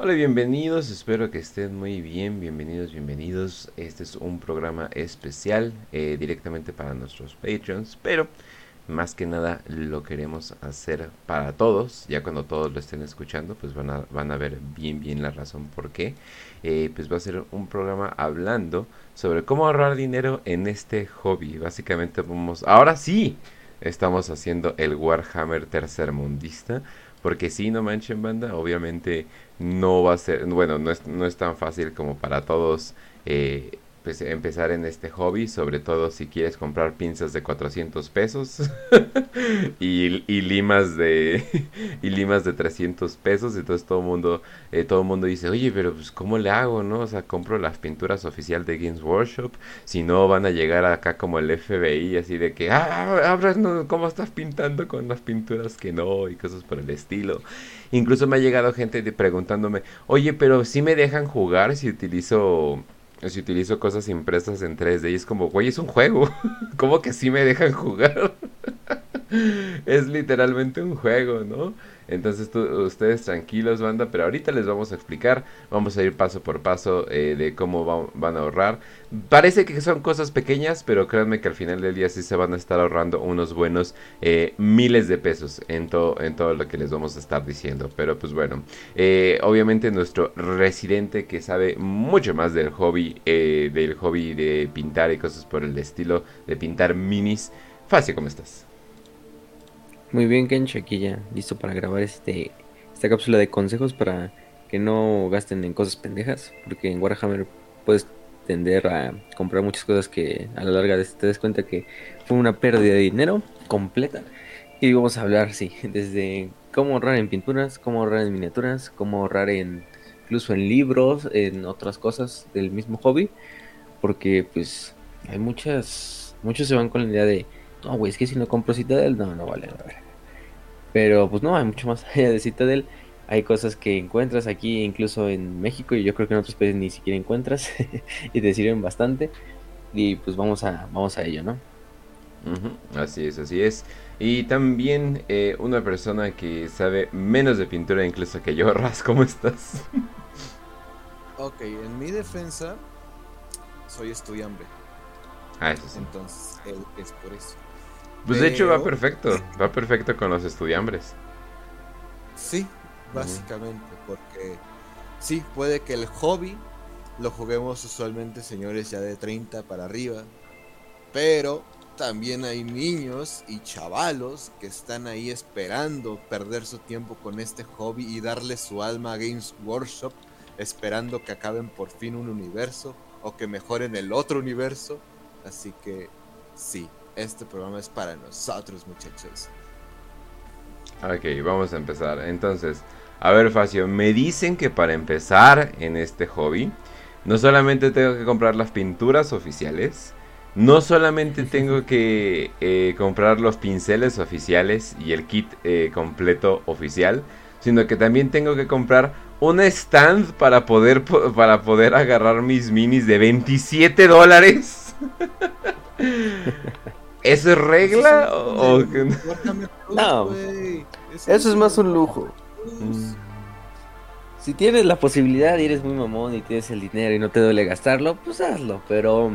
Hola, bienvenidos, espero que estén muy bien, bienvenidos, bienvenidos. Este es un programa especial eh, directamente para nuestros Patreons, pero más que nada lo queremos hacer para todos. Ya cuando todos lo estén escuchando, pues van a, van a ver bien, bien la razón por qué. Eh, pues va a ser un programa hablando sobre cómo ahorrar dinero en este hobby. Básicamente vamos, ahora sí, estamos haciendo el Warhammer tercermundista. Porque si no manchen banda, obviamente no va a ser, bueno, no es, no es tan fácil como para todos eh, empezar en este hobby, sobre todo si quieres comprar pinzas de 400 pesos y, limas de y limas de 300 pesos, entonces todo el mundo eh, todo mundo dice, "Oye, pero pues cómo le hago, no? O sea, compro las pinturas oficial de Games Workshop, si no van a llegar acá como el FBI así de que, "Ah, abras, ¿cómo estás pintando con las pinturas que no?" y cosas por el estilo. Incluso me ha llegado gente preguntándome, "Oye, pero si me dejan jugar si utilizo si utilizo cosas impresas en 3D y es como, güey, es un juego. ¿Cómo que sí me dejan jugar? es literalmente un juego, ¿no? Entonces ustedes tranquilos, banda, pero ahorita les vamos a explicar, vamos a ir paso por paso eh, de cómo van a ahorrar. Parece que son cosas pequeñas, pero créanme que al final del día sí se van a estar ahorrando unos buenos eh, miles de pesos en, todo en todo lo que les vamos a estar diciendo. Pero pues bueno, eh, obviamente nuestro residente que sabe mucho más del hobby, del hobby de pintar y cosas por el estilo, de pintar minis. Fácil, ¿cómo estás? Muy bien, Kench, aquí ya listo para grabar este esta cápsula de consejos para que no gasten en cosas pendejas, porque en Warhammer puedes tender a comprar muchas cosas que a la larga te des cuenta que fue una pérdida de dinero completa. Y vamos a hablar, sí, desde cómo ahorrar en pinturas, cómo ahorrar en miniaturas, cómo ahorrar en incluso en libros, en otras cosas del mismo hobby, porque pues hay muchas, muchos se van con la idea de no, güey, es que si no compro Citadel, no, no vale, no vale. Pero pues no, hay mucho más allá de Citadel. Hay cosas que encuentras aquí, incluso en México, y yo creo que en otros países ni siquiera encuentras, y te sirven bastante. Y pues vamos a, vamos a ello, ¿no? Así es, así es. Y también eh, una persona que sabe menos de pintura incluso que yo, Ras, ¿cómo estás? ok, en mi defensa, soy estudiante. Ah, eso sí. Entonces, él es por eso. Pues de hecho va perfecto, va perfecto con los estudiambres. Sí, básicamente, porque sí, puede que el hobby lo juguemos usualmente señores ya de 30 para arriba, pero también hay niños y chavalos que están ahí esperando perder su tiempo con este hobby y darle su alma a Games Workshop, esperando que acaben por fin un universo o que mejoren el otro universo. Así que sí, este programa es para nosotros, muchachos. Ok, vamos a empezar. Entonces, a ver, Facio, me dicen que para empezar en este hobby, no solamente tengo que comprar las pinturas oficiales, no solamente tengo que eh, comprar los pinceles oficiales y el kit eh, completo oficial, sino que también tengo que comprar un stand para poder, para poder agarrar mis minis de 27 dólares. ¿Eso es regla? o, no, eso es más un lujo. Mm. Si tienes la posibilidad y eres muy mamón y tienes el dinero y no te duele gastarlo, pues hazlo. Pero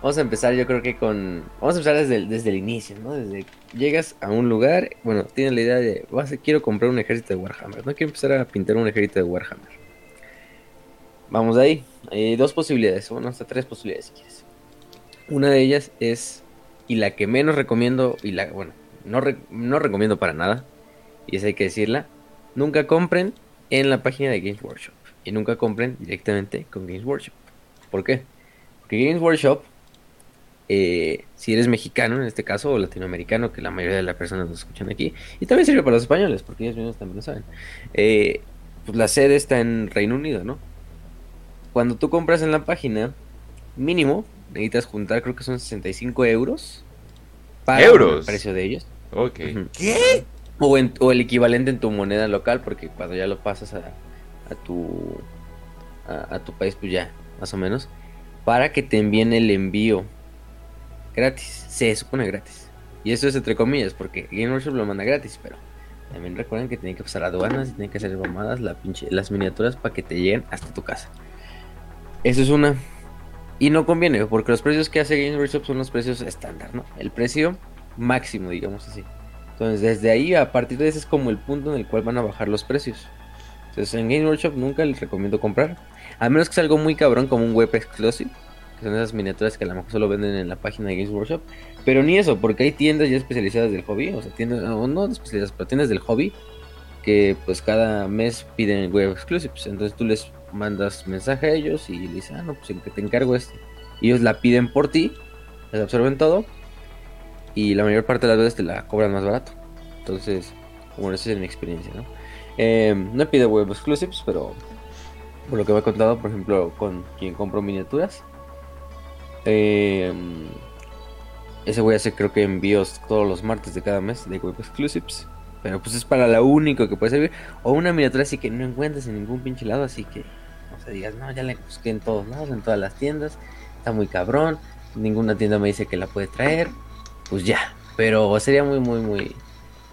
vamos a empezar yo creo que con... Vamos a empezar desde el, desde el inicio, ¿no? Desde llegas a un lugar, bueno, tienes la idea de, vas a, quiero comprar un ejército de Warhammer, no quiero empezar a pintar un ejército de Warhammer. Vamos de ahí. Hay dos posibilidades, bueno, hasta tres posibilidades si quieres. Una de ellas es y la que menos recomiendo, y la, bueno, no, no recomiendo para nada, y esa hay que decirla, nunca compren en la página de Games Workshop. Y nunca compren directamente con Games Workshop. ¿Por qué? Porque Games Workshop, eh, si eres mexicano en este caso, o latinoamericano, que la mayoría de las personas nos escuchan aquí, y también sirve para los españoles, porque ellos mismos también lo saben, eh, pues la sede está en Reino Unido, ¿no? Cuando tú compras en la página, mínimo necesitas juntar, creo que son 65 euros. Para ¿Euros? el precio de ellos. Ok. ¿Qué? O, el equivalente en tu moneda local, porque cuando ya lo pasas a, a tu a, tu país, pues ya, más o menos, para que te envíen el envío gratis. Se supone gratis. Y eso es entre comillas, porque Game Workshop lo manda gratis, pero También recuerden que tienen que pasar aduanas y tienen que hacer mamadas la pinche, las miniaturas para que te lleguen hasta tu casa. Eso es una. Y no conviene, porque los precios que hace Games Workshop son los precios estándar, ¿no? El precio máximo, digamos así. Entonces, desde ahí, a partir de ese es como el punto en el cual van a bajar los precios. Entonces, en Game Workshop nunca les recomiendo comprar. A menos que sea algo muy cabrón como un web exclusive. Que son esas miniaturas que a lo mejor solo venden en la página de Games Workshop. Pero ni eso, porque hay tiendas ya especializadas del hobby. O sea, tiendas, no, no especializadas, pero tiendas del hobby. Que pues cada mes piden web exclusives. Entonces tú les mandas mensaje a ellos y le dices, ah, no, pues en que te encargo. Y ellos la piden por ti, les absorben todo y la mayor parte de las veces te la cobran más barato. Entonces, bueno, esa es mi experiencia, ¿no? Eh, no pide web exclusives, pero por lo que me ha contado, por ejemplo, con quien compro miniaturas, eh, ese voy a hacer creo que envíos todos los martes de cada mes de web exclusives. Pero pues es para lo único que puede servir. O una miniatura así que no encuentres en ningún pinche lado, así que digas, no, ya la busqué en todos lados, en todas las tiendas. Está muy cabrón. Ninguna tienda me dice que la puede traer. Pues ya. Pero sería muy, muy, muy,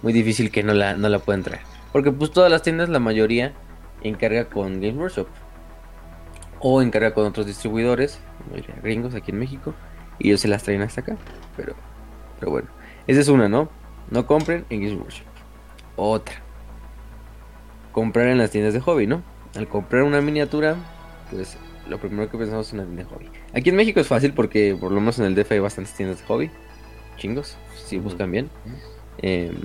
muy difícil que no la, no la puedan traer. Porque pues todas las tiendas, la mayoría, encarga con Game Workshop. O encarga con otros distribuidores, gringos aquí en México. Y ellos se las traen hasta acá. Pero, pero bueno. Esa es una, ¿no? No compren en Game Workshop. Otra. Comprar en las tiendas de hobby, ¿no? Al comprar una miniatura, pues lo primero que pensamos es una de hobby. Aquí en México es fácil porque por lo menos en el DF hay bastantes tiendas de hobby. Chingos, si buscan bien. Em,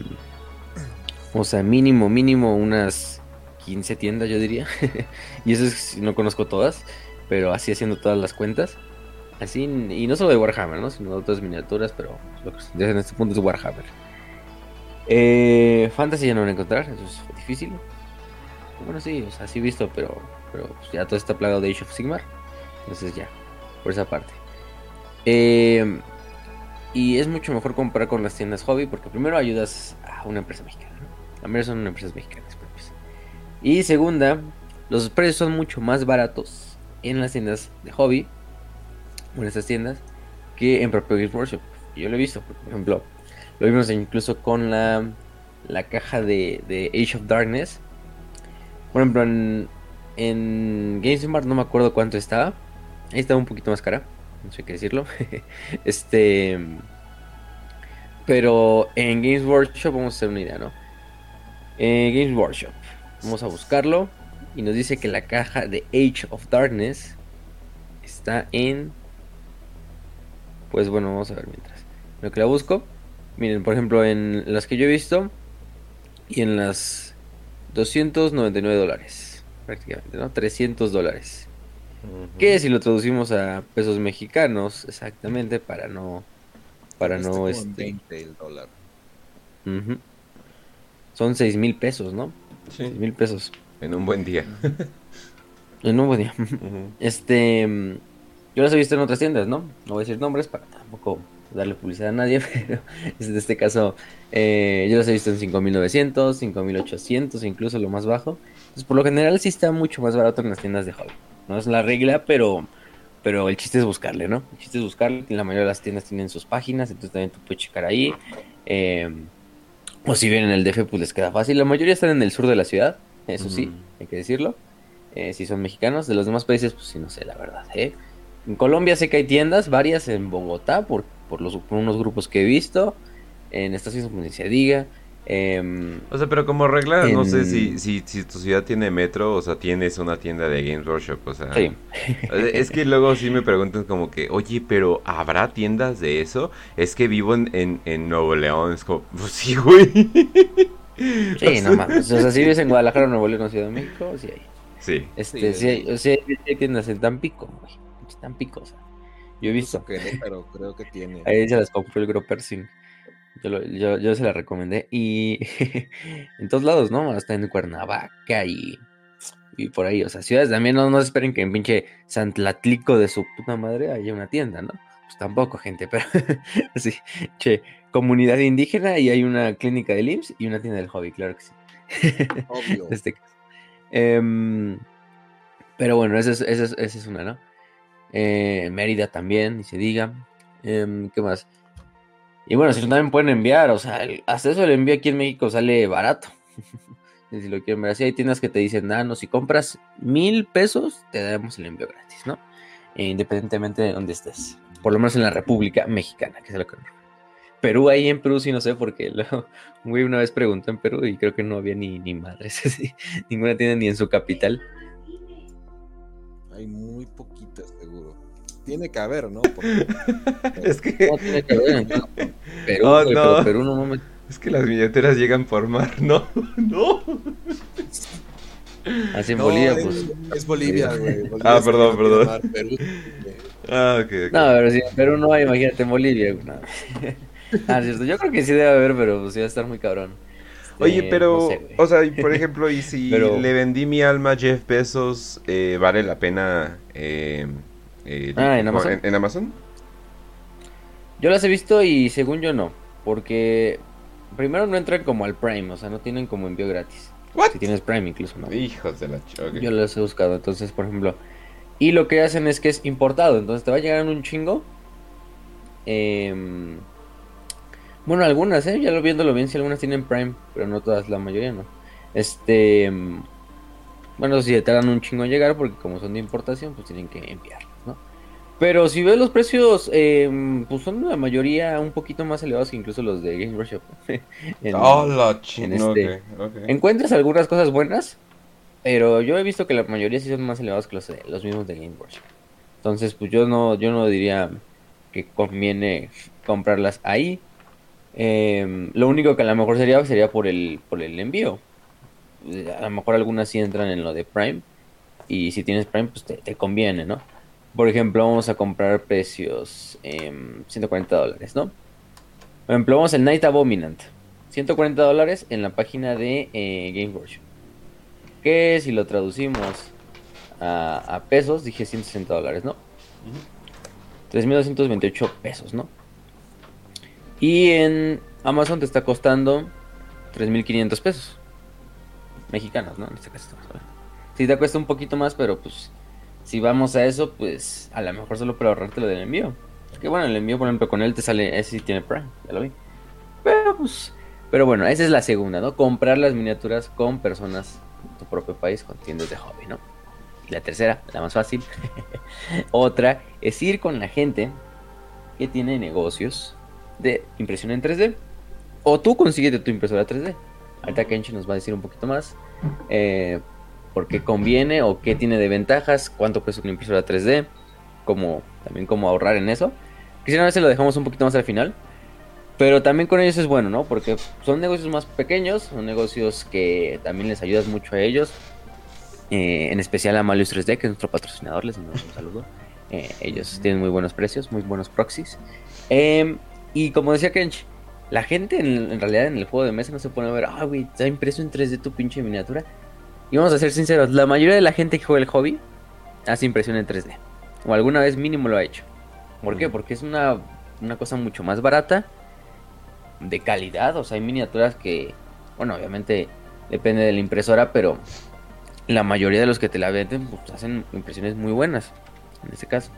o sea, mínimo, mínimo unas 15 tiendas, yo diría. y eso es, no conozco todas, pero así haciendo todas las cuentas. Así, y no solo de Warhammer, ¿no? Sino de otras miniaturas, pero lo que en este punto es Warhammer. Eh, Fantasy ya no van a encontrar, eso es difícil. Bueno, sí, o sea, sí visto, pero, pero pues ya todo está plagado de Age of Sigmar. Entonces ya, por esa parte. Eh, y es mucho mejor comprar con las tiendas hobby porque primero ayudas a una empresa mexicana. ¿no? La mayoría son empresas mexicanas propias. Y segunda, los precios son mucho más baratos en las tiendas de hobby, o en estas tiendas, que en propio Games Workshop. Yo lo he visto, por ejemplo, lo vimos incluso con la, la caja de Age of Darkness. Por ejemplo, en, en GameSmart no me acuerdo cuánto estaba. Ahí estaba un poquito más cara. No sé qué decirlo. este. Pero en Games Workshop vamos a hacer una idea, ¿no? En Games Workshop. Vamos a buscarlo. Y nos dice que la caja de Age of Darkness está en. Pues bueno, vamos a ver mientras. Lo que la busco. Miren, por ejemplo, en las que yo he visto y en las 299 dólares, prácticamente, ¿no? 300 dólares. Que si lo traducimos a pesos mexicanos, exactamente, para no. Para no. Este... el dólar. Son 6 mil pesos, ¿no? Sí. 6 mil pesos. En un buen día. en un buen día. Este. Yo las he visto en otras tiendas, ¿no? No voy a decir nombres para tampoco darle publicidad a nadie, pero en este caso eh, yo los he visto en 5900, 5800, incluso lo más bajo. Entonces, por lo general sí está mucho más barato en las tiendas de hobby. No es la regla, pero pero el chiste es buscarle, ¿no? El chiste es buscarle. La mayoría de las tiendas tienen sus páginas, entonces también tú puedes checar ahí. Eh, o si vienen en el DF, pues les queda fácil. La mayoría están en el sur de la ciudad, eso sí, hay que decirlo. Eh, si son mexicanos, de los demás países, pues sí, no sé, la verdad. ¿eh? En Colombia sé que hay tiendas, varias en Bogotá, por por, los, unos grupos que he visto. En Estados Unidos, como se diga. Em, o sea, pero como regla, no sé si, si, si, tu ciudad tiene metro, o sea, tienes una tienda de Games Workshop, o sea... Sí. es que luego sí me preguntan como que, oye, pero ¿habrá tiendas de eso? Es que vivo en, en, Nuevo León, es como, pues sí, güey. Sí, no mames, o sea, si vives en Guadalajara, Nuevo León, Ciudad de México, sí hay. Sí. Este, sí, hay, o sea, hay tiendas en Tampico, güey, Tampico, o sea. Yo he visto. pero creo que tiene. Ahí se las compró el Groper Yo, yo, yo, se la recomendé. Y en todos lados, ¿no? Hasta en Cuernavaca y, y por ahí. O sea, ciudades también no, no esperen que en pinche Santlatlico de su puta madre haya una tienda, ¿no? Pues tampoco, gente, pero sí. Che, comunidad indígena y hay una clínica de IMSS y una tienda del hobby, claro que sí. Obvio. este em, pero bueno, esa es, esa, es, esa es una, ¿no? Eh, Mérida también, y se diga. Em, ¿Qué más? Y bueno, si también pueden enviar, o sea, hasta eso el envío aquí en México sale barato. si lo quieren ver así, hay tiendas que te dicen, ah, no, si compras mil pesos, te damos el envío gratis, ¿no? E independientemente de dónde estés. Por lo menos en la República Mexicana, que es lo que Perú, ahí en Perú sí no sé, porque un güey una vez preguntó en Perú y creo que no había ni, ni madres, ninguna tienda ni en su capital. Hay muy poquitas. Tiene que haber, ¿no? es que... No tiene que haber, Perú, oh, no. Perú no me... Es que las billeteras llegan por mar, no, no. Así en Bolivia, pues. Es Bolivia, güey. ah, perdón, perdón. Ah, ok, No, pero si en Perú no hay, imagínate en Bolivia. No. ah, cierto. Yo creo que sí debe haber, pero pues va a estar muy cabrón. Oye, este, pero, o sea, por ejemplo, y si le vendí mi alma a Jeff Bezos, eh, ¿vale la pena eh, eh, ah, ¿en Amazon? ¿en, Amazon? Yo las he visto y según yo no, porque primero no entran como al Prime, o sea, no tienen como envío gratis. Si tienes Prime incluso, ¿no? Hijos de la choque. Yo los he buscado, entonces, por ejemplo, y lo que hacen es que es importado, entonces te va a llegar en un chingo. Em, bueno, algunas, ¿eh? Ya lo viéndolo bien, si algunas tienen Prime, pero no todas, la mayoría no. Este... Em, bueno, si te dan un chingo en llegar, porque como son de importación, pues tienen que enviar. Pero si ves los precios, eh, pues son la mayoría un poquito más elevados que incluso los de Game Workshop. oh, la este, Encuentras algunas cosas buenas, pero yo he visto que la mayoría sí son más elevados que los, los mismos de Game Workshop. Entonces, pues yo no, yo no diría que conviene comprarlas ahí. Eh, lo único que a lo mejor sería sería por el, por el envío. A lo mejor algunas sí entran en lo de Prime. Y si tienes Prime, pues te conviene, ¿no? Por ejemplo, vamos a comprar precios 140 dólares, ¿no? Por ejemplo, vamos al Night Abominant. 140 dólares en la página de eh, Game Workshop. Que si lo traducimos a, pesos, dije 160 dólares, ¿no? 3.228 pesos, ¿no? Y en Amazon te está costando 3.500 pesos. Mexicanos, ¿no? En este caso. Sí te cuesta un poquito más, pero pues si vamos a eso, pues a lo mejor solo para ahorrarte lo del envío. Que bueno, el envío, por ejemplo, con él te sale, ese sí tiene Prime, ya lo vi. Pero pues, pero bueno, esa es la segunda, ¿no? Comprar las miniaturas con personas de tu propio país, con tiendas de hobby, ¿no? Y la tercera, la más fácil, otra, es ir con la gente que tiene negocios de impresión en 3D. O tú consigues tu impresora 3D. Ahorita Kenchi nos va a decir un poquito más. Eh, por qué conviene o qué tiene de ventajas, cuánto cuesta una impresora 3D, como, también cómo ahorrar en eso. Quisiera ver si lo dejamos un poquito más al final. Pero también con ellos es bueno, ¿no? Porque son negocios más pequeños, son negocios que también les ayudas mucho a ellos. Eh, en especial a Malus 3D, que es nuestro patrocinador, les mando un saludo. Eh, ellos tienen muy buenos precios, muy buenos proxies. Em, y como decía Kench, la gente en, en, realidad en el juego de mesa no se pone a ver, ah, güey, está impreso en 3D tu pinche miniatura. Y vamos a ser sinceros, la mayoría de la gente que juega el hobby hace impresión en 3D. O alguna vez mínimo lo ha hecho. ¿Por qué? Porque es una, cosa mucho más barata, de calidad. O sea, hay miniaturas que, bueno, obviamente depende de la impresora, pero la mayoría de los que te la venden pues, hacen impresiones muy buenas. En este caso,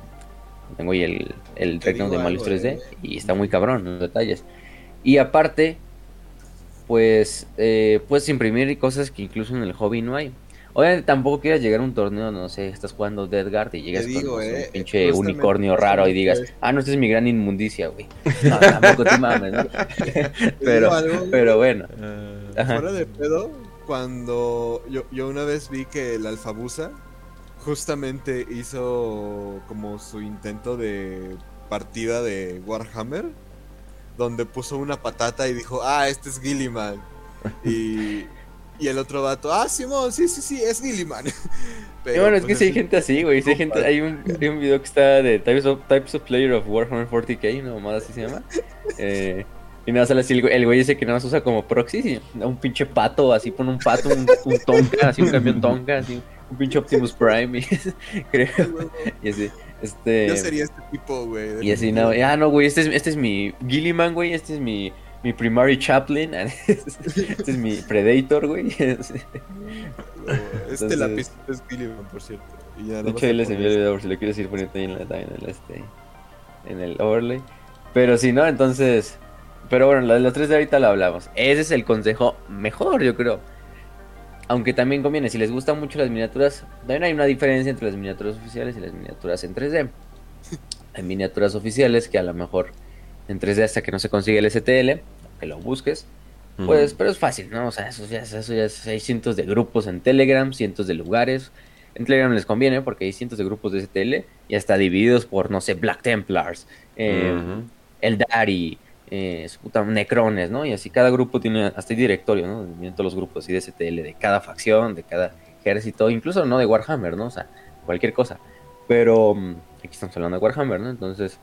tengo ahí el, el de Malus 3D eh. y está muy cabrón los detalles. Y aparte, pues eh, puedes imprimir cosas que incluso en el hobby no hay. Obviamente tampoco quieras llegar a un torneo, no sé, estás jugando Dead Guard y llegas con un eh, pinche unicornio raro y digas, ah, no, esta es mi gran inmundicia, güey. No, tampoco te mames, ¿no? pero, pero bueno. Uh, fuera de pedo, cuando yo, yo una vez vi que el Alfabusa justamente hizo como su intento de partida de Warhammer donde puso una patata y dijo, ah, este es Gilliman. Y, y el otro vato, ah, Simón, sí, sí, sí, es Gilliman. Pero, bueno, es que pues, si hay gente así, güey. Si hay, gente, hay, un, hay un video que está de Types of, types of Player of Warhammer 40k, una mamada así se llama. Eh, y nada, sale así el, güey ese que nada más usa como proxy, un pinche pato, así pone un pato, un, un tonka, así un camión tonka, así un pinche Optimus Prime, y, creo. Y así. Este... Yo sería este tipo, güey. Y así, no, ah, no, güey, este es, este es mi Gilliman, güey, este es mi, mi Primary Chaplin, este es mi Predator, güey. este lápiz es Gilliman, por cierto. Y ya de hecho, él les envió el video por si lo quieres ir poniendo ahí en, la, en, el, este, en el overlay. Pero si no, entonces... Pero bueno, la de los tres de ahorita lo hablamos. Ese es el consejo mejor, yo creo Aunque también conviene, si les gustan mucho las miniaturas, también hay una diferencia entre las miniaturas oficiales y las miniaturas en 3D. Hay miniaturas oficiales que a lo mejor en 3D hasta que no se consigue el STL, que lo busques, pues, pero es fácil, ¿no? O sea, eso ya, eso ya hay cientos de grupos en Telegram, cientos de lugares. En Telegram les conviene porque hay cientos de grupos de STL y hasta divididos por, no sé, Black Templars, eh, el Dari, eh, Necrones, ¿no? Y así cada grupo tiene hasta el directorio, ¿no? De todos los grupos y de STL, de cada facción, de cada ejército, incluso no de Warhammer, ¿no? O sea, cualquier cosa. Pero mm, aquí estamos hablando de Warhammer, ¿no? Entonces,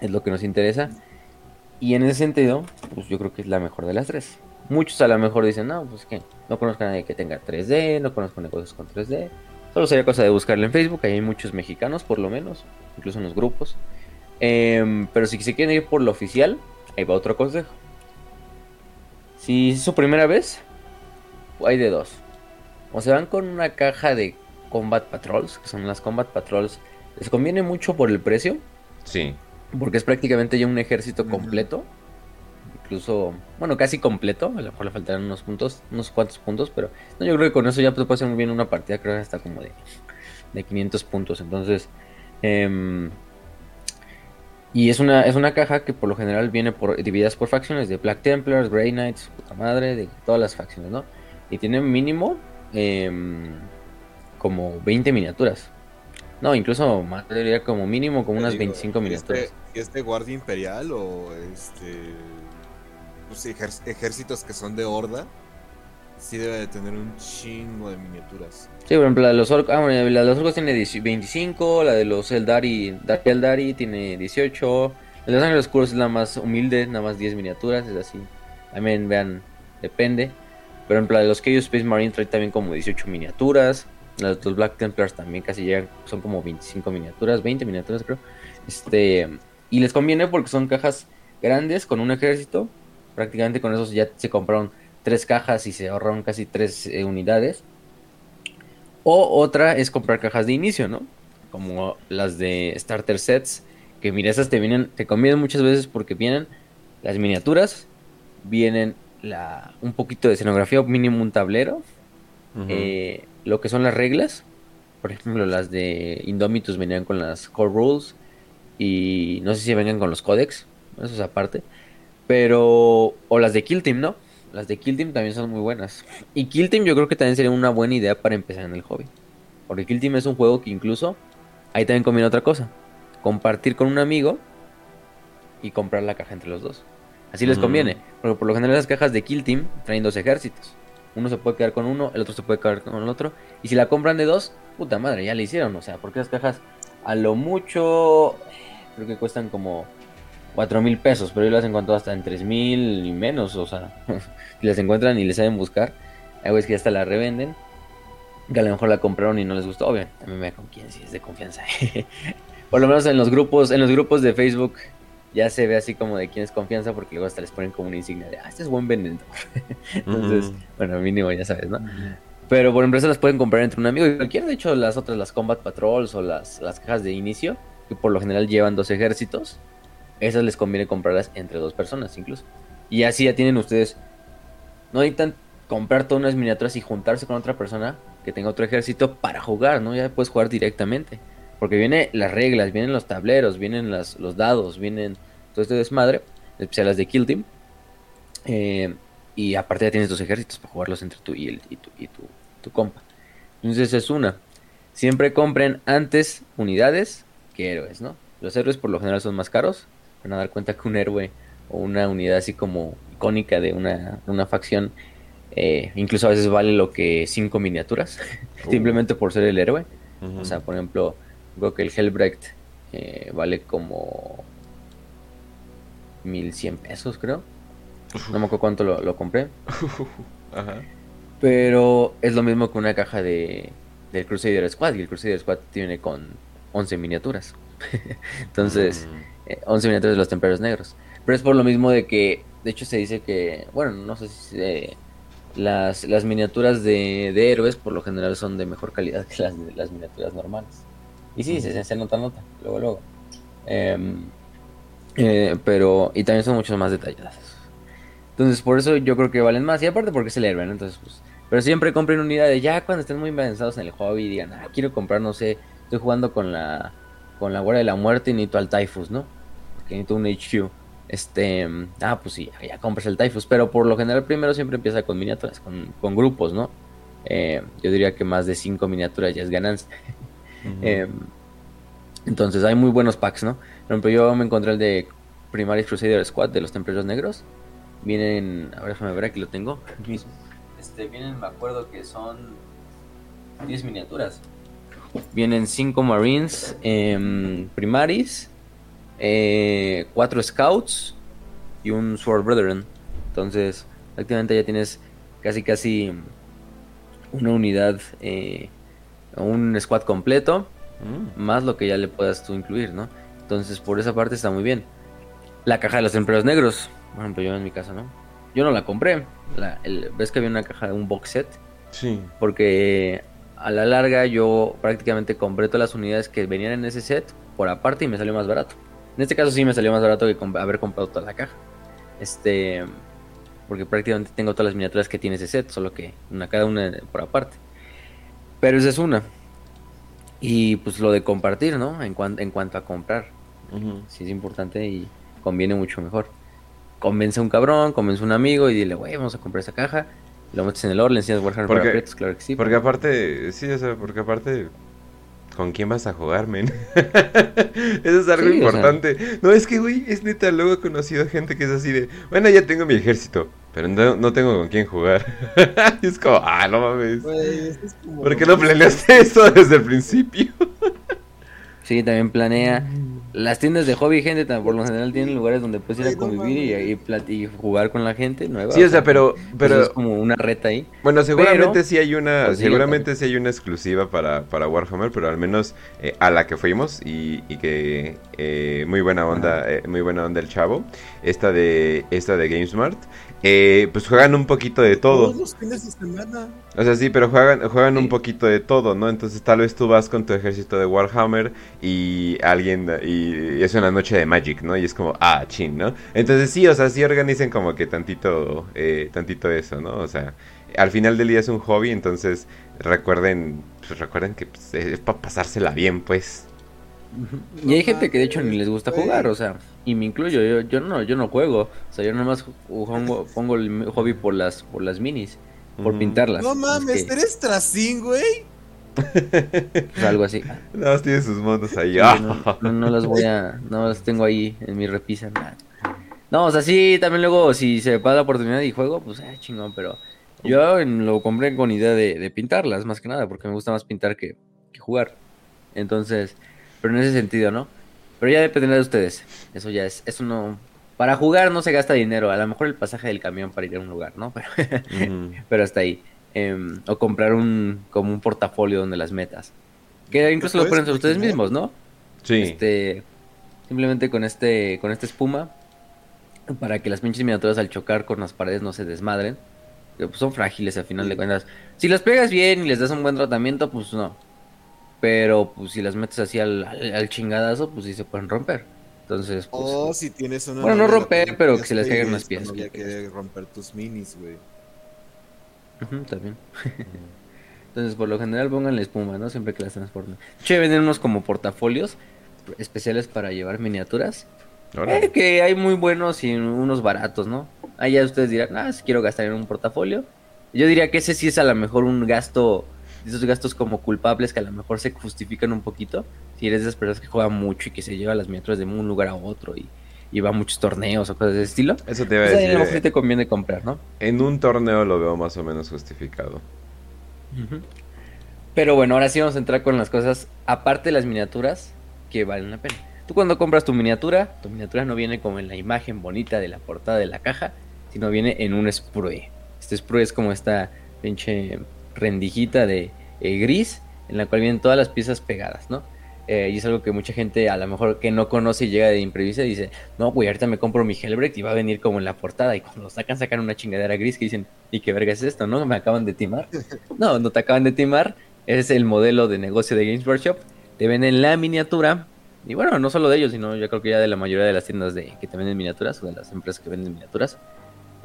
es lo que nos interesa. Y en ese sentido, pues yo creo que es la mejor de las tres. Muchos a lo mejor dicen, no, pues que no conozco a nadie que tenga 3D, no conozco negocios con 3D. Solo sería cosa de buscarle en Facebook, ahí hay muchos mexicanos por lo menos, incluso en los grupos. Em, pero si se quieren ir por lo oficial, ahí va otro consejo. Si es su primera vez, hay de dos. O se van con una caja de Combat Patrols, que son las Combat Patrols. Les conviene mucho por el precio. Sí. Porque es prácticamente ya un ejército completo. Incluso, bueno, casi completo. A lo mejor le faltarán unos puntos, unos cuantos puntos. Pero no, yo creo que con eso ya puede ser muy bien una partida. Creo que hasta como de, de 500 puntos. Entonces, eh, y es una, es una caja que por lo general viene por, divididas por facciones de Black Templars, Grey Knights, puta madre, de todas las facciones, ¿no? Y tiene mínimo em, como 20 miniaturas. No, incluso más, diría como mínimo como unas 25 miniaturas. Este, ¿Y este guardia imperial o este pues, ejércitos que son de horda? Sí debe de tener un chingo de miniaturas. Sí, por ejemplo, la de los orcos, ah, la de los orcos tiene 25, la de los Eldari, Eldari tiene 18, la de los ángeles oscuros es la más humilde, nada más 10 miniaturas, es así. También vean, depende. Por ejemplo, la de los Chaos Space Marine trae también como 18 miniaturas. De los Black Templars también casi llegan, son como 25 miniaturas, 20 miniaturas creo. Este, y les conviene porque son cajas grandes con un ejército. Prácticamente con esos ya se compraron tres cajas y se ahorraron casi tres eh, unidades. O otra es comprar cajas de inicio, ¿no? Como las de starter sets, que mira, esas te vienen, te convienen muchas veces porque vienen las miniaturas, vienen la, un poquito de escenografía, mínimo un tablero, eh, lo que son las reglas, por ejemplo las de Indomitus venían con las core rules y no sé si venían con los codex, eso es aparte, pero o las de Kill Team, ¿no? Las de Kill Team también son muy buenas. Y Kill Team yo creo que también sería una buena idea para empezar en el hobby. Porque Kill Team es un juego que incluso ahí también conviene otra cosa. Compartir con un amigo y comprar la caja entre los dos. Así les conviene. Porque por lo general las cajas de Kill Team traen dos ejércitos. Uno se puede quedar con uno, el otro se puede quedar con el otro. Y si la compran de dos, puta madre, ya le hicieron. O sea, porque las cajas a lo mucho creo que cuestan como cuatro mil pesos, pero yo las encontrado hasta en tres mil y menos, o sea, si las encuentran y les saben buscar, hay es que hasta la revenden, que a lo mejor la compraron y no les gustó, obvio, también me con quién si es de confianza. Por lo menos en los grupos, en los grupos de Facebook ya se ve así como de quién es confianza, porque luego hasta les ponen como una insignia de, ah, este es buen vendedor. Entonces, bueno, mínimo ya sabes, ¿no? Pero por empresa las pueden comprar entre un amigo y cualquiera, de hecho las otras, las Combat Patrols o las, las cajas de inicio, que por lo general llevan dos ejércitos, esas les conviene comprarlas entre dos personas incluso. Y así ya tienen ustedes, no necesitan comprar todas unas miniaturas y juntarse con otra persona que tenga otro ejército para jugar, ¿no? Ya puedes jugar directamente. Porque vienen las reglas, vienen los tableros, vienen las, los dados, vienen todo este desmadre, especial las de Kill Team. Eh, y aparte ya tienes dos ejércitos para jugarlos entre tú y, el, tu, y tu, tu compa. Entonces es una. Siempre compren antes unidades que héroes, ¿no? Los héroes por lo general son más caros van a dar cuenta que un héroe o una unidad así como icónica de una, una facción, eh, incluso a veces vale lo que cinco miniaturas, uh. simplemente por ser el héroe. O sea, por ejemplo, creo que el Hellbrecht eh, vale como 1100 pesos, creo. No me acuerdo cuánto lo, compré. Pero es lo mismo que una caja de del Crusader Squad. Y el Crusader Squad tiene con 11 miniaturas. Entonces, mm. 11 miniaturas de los templarios negros. Pero es por lo mismo de que, de hecho se dice que, bueno, no sé si eh, las, las miniaturas de, de, héroes por lo general son de mejor calidad que las, las miniaturas normales. Y sí, se, se, nota, nota, luego, luego. Em, eh, pero, y también son mucho más detalladas. Entonces, por eso yo creo que valen más. Y aparte porque es el héroe, Entonces, pues, Pero siempre compren unidades, ya cuando estén muy avanzados en el hobby y digan, ah, quiero comprar, no sé, estoy jugando con la con la Guardia de la Muerte y necesito al Typhus, ¿no? Porque necesito un HQ. Este, ah, pues sí, ya compras el Typhus, pero por lo general primero siempre empieza con miniaturas, con, grupos, ¿no? Eh, yo diría que más de 5 miniaturas ya es ganancia. Em, entonces hay muy buenos packs, ¿no? Por ejemplo, yo me encontré el de Primaris Crusader Squad de los Templarios Negros. Vienen, a ver, déjame ver, aquí lo tengo. Este, vienen, me acuerdo que son 10 miniaturas. Vienen 5 Marines eh, Primaris, 4 eh, Scouts y un Sword Brethren. Entonces, prácticamente ya tienes casi casi una unidad, eh, un squad completo, mm. más lo que ya le puedas tú incluir, ¿no? Entonces, por esa parte está muy bien. La caja de los empleos negros, por ejemplo, yo en mi casa, ¿no? Yo no la compré. ¿Ves que había una caja de un box set? Sí. Porque a la larga yo prácticamente compré todas las unidades que venían en ese set por aparte y me salió más barato. En este caso sí me salió más barato que haber comprado toda la caja. Este, porque prácticamente tengo todas las miniaturas que tiene ese set, solo que una cada una por aparte. Pero esa es una. Y pues lo de compartir, ¿no? En, en cuanto a comprar. Sí es importante y conviene mucho mejor. Convence a un cabrón, convence a un amigo y dile, güey, vamos a comprar esa caja lo metes en el oro, le enseñas Warhammer porque, para claro que sí. Porque aparte, sí, o sea, porque aparte, ¿con quién vas a jugar, men? Eso es algo importante. No, es que, güey, es neta, luego he conocido gente que es así de, bueno, ya tengo mi ejército, pero no, no tengo con quién jugar. y es como, ah, no mames. ¿Por qué no planeaste eso desde el principio? sí, también planea las tiendas de hobby, gente, por lo general tienen lugares donde puedes ir a convivir y, y, jugar con la gente nueva. Sí, o sea, pero, pero es como una reta ahí. Bueno, seguramente sí hay una, pues seguramente sí hay una exclusiva para, para Warhammer, pero al menos eh, a la que fuimos y, y que eh, muy buena onda, eh, muy buena onda el chavo. Esta de, esta de GameSmart. Eh, pues juegan un poquito de todo. Todos los fines de semana. O sea, sí, pero juegan, juegan un poquito de todo, ¿no? Entonces tal vez tú vas con tu ejército de Warhammer y alguien, y es una noche de Magic, ¿no? Y es como, ah, chin, ¿no? Entonces sí, o sea, sí organicen como que tantito, eh, tantito eso, ¿no? O sea, al final del día es un hobby, entonces recuerden, pues recuerden que pues, es para pasársela bien, pues. Y hay gente que de hecho ni les gusta jugar, o sea, y me incluyo, yo, yo no, yo no juego, o sea, yo nomás pongo, pongo el hobby por las, por las minis, por pintarlas. No mames, eres tracín, güey. Pues algo así. Nada más tiene sus monos ahí. no, las voy a, no las tengo ahí en mi repisa. No, o sea, sí, también luego si se me pasa la oportunidad y juego, pues eh, chingón, pero yo lo compré con idea de, de, pintarlas, más que nada, porque me gusta más pintar que, que jugar. Entonces, pero en ese sentido, ¿no? Pero ya dependerá de ustedes. Eso ya es, eso no... Para jugar no se gasta dinero. A lo mejor el pasaje del camión para ir a un lugar, ¿no? Pero, hasta ahí. Em, o comprar un como un portafolio donde las metas. Que incluso lo ponen ustedes mismos, ¿no? Sí. Este, simplemente con este con esta espuma para que las pinches miniaturas al chocar con las paredes no se desmadren. Pues son frágiles al final de cuentas. Si las pegas bien y les das un buen tratamiento, pues no. Pero pues si las metes así al, chingadazo, pues sí se pueden romper. Entonces, pues, oh, si tienes una. Bueno, no romper, pero que se les caigan unas piezas. No que romper tus minis, güey. También. Entonces, por lo general, pongan la espuma, ¿no? Siempre que las transformen. Che, venden unos como portafolios especiales para llevar miniaturas. Eh, que hay muy buenos y unos baratos, ¿no? Ahí ya ustedes dirán, ah, si quiero gastar en un portafolio. Yo diría que ese sí es a lo mejor un gasto esos gastos como culpables que a lo mejor se justifican un poquito. Si eres de esas personas que juegan mucho y que se lleva las miniaturas de un lugar a otro y, va a muchos torneos o cosas de ese estilo. Eso te iba a pues decir. a lo mejor te conviene comprar, ¿no? En un torneo lo veo más o menos justificado. Pero bueno, ahora sí vamos a entrar con las cosas, aparte de las miniaturas, que valen la pena. Tú cuando compras tu miniatura, tu miniatura no viene como en la imagen bonita de la portada de la caja, sino viene en un sprue. Este sprue es como esta pinche rendijita de eh, gris en la cual vienen todas las piezas pegadas, ¿no? Eh, y es algo que mucha gente a lo mejor que no conoce y llega de imprevista y dice, no, güey, ahorita me compro mi Hellbreak y va a venir como en la portada y cuando lo sacan, sacan una chingadera gris que dicen, ¿y qué verga es esto? ¿No? Me acaban de timar. No, no te acaban de timar, es el modelo de negocio de Games Workshop, te venden la miniatura y bueno, no solo de ellos, sino yo creo que ya de la mayoría de las tiendas de, que te venden miniaturas o de las empresas que venden miniaturas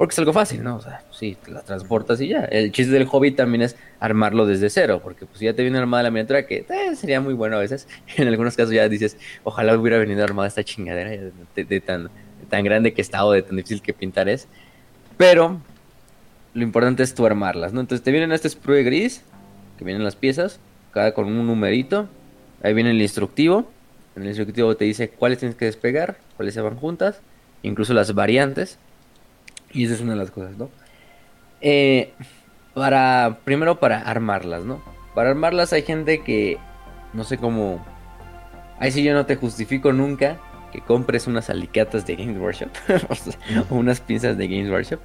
porque es algo fácil, ¿no? O sea, sí, te la transportas y ya. El chiste del hobby también es armarlo desde cero, porque pues ya te viene armada la miniatura, que eh, sería muy bueno a veces. En algunos casos ya dices, ojalá hubiera venido armada esta chingadera de, tan, tan grande que está o de tan difícil que pintar es. Pero lo importante es tú armarlas, ¿no? Entonces te vienen este sprue gris, que vienen las piezas, cada con un numerito. Ahí viene el instructivo. En el instructivo te dice cuáles tienes que despegar, cuáles se van juntas, incluso las variantes. Y esa es una de las cosas, ¿no? Eh, para, primero para armarlas, ¿no? Para armarlas hay gente que, no sé cómo... Ahí sí yo no te justifico nunca que compres unas alicatas de Games Workshop o unas pinzas de Games Workshop.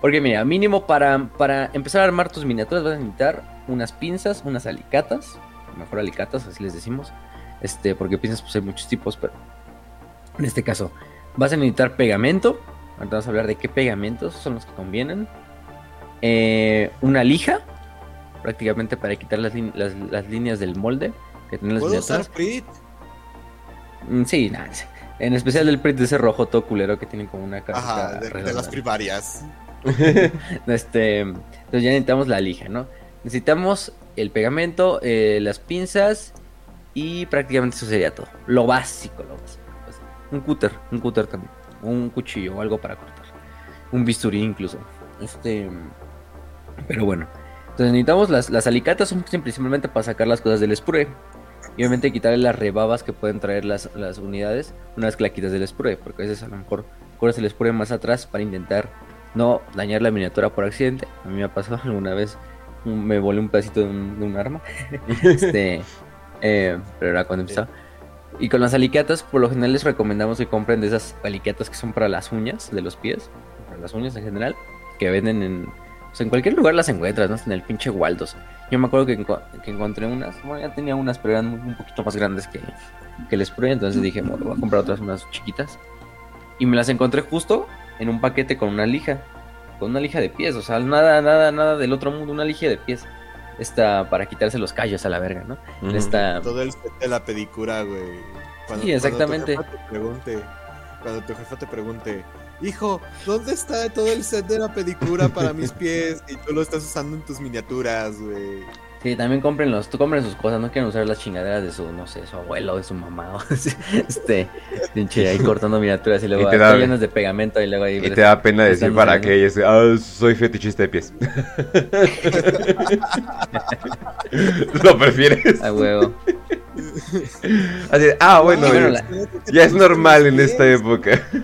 Porque mira, mínimo para, para empezar a armar tus miniaturas vas a necesitar unas pinzas, unas alicatas, mejor alicatas, así les decimos. Este, porque pinzas pues hay muchos tipos, pero en este caso vas a necesitar pegamento, Ahorita vamos a hablar de qué pegamentos son los que convienen. Eh, una lija, prácticamente para quitar las, líneas del molde que tienen ¿Puedo usar Prit? Mm, sí, nada. En especial el Prit de ese rojo todo culero que tienen como una cara. de, las primarias. este, entonces ya necesitamos la lija, ¿no? Necesitamos el pegamento, eh, las pinzas y prácticamente eso sería todo. Lo básico, lo básico. Un cúter, un cúter también un cuchillo o algo para cortar. Un bisturí incluso. Este. Pero bueno. Entonces necesitamos las, las alicatas son principalmente para sacar las cosas del sprue. Y obviamente quitarle las rebabas que pueden traer las, las unidades una vez del sprue. Porque a veces a lo mejor corres el sprue más atrás para intentar no dañar la miniatura por accidente. A mí me ha pasado alguna vez. Me volé un pedacito de un, arma. este. Eh, pero era cuando empezaba. Y con las alicatas, por lo general les recomendamos que compren de esas alicatas que son para las uñas de los pies, para las uñas en general, que venden en, en cualquier lugar las encuentras, ¿no? En el pinche Waldos. Yo me acuerdo que, encontré unas, bueno, ya tenía unas, pero eran un poquito más grandes que, que les entonces dije, bueno, voy a comprar otras unas chiquitas. Y me las encontré justo en un paquete con una lija, con una lija de pies, o sea, nada, nada, nada del otro mundo, una lija de pies esta para quitarse los callos a la verga, ¿no? Todo el set de la pedicura, güey. sí, exactamente. Cuando tu, jefa te pregunte, cuando tu jefa te pregunte, hijo, ¿dónde está todo el set de la pedicura para mis pies? Y tú lo estás usando en tus miniaturas, güey. Sí, también cómprenlos, tú compren sus cosas, no quieren usar las chingaderas de su, no sé, su abuelo, de su mamá, este, pinche ahí cortando miniaturas y luego y llenas de pegamento y luego ahí... Y te da pena decir para qué, es, ah, soy fetichista de pies. ¿Lo prefieres? A huevo. Así, ah, bueno, ya es normal en esta época.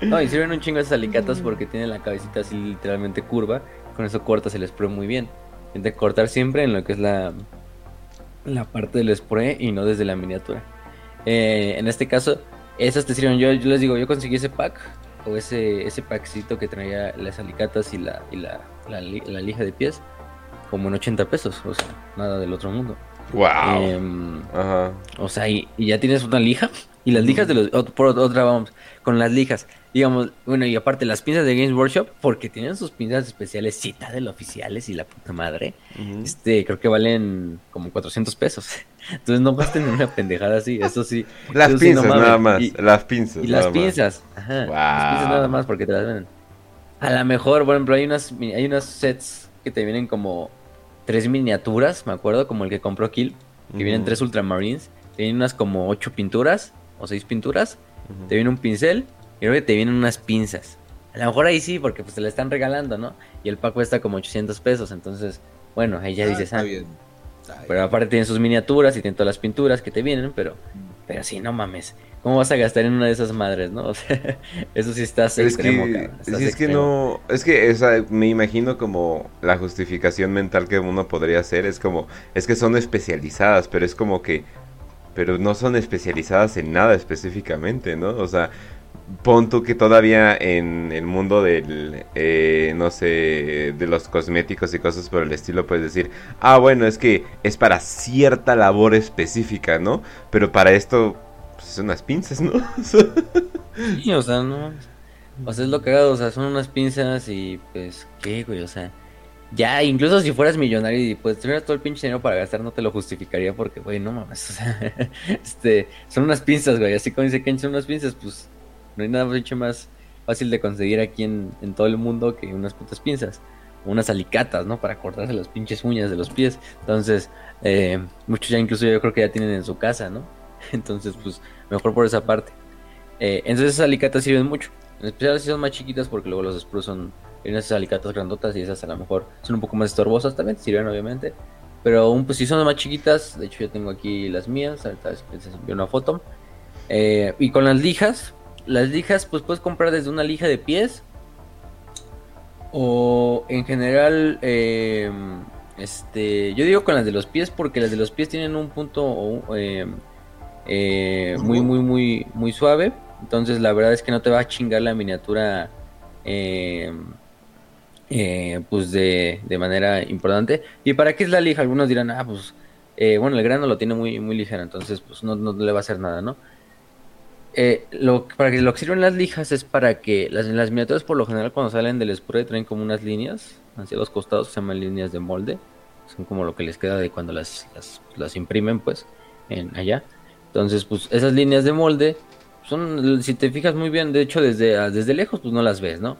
No, y sirven un chingo esas alicatas porque tienen la cabecita así literalmente curva con eso cortas el spray muy bien. de cortar siempre en lo que es la, la parte del spray y no desde la miniatura. Eh, en este caso, esas te sirven. Yo, yo les digo, yo conseguí ese pack o ese, ese packcito que traía las alicatas y la, y la, la, lija de pies como en 80 pesos. O sea, nada del otro mundo. Wow. Em, o sea, y, ya tienes una lija. Y las lijas de los. Por otra, vamos. Con las lijas digamos, bueno, y aparte las pinzas de Games Workshop, porque tienen sus pinzas especiales Citadel oficiales y la puta madre, este, creo que valen como 400 pesos. Entonces no gasten una pendejada así, eso sí. Las pinzas nada más, las pinzas. Y las pinzas, ajá. Las pinzas nada más porque te las venden. A lo mejor, por ejemplo, hay unas, hay unos sets que te vienen como tres miniaturas, me acuerdo, como el que compró Kill, que vienen tres Ultramarines, te vienen unas como ocho pinturas o seis pinturas, te viene un pincel creo que te vienen unas pinzas. A lo mejor ahí sí, porque pues te la están regalando, ¿no? Y el pack cuesta como 800 pesos, entonces, bueno, ahí ya ah, dices, ah, bien. Pero aparte tienen sus miniaturas y tienen todas las pinturas que te vienen, pero, pero sí, no mames. ¿Cómo vas a gastar en una de esas madres, no? O sea, eso sí está extremo, que, es que no, es que esa, me imagino como la justificación mental que uno podría hacer es como, es que son especializadas, pero es como que, pero no son especializadas en nada específicamente, ¿no? O sea, pon tú que todavía en el mundo del, eh, no sé, de los cosméticos y cosas por el estilo puedes decir, ah, bueno, es que es para cierta labor específica, ¿no? Pero para esto, pues son unas pinzas, ¿no? o sea, no. O sea, es lo cagado, o sea, son unas pinzas y pues, ¿qué, güey? O sea, ya, incluso si fueras millonario y pues tuvieras todo el pinche dinero para gastar, no te lo justificaría porque, güey, no mames, o sea, este, son unas pinzas, güey, así como dice Ken, son unas pinzas, pues no hay nada más, fácil de conseguir aquí en, todo el mundo que unas putas pinzas. Unas alicatas, ¿no? Para cortarse las pinches uñas de los pies. Entonces, eh, muchos ya incluso yo creo que ya tienen en su casa, ¿no? Entonces, pues, mejor por esa parte. Eh, entonces esas alicatas sirven mucho. En especial si son más chiquitas porque luego los spruce son... Tienen esas alicatas grandotas y esas a lo mejor son un poco más estorbosas también, sirven obviamente. Pero un, pues si son más chiquitas, de hecho yo tengo aquí las mías, ahorita les envío una foto. Eh, y con las lijas, las lijas pues puedes comprar desde una lija de pies o en general eh, este yo digo con las de los pies porque las de los pies tienen un punto eh, muy muy muy muy suave. Entonces la verdad es que no te va a chingar la miniatura pues de, de, manera importante. Y para qué es la lija algunos dirán ah pues bueno el grano lo tiene muy muy ligero entonces pues no, no le va a hacer nada no eh, lo, para que lo que sirven las lijas es para que las, miniaturas por lo general cuando salen del spray traen como unas líneas hacia los costados, se llaman líneas de molde, son como lo que les queda de cuando las, las, imprimen pues en allá. Entonces pues esas líneas de molde son, si te fijas muy bien, de hecho desde, desde lejos pues no las ves, ¿no?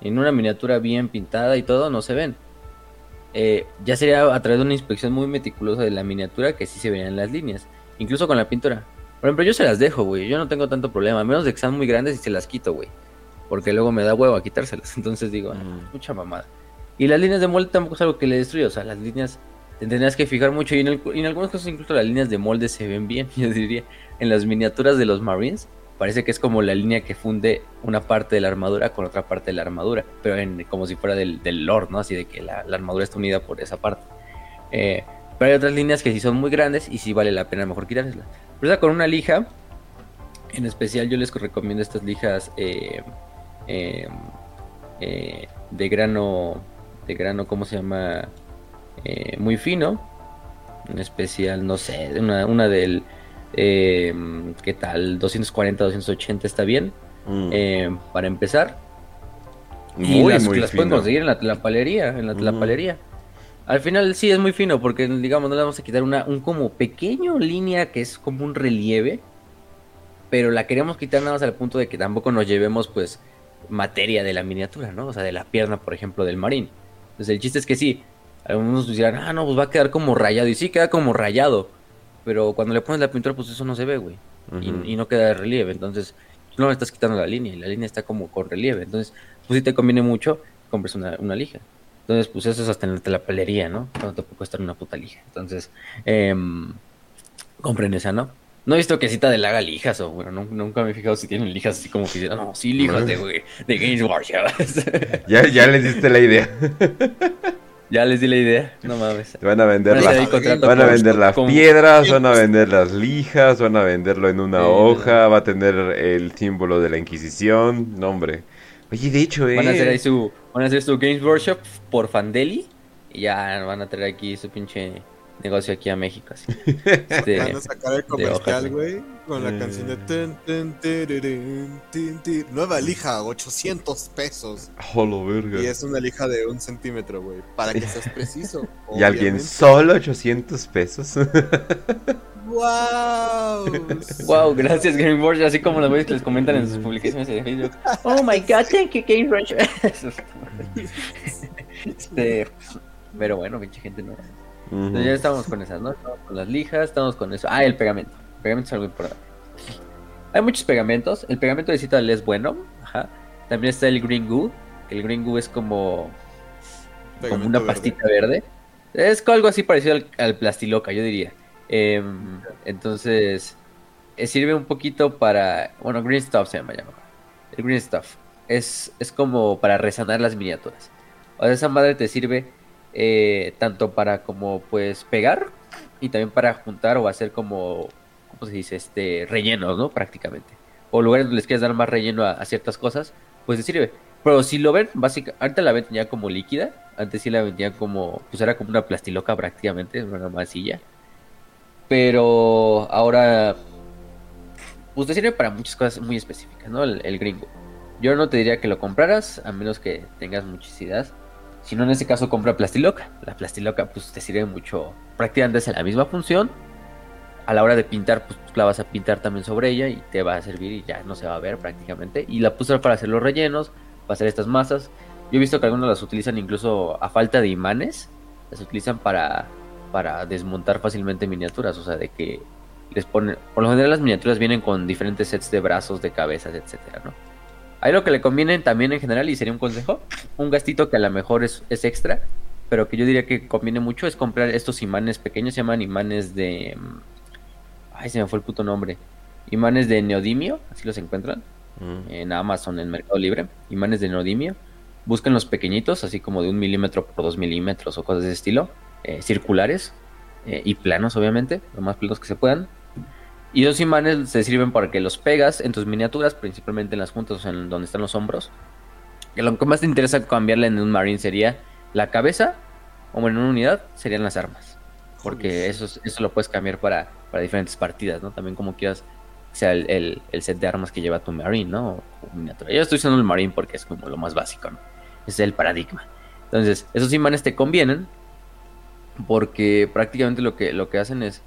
En una miniatura bien pintada y todo no se ven. Eh, ya sería a través de una inspección muy meticulosa de la miniatura que sí se verían las líneas, incluso con la pintura. Por ejemplo, yo se las dejo, güey. Yo no tengo tanto problema. A menos de que sean muy grandes y se las quito, güey. Porque luego me da huevo a quitárselas. Entonces digo, ah, mucha mamada. Y las líneas de molde tampoco es algo que le destruye. O sea, las líneas te tendrías que fijar mucho. Y en, en algunos casos incluso las líneas de molde se ven bien. Yo diría, en las miniaturas de los Marines, parece que es como la línea que funde una parte de la armadura con otra parte de la armadura. Pero en, como si fuera del, del Lord, ¿no? Así de que la, la armadura está unida por esa parte. Eh, pero hay otras líneas que sí son muy grandes y sí vale la pena mejor quitárselas. Pero con una lija, en especial yo les recomiendo estas lijas eh, em, eh, de grano, de grano, ¿cómo se llama? Eh, muy fino. En especial, no sé, una, una del, em, ¿qué tal? 240, 280 está bien. Mm. Em, para empezar. Muy, y las, muy las pueden conseguir en la tlapalería, en la mm. Al final sí es muy fino porque, digamos, no le vamos a quitar una un como pequeño línea que es como un relieve, pero la queremos quitar nada más al punto de que tampoco nos llevemos, pues, materia de la miniatura, ¿no? O sea, de la pierna, por ejemplo, del marín. Entonces, el chiste es que sí, algunos dirán, ah, no, pues va a quedar como rayado. Y sí queda como rayado, pero cuando le pones la pintura, pues eso no se ve, güey. y, no queda de relieve. Entonces, no le estás quitando la línea y la línea está como con relieve. Entonces, pues si te conviene mucho, compres una, una lija. Entonces, pues eso es hasta en la pelería, ¿no? Cuando te puede costar una puta lija. Entonces, eh, compren esa, ¿no? No he visto que cita de haga lijas, o bueno, nunca me he fijado si tienen lijas así como que no, sí, líjate, güey, de Games Workshop. ya, ya les diste la idea. ya les di la idea, no mames. Van a vender, van a vender las piedras, van a vender las lijas, van a venderlo en una hoja, va a tener el símbolo de la Inquisición, no hombre. Oye, de hecho, eh. Van a hacer ahí eh, su, van a hacer su Games Workshop por Fandeli. Y ya van a traer aquí su pinche negocio aquí a México. Así. Este, van a sacar el comercial, güey. Con la canción de. Mm. Nueva lija, 800 pesos. Oh, verga. Y es una lija de un centímetro, güey. Para que seas preciso. y alguien solo 800 pesos. ¡Wow! wow, gracias Game Workshop, así como los que les comentan en sus publicaciones de Facebook. Oh my god, thank you Game Workshop. este, pero bueno, pinche gente no. Entonces ya estamos con esas, ¿no? Estamos con las lijas, estamos con eso. Ah, el pegamento. El pegamento es algo importante. Hay muchos pegamentos. El pegamento de Citadel es bueno. Ajá. También está el Green Goo. El Green Goo es como, como una pastita verde. Es algo así parecido al, al plastiloca, yo diría. Em, entonces, eh, sirve un poquito para. Bueno, Green Stuff se llama ya El Green Stuff. Es, es como para resanar las miniaturas. O sea, esa madre te sirve eh, tanto para como pues pegar y también para juntar o hacer como. ¿Cómo se dice? Este, rellenos, ¿no? Prácticamente. O lugares donde les quieres dar más relleno a, ciertas cosas, pues te sirve. Pero si lo ven, básicamente, ahorita la venden ya como líquida. Antes sí la vendían como, pues era como una plastiloca prácticamente, una masilla. Pero ahora, pues te sirve para muchas cosas muy específicas, ¿no? El, gringo. Yo no te diría que lo compraras, a menos que tengas muchísimas Si no, en ese caso, compra Plastiloca. La Plastiloca, pues te sirve mucho. Prácticamente es la misma función. a la hora de pintar, pues la vas a pintar también sobre ella y te va a servir y ya no se va a ver prácticamente. Y la puse para hacer los rellenos, para hacer estas masas. Yo he visto que algunos las utilizan incluso a falta de imanes, las utilizan para, para desmontar fácilmente miniaturas, o sea, de que les ponen, por lo general las miniaturas vienen con diferentes sets de brazos, de cabezas, etcétera, ¿no? Ahí lo que le conviene también en general, y sería un consejo, un gastito que a lo mejor es, es extra, pero que yo diría que conviene mucho es comprar estos imanes pequeños, se llaman imanes de... Mm, ay, se me fue el puto nombre. Imanes de neodimio, así los encuentran mm. en Amazon, en Mercado Libre. Imanes de neodimio. Busquen los pequeñitos, así como de un milímetro por dos milímetros o cosas de ese estilo, eh, circulares eh, y planos, obviamente, lo más planos que se puedan. Y esos imanes se sirven para que los pegas en tus miniaturas, principalmente en las juntas, o en donde están los hombros. Que lo que más te interesa cambiarle en un marine sería la cabeza, o en una unidad, serían las armas. Porque eso, eso lo puedes cambiar para, para diferentes partidas, ¿no? También como quieras sea el, set de armas que lleva tu Marine, ¿no? O, miniatura. Yo estoy usando el Marine porque es como lo más básico, ¿no? Es el paradigma. Entonces, esos imanes te convienen porque prácticamente lo que, lo que hacen es,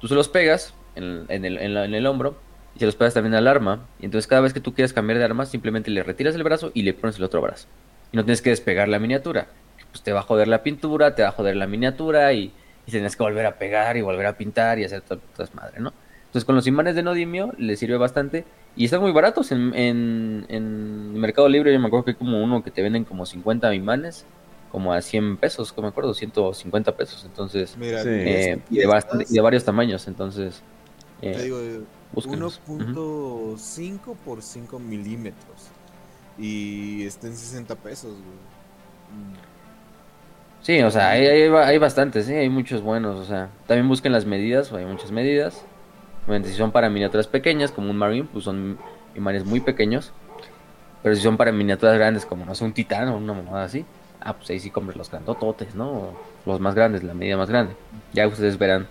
tú se los pegas en, el, en, el, hombro y se los pegas también al arma. Y entonces cada vez que tú quieras cambiar de arma, simplemente le retiras el brazo y le pones el otro brazo. Y no tienes que despegar la miniatura pues te va a joder la pintura, te va a joder la miniatura y, tienes que volver a pegar y volver a pintar y hacer todas madre, ¿no? Entonces con los imanes de Nodimio le sirve bastante y están muy baratos en, en, Mercado Libre. Yo me acuerdo que hay como uno que te venden como 50 imanes, como a 100 pesos, como me acuerdo, 150 pesos. Entonces, eh, de, varios tamaños. Entonces, eh, digo, 1.5 por 5 milímetros y está en 60 pesos, Sí, o sea, hay, hay, bastantes, ¿sí? hay muchos buenos, o sea, también busquen las medidas, hay muchas medidas. si son para miniaturas pequeñas, como un Marine, pues son imanes muy pequeños. Pero si son para miniaturas grandes, como no sé, un titán o una mamada así, ah, pues ahí sí compren los grandototes, ¿no? los más grandes, la medida más grande. Ya ustedes verán.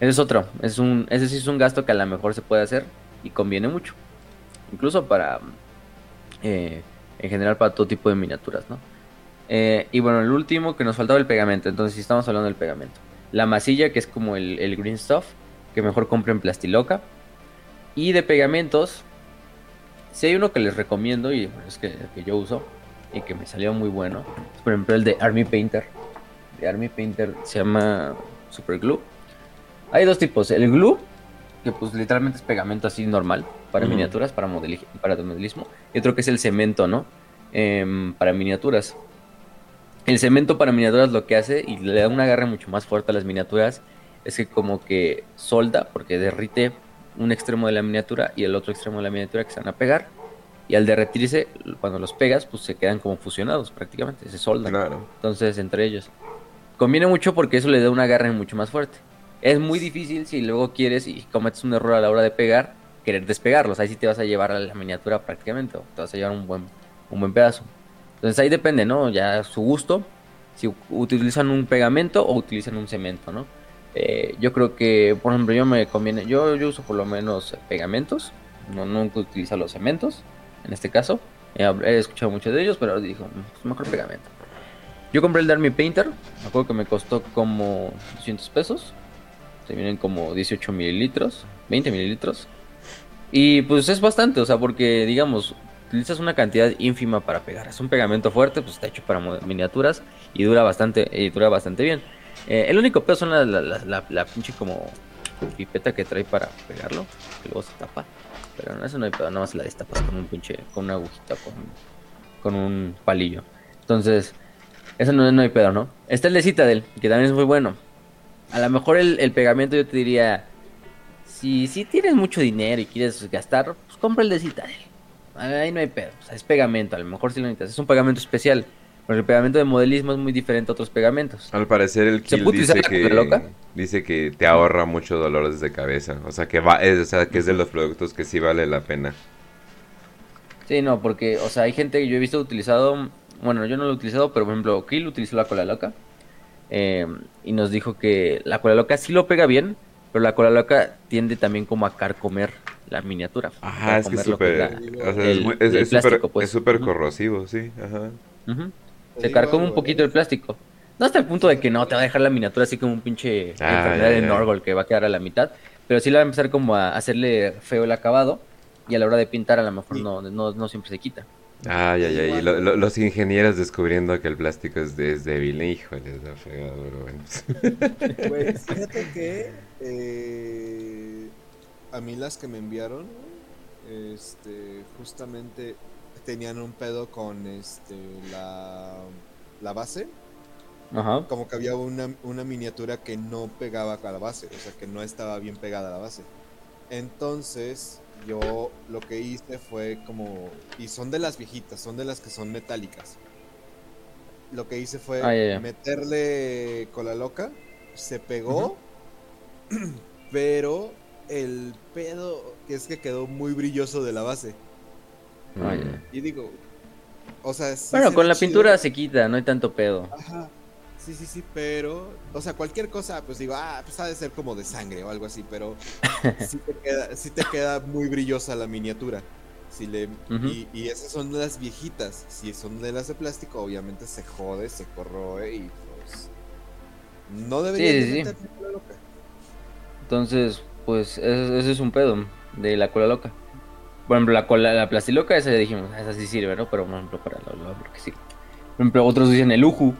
Ese es otro, es un, ese sí es un gasto que a lo mejor se puede hacer y conviene mucho. Incluso para, eh, en general, para todo tipo de miniaturas, ¿no? Eh, y bueno, el último que nos faltaba el pegamento. Entonces, si estamos hablando del pegamento. La masilla, que es como el, green stuff, que mejor compren Plastiloca. Y de pegamentos, si hay uno que les recomiendo y es que, que, yo uso y que me salió muy bueno, es por ejemplo el de Army Painter. De Army Painter se llama Super Glue. Hay dos tipos: el glue, que pues literalmente es pegamento así normal para miniaturas, para, para modelismo, y otro que es el cemento, ¿no? Em, para miniaturas. El cemento para miniaturas lo que hace y le da un agarre mucho más fuerte a las miniaturas es que como que solda, porque derrite un extremo de la miniatura y el otro extremo de la miniatura que se van a pegar. Y al derretirse, cuando los pegas, pues se quedan como fusionados prácticamente, se soldan. Entonces, entre ellos. Conviene mucho porque eso le da un agarre mucho más fuerte. Es muy difícil si luego quieres y cometes un error a la hora de pegar, querer despegarlos. Ahí sí te vas a llevar a la miniatura prácticamente, o te vas a llevar un buen, un buen pedazo. Entonces ahí depende, ¿no? Ya su gusto, si utilizan un pegamento o utilizan un cemento, ¿no? Eh, yo creo que, por ejemplo, yo me conviene, yo, yo uso por lo menos pegamentos, no nunca utilizo los cementos, en este caso. he escuchado muchos de ellos, pero dijo, pues mejor pegamento. Yo compré el de Army Painter, me acuerdo que me costó como 200 pesos. Se vienen como 18 mililitros, 20 mililitros. Y pues es bastante, o sea, porque digamos, utilizas una cantidad ínfima para pegar. Es un pegamento fuerte, pues está hecho para miniaturas y dura bastante, y dura bastante bien. Eh, el único peor son la, pinche como pipeta que trae para pegarlo, que luego se tapa. Pero eso no hay pedo, nada más la destapas con un pinche, con una agujita, con, con un palillo. Entonces, eso no, no hay pedo, ¿no? Está el de Citadel, que también es muy bueno. A lo mejor el, el pegamento yo te diría, si, si tienes mucho dinero y quieres gastar, pues compra el de Citadel Ahí no hay pedo. O sea, es pegamento, a lo mejor si lo necesitas. Es un pegamento especial. Porque el pegamento de modelismo es muy diferente a otros pegamentos. Al parecer el Kill dice que, dice que te ahorra mucho dolores de cabeza. O sea, que va, es, o sea, que es de los productos que sí vale la pena. Sí, no, porque, o sea, hay gente que yo he visto utilizado, bueno, yo no lo he utilizado, pero por ejemplo, Kill utilizó la cola loca. Eh, y nos dijo que la cola loca sí lo pega bien, pero la cola loca tiende también como a carcomer la miniatura. Ajá, es que súper. es súper corrosivo, sí. Ajá. Se carcó un poquito el plástico. No hasta el punto de que no te va a dejar la miniatura así como un pinche ah, enfermedad de Norgol que va a quedar a la mitad. pero sí le va a empezar como a hacerle feo el acabado y a la hora de pintar a lo mejor no, no, no siempre se quita. Ay, ay, ay. los ingenieros descubriendo que el plástico es, es débil. Híjole, da fregado, pero bueno. Pues fíjate que eh, a mí las que me enviaron, este, justamente tenían un pedo con este la, la base. Ajá. Como que había una, una miniatura que no pegaba a la base, o sea, que no estaba bien pegada a la base. Entonces, yo lo que hice fue como. Y son de las viejitas, son de las que son metálicas. Lo que hice fue ah, meterle cola loca, se pegó, pero el pedo es que quedó muy brilloso de la base. Ah, y digo, o sea, bueno, con la pintura se quita, no hay tanto pedo. Ajá. Sí, sí, sí, pero, o sea, cualquier cosa, pues digo, ah, pues ha de ser como de sangre o algo así, pero sí, te queda, te queda muy brillosa la miniatura. Si le, y, esas son las viejitas. Si son de las de plástico, obviamente se jode, se corroe y pues. No debería sí, sí, loca. Entonces, pues, ese, es un pedo de la cola loca. Por ejemplo, la cola, la plastiloca, esa ya dijimos, esa sí sirve, ¿no? Pero, por ejemplo, para la, porque sí. Por ejemplo, otros dicen el uju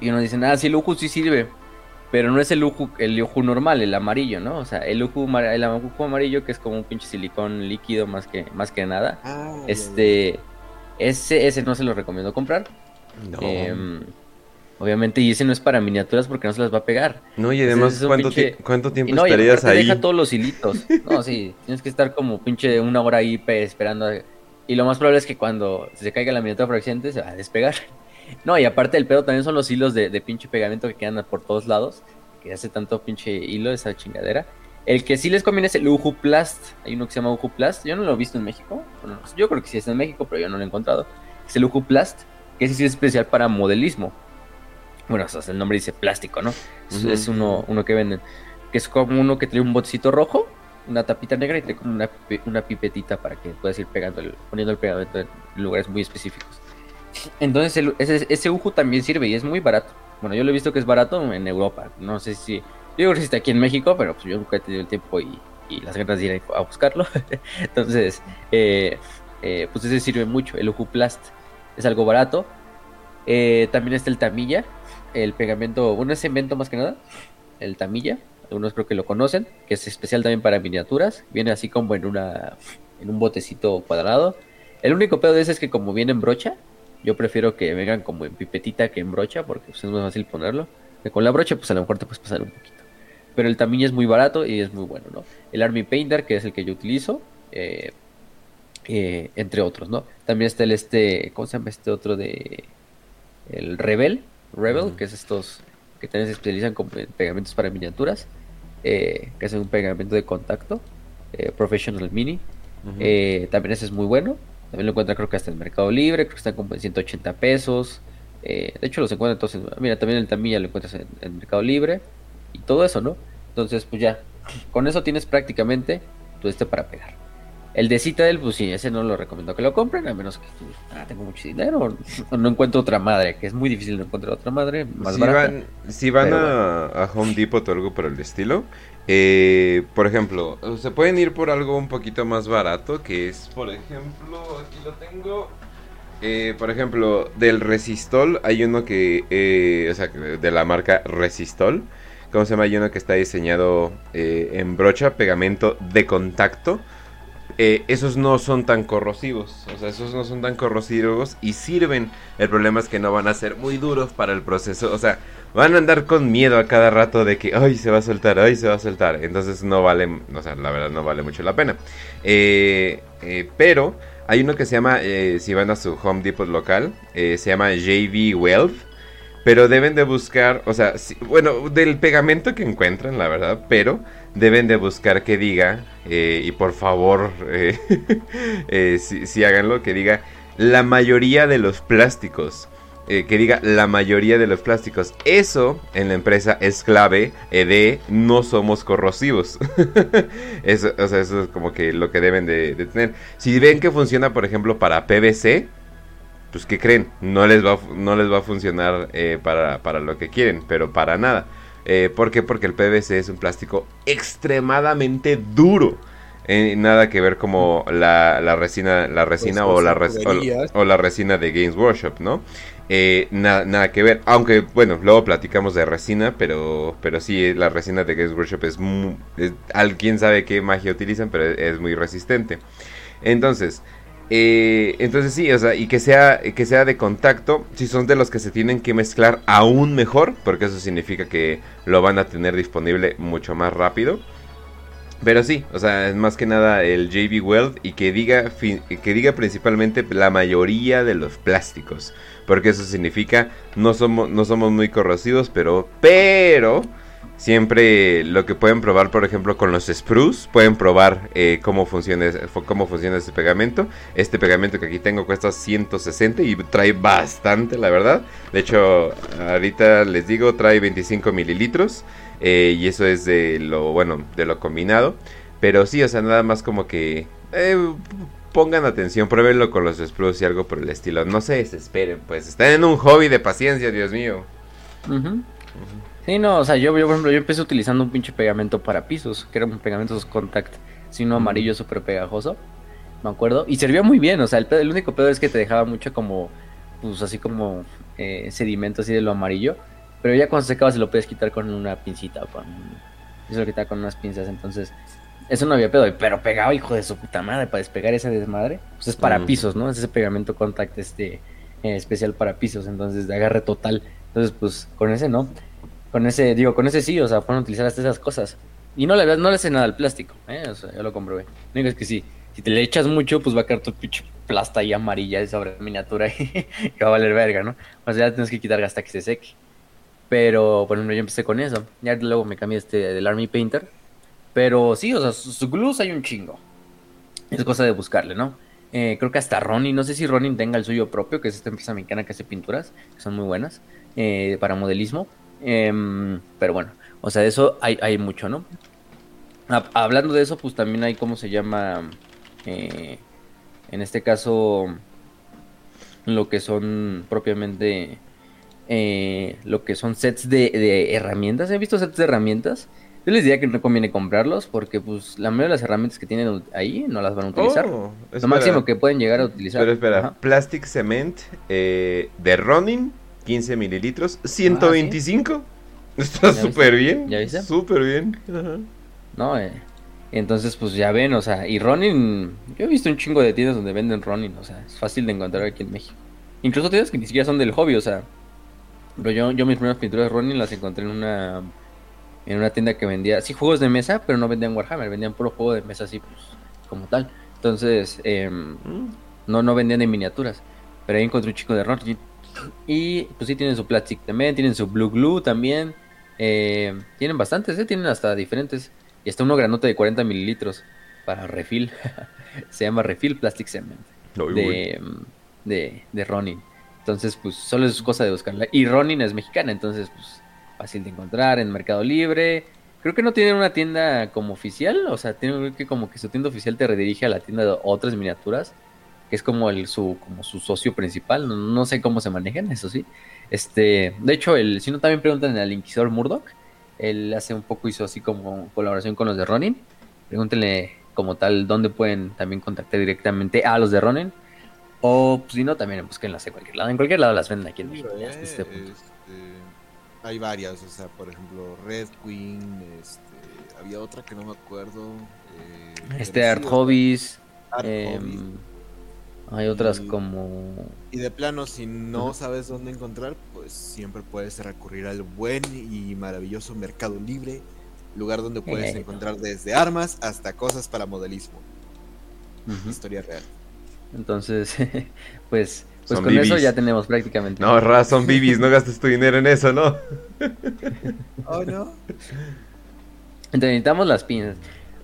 y uno dice, ah, sí, el Uju sí sirve. Pero no es el Uju, el Uju normal, el amarillo, ¿no? O sea, el Uju, el amarillo que es como un pinche silicón líquido más que, más que nada. Ah, este, ese, ese no se lo recomiendo comprar. No. Em, obviamente, y ese no es para miniaturas porque no se las va a pegar. No, y además, ¿cuánto, ¿cuánto, tiempo no, estarías ahí? deja todos los hilitos. No, sí, tienes que estar como pinche una hora ahí esperando. Y lo más probable es que cuando se caiga la miniatura por accidente se va a despegar. No, y aparte el pedo también son los hilos de, pinche pegamento que quedan por todos lados. Que hace tanto pinche hilo esa chingadera. El que sí les conviene es el Uju Plast. Hay uno que se llama Uju Plast. Yo no lo he visto en México. yo creo que sí está en México, pero yo no lo he encontrado. Es el Uju Plast, que ese sí es especial para modelismo. Bueno, o sea, el nombre dice plástico, ¿no? Es, uno, uno que venden. Que es como uno que trae un botecito rojo, una tapita negra y trae como una, una pipetita para que puedas ir pegando poniendo el pegamento en lugares muy específicos. Entonces ese, ese Uju también sirve y es muy barato. Bueno, yo lo he visto que es barato en Europa. No sé si... Yo creo que está aquí en México, pero pues yo nunca he tenido el tiempo y, las ganas de ir a buscarlo. Entonces, eh, eh, pues ese sirve mucho. El Uju Plast es algo barato. Eh, también está el Tamilla, el pegamento, bueno, es cemento más que nada. El Tamilla, algunos creo que lo conocen, que es especial también para miniaturas. Viene así como en, una, en un botecito cuadrado. El único pedo de ese es que como viene en brocha, yo prefiero que vengan como en pipetita que en brocha, porque pues, es más fácil ponerlo. Que con la brocha, pues a lo mejor te puedes pasar un poquito. Pero el tamaño es muy barato y es muy bueno, ¿no? El Army Painter, que es el que yo utilizo, eh, eh, entre otros, ¿no? También está el este, ¿cómo se llama este otro de... El Rebel, Rebel, que es estos que también se especializan con pegamentos para miniaturas, eh, que es un pegamento de contacto, Professional Mini. también ese es muy bueno. También lo encuentra creo que hasta en Mercado Libre, creo que están como en 180 pesos. Eh, de hecho los encuentra entonces, mira, también el Tamilla lo encuentras en, Mercado Libre y todo eso, ¿no? Entonces, pues ya, con eso tienes prácticamente tu este para pegar. El de Citadel, pues sí, ese no lo recomiendo que lo compren, a menos que ah, tengo mucho dinero, o no encuentro otra madre, que es muy difícil encontrar otra madre más si barata. Van, si van a, Home Depot o algo por el estilo, eh, por ejemplo, se pueden ir por algo un poquito más barato, que es, por ejemplo, aquí lo tengo. Eh, por ejemplo, del Resistol hay uno que, eh, o sea, de la marca Resistol. ¿Cómo se llama? Hay uno que está diseñado en brocha, pegamento de contacto. Esos no son tan corrosivos, o sea, esos no son tan corrosivos y sirven. El problema es que no van a ser muy duros para el proceso, o sea, van a andar con miedo a cada rato de que, ay, se va a soltar, ay, se va a soltar. Entonces no vale, o sea, la verdad no vale mucho la pena. Eh, eh, pero hay uno que se llama, eh, si van a su Home Depot local, se llama JV Wealth. Pero deben de buscar, o sea, bueno, del pegamento que encuentran, la verdad, pero deben de buscar que diga, y por favor, si, si háganlo, que diga la mayoría de los plásticos eh, que diga la mayoría de los plásticos. Eso en la empresa es clave eh, de no somos corrosivos. eso, o sea, eso es como que lo que deben de, tener. Si ven que funciona, por ejemplo, para PVC, pues ¿qué creen? No les va, no les va a funcionar eh, para, para, lo que quieren, pero para nada. Eh, ¿Por qué? Porque el PVC es un plástico extremadamente duro. Eh, nada que ver como la, resina, la resina pues, o, la o, la resina de Games Workshop, ¿no? Eh, nada que ver, aunque bueno, luego platicamos de resina, pero, pero sí, la resina de Games Workshop es, muy, quién sabe qué magia utilizan, pero es, muy resistente. Entonces, eh, entonces sí, o sea, y que sea, que sea de contacto, si son de los que se tienen que mezclar aún mejor, porque eso significa que lo van a tener disponible mucho más rápido. Pero sí, o sea, es más que nada el JB Weld y que diga, que diga principalmente la mayoría de los plásticos. Porque eso significa no somos, no somos muy corrosivos, pero, pero, siempre lo que pueden probar, por ejemplo, con los sprues, pueden probar eh, cómo, funciona, cómo funciona este pegamento. Este pegamento que aquí tengo cuesta 160 y trae bastante, la verdad. De hecho, ahorita les digo, trae 25 mililitros. Eh, y eso es de lo, bueno, de lo combinado. Pero sí, o sea, nada más como que... Eh, pongan atención, pruébenlo con los sprues y algo por el estilo. No se desesperen, pues están en un hobby de paciencia, Dios mío. Sí, no, o sea, yo, por ejemplo, yo empecé utilizando un pinche pegamento para pisos, que era un pegamento contact, sino amarillo súper pegajoso, me acuerdo, y servía muy bien, o sea, el, único pedo es que te dejaba mucho como, pues así como eh, sedimento así de lo amarillo, pero ya cuando se secaba se lo puedes quitar con una pincita con... Eso lo quitaba con unas pinzas, entonces... Eso no había pedo, pero pegaba hijo de su puta madre para despegar esa desmadre. Pues es para mm. pisos, ¿no? Es ese pegamento contact este eh, especial para pisos, entonces de agarre total. Entonces, pues con ese no. Con ese, digo, con ese sí, o sea, pueden utilizar hasta esas cosas. Y no le, no le hace nada al plástico, ¿eh? O yo lo comprobé. Lo es que sí, si te le echas mucho, pues va a quedar tu pinche plasta ahí amarilla sobre miniatura y, va a valer verga, ¿no? O sea, ya tienes que quitar hasta que se seque. Pero, bueno, yo empecé con eso. Ya luego me cambié este del Army Painter. Pero sí, o sea, su glues hay un chingo. Es cosa de buscarle, ¿no? Eh, creo que hasta Ronin, no sé si Ronin tenga el suyo propio, que es esta empresa mexicana que hace pinturas, que son muy buenas, eh, para modelismo. Em, pero bueno, o sea, de eso hay, hay mucho, ¿no? hablando de eso, pues también hay, ¿cómo se llama? Eh, en este caso, lo que son propiamente eh, lo que son sets de, herramientas. ¿He visto sets de herramientas? Yo les diría que no conviene comprarlos porque pues la mayoría de las herramientas que tienen ahí no las van a utilizar. Oh, lo máximo que pueden llegar a utilizar. Pero espera, Plastic Cement eh, de Ronin, 15 mililitros, 125. Ah, Está súper bien. ¿Ya viste? Súper bien. No, eh. Entonces, pues ya ven, o sea, y Ronin, yo he visto un chingo de tiendas donde venden Ronin, o sea, es fácil de encontrar aquí en México. Incluso tiendas que ni siquiera son del hobby, o sea, pero yo, yo mis primeras pinturas de Ronin las encontré en una en una tienda que vendía, sí, juegos de mesa, pero no vendían Warhammer, vendían puro juego de mesa así, pues, como tal. Entonces, em, no, no vendían de miniaturas. Pero ahí encontré un chico de Ronin. Y pues sí, tienen su Plastic también, tienen su Blue Glue también. Eh, tienen bastantes, ¿eh? tienen hasta diferentes. Y está uno granote de 40 mililitros para refill. Se llama Refill Plastic Cement. de, de, de Ronin. Entonces, pues solo es cosa de buscarla. Y Ronin es mexicana, entonces, pues fácil de encontrar en Mercado Libre. Creo que no tienen una tienda como oficial, o sea, tiene que como que su tienda oficial te redirige a la tienda de otras miniaturas, que es como el su como su socio principal, no, sé cómo se manejan, eso sí. Este, de hecho, el si no también preguntan al Inquisidor Murdoch, él hace un poco hizo así como colaboración con los de Ronin. Pregúntenle como tal dónde pueden también contactar directamente a los de Ronin o pues, si no, también busquenlas en cualquier lado. En cualquier lado las venden aquí en México. Este este, hay varias, o sea, por ejemplo, Red Queen, este, había otra que no me acuerdo. Eh, este Art Hobbies. Em, hay otras como... Y de plano, si no sabes dónde encontrar, pues siempre puedes recurrir al buen y maravilloso Mercado Libre, lugar donde puedes eh. encontrar desde armas hasta cosas para modelismo. Historia real. Entonces, pues, pues con eso ya tenemos prácticamente. No, razón bibis, no gastes tu dinero en eso, ¿no? oh, no. Entonces necesitamos las pinzas.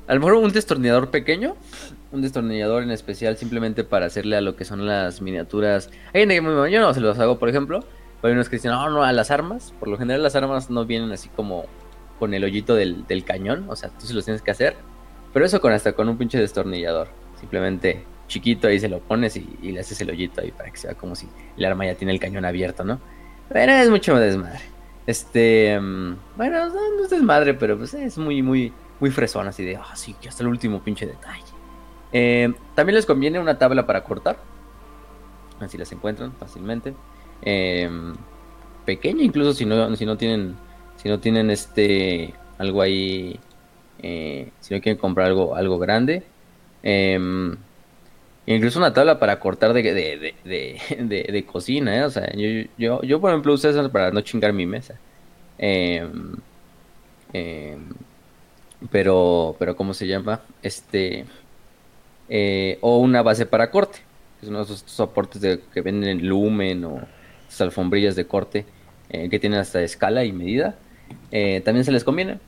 A lo mejor un destornillador pequeño, un destornillador en especial simplemente para hacerle a lo que son las miniaturas. Hay gente que yo no se los hago, por ejemplo. Pero hay unos que dicen, no, no, a las armas. Por lo general las armas no vienen así como con el hoyito del, del cañón. O sea, tú sí los tienes que hacer. Pero eso con hasta con un pinche destornillador. Simplemente chiquito, ahí se lo pones y, le haces el hoyito ahí para que sea como si el arma ya tiene el cañón abierto, ¿no? Pero es mucho desmadre. Este, mm, bueno, no, es desmadre, pero pues es muy, muy, muy fresón, así de, ah, sí, hasta el último pinche detalle. Eh, también les conviene una tabla para cortar, así las encuentran fácilmente. Eh, pequeña, incluso si no, si no tienen, si no tienen este, algo ahí, eh, si no quieren comprar algo, algo grande. Incluso una tabla para cortar de, de, de, de, cocina. O sea, yo, yo, yo, por ejemplo uso eso para no chingar mi mesa. Em, em, pero, pero, ¿cómo se llama? Este... Eh, o una base para corte. Que son esos soportes de, que venden en Lumen o alfombrillas de corte eh, que tienen hasta escala y medida. Eh, también se les conviene.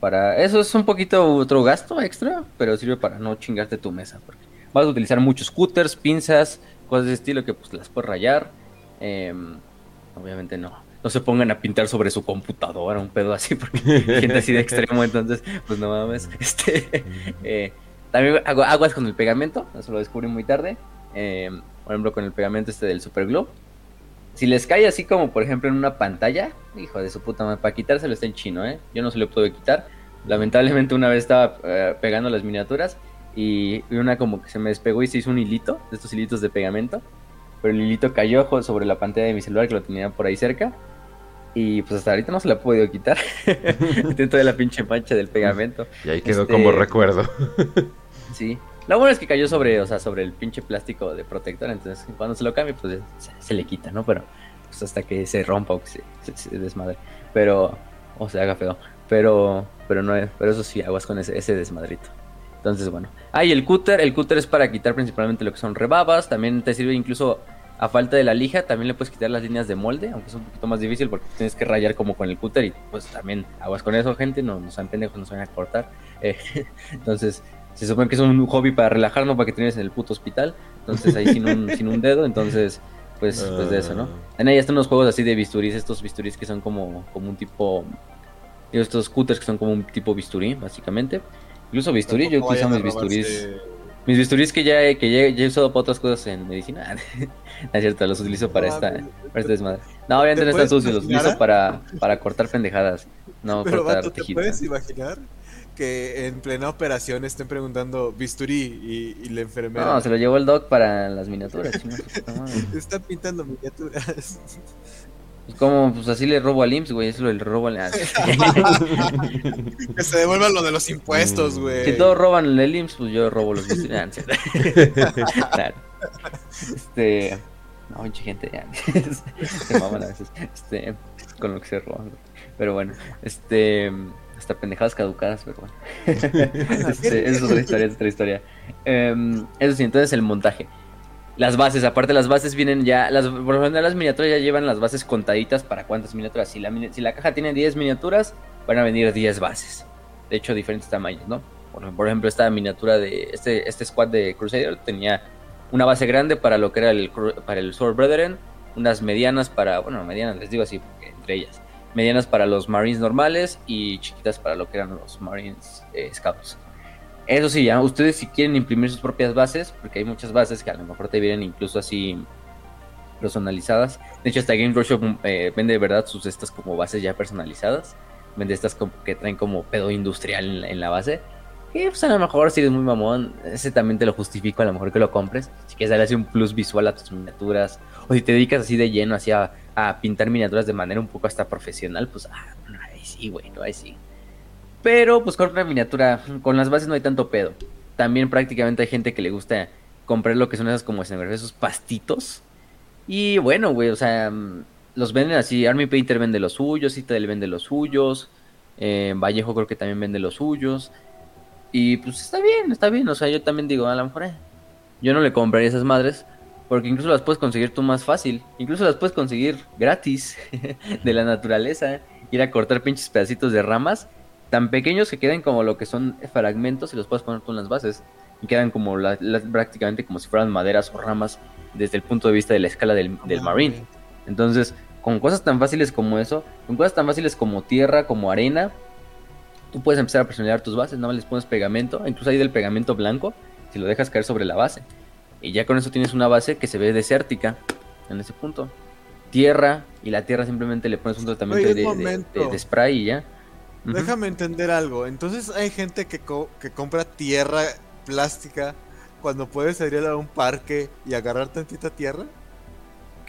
Para eso es un poquito otro gasto extra, pero sirve para no chingarte tu mesa. Vas a utilizar muchos scooters, pinzas, cosas de estilo que pues las puedes rayar. Em, obviamente no. No se pongan a pintar sobre su computadora, un pedo así, porque gente así de extremo, entonces, pues no mames. Este, eh, también hago aguas con el pegamento, eso lo descubrí muy tarde. Em, por ejemplo, con el pegamento este del Super Glue. Si les cae así como, por ejemplo, en una pantalla, hijo de su puta madre, para quitárselo está en chino, ¿eh? Yo no se lo puedo quitar. Lamentablemente una vez estaba eh, pegando las miniaturas y una como que se me despegó y se hizo un hilito, de estos hilitos de pegamento. Pero el hilito cayó sobre la pantalla de mi celular que lo tenía por ahí cerca. Y pues hasta ahorita no se la he podido quitar. Dentro de la pinche mancha del pegamento. Y ahí quedó como este, recuerdo. sí. Lo bueno es que cayó sobre, o sea, sobre el pinche plástico de protector. Entonces cuando se lo cambie, pues se, le quita, ¿no? Pero pues hasta que se rompa o que se, desmadre. Pero, o se haga feo. Pero, pero no, pero eso sí, aguas con ese, ese desmadrito. Entonces, bueno. Ah, y el cúter. El cúter es para quitar principalmente lo que son rebabas. También te sirve incluso a falta de la lija. También le puedes quitar las líneas de molde. Aunque es un poquito más difícil porque tienes que rayar como con el cúter. Y pues también aguas con eso, gente. No, no sean pendejos, no se van a cortar. Eh, entonces, se supone que es un hobby para relajarnos, para que tienes en el puto hospital. Entonces, ahí sin un, sin un dedo. Entonces, pues, pues de eso, ¿no? Ah. En ahí están unos juegos así de bisturís. Estos bisturís que son como, como un tipo. Estos cúters que son como un tipo bisturí, básicamente. Incluso bisturí, yo utilizo mis bisturís. Mis bisturís que ya, que ya, he usado para otras cosas en medicina. no es cierto, los utilizo para, esta, para este desmadre. No, obviamente no están sucios, los utilizo para, para cortar pendejadas. No Pero, cortar ¿te puedes imaginar? que en plena operación estén preguntando bisturí y, la enfermera. No, se lo llevó el doc para las miniaturas. Están pintando miniaturas. Pues como, pues así le robo al IMSS, güey, eso le robo al... que se devuelvan lo de los impuestos, güey. Si todos roban el IMSS, pues yo robo los estudiantes. claro. Este... No, mucha gente ya. se maman a veces. Este... Con lo que se roban, Pero bueno, este... Hasta pendejadas caducadas, pero bueno. este, es otra historia, es otra historia. Um, eso sí, entonces el montaje. Las bases, aparte las bases vienen ya, las, por lo general las miniaturas ya llevan las bases contaditas para cuántas miniaturas. Si la, si la caja tiene 10 miniaturas, van a venir 10 bases. De hecho, diferentes tamaños, ¿no? Por, ejemplo, esta miniatura de, este, este squad de Crusader tenía una base grande para lo que era el, para el Sword Brethren, unas medianas para, bueno, medianas les digo así, porque entre ellas, medianas para los Marines normales y chiquitas para lo que eran los Marines eh, Scouts. Eso sí, ya ustedes si quieren imprimir sus propias bases, porque hay muchas bases que a lo mejor te vienen incluso así personalizadas. De hecho, hasta Game Workshop eh, vende de verdad sus estas como bases ya personalizadas. Vende estas que traen como pedo industrial en la, base. Que pues a lo mejor si eres muy mamón, ese también te lo justifico, a lo mejor que lo compres. Si quieres darle así un plus visual a tus miniaturas. O si te dedicas así de lleno así a, pintar miniaturas de manera un poco hasta profesional, pues ah, ahí sí, bueno, ahí sí. Pero pues con una miniatura, con las bases no hay tanto pedo. También prácticamente hay gente que le gusta comprar lo que son esas como esos pastitos. Y bueno, güey, o sea, mm, los venden así. Army Painter vende los suyos, Citadel vende los suyos. Eh, Vallejo creo que también vende los suyos. Y pues está bien, está bien. O sea, yo también digo, a lo eh, yo no le compraría esas madres. Porque incluso las puedes conseguir tú más fácil. Incluso las puedes conseguir gratis de la naturaleza. Ir a cortar pinches pedacitos de ramas tan pequeños que queden como lo que son fragmentos y los puedes poner tú en las bases. Y quedan como prácticamente como si fueran maderas o ramas desde el punto de vista de la escala del, del marine. Entonces, con cosas tan fáciles como eso, con cosas tan fáciles como tierra, como arena, tú puedes empezar a personalizar tus bases, nada más les pones pegamento, incluso ahí del pegamento blanco, si lo dejas caer sobre la base. Y ya con eso tienes una base que se ve desértica en ese punto. tierra y la tierra simplemente le pones un tratamiento de, spray y ya. Déjame entender algo. Entonces hay gente que, que compra tierra plástica cuando puedes salir a un parque y agarrar tantita tierra.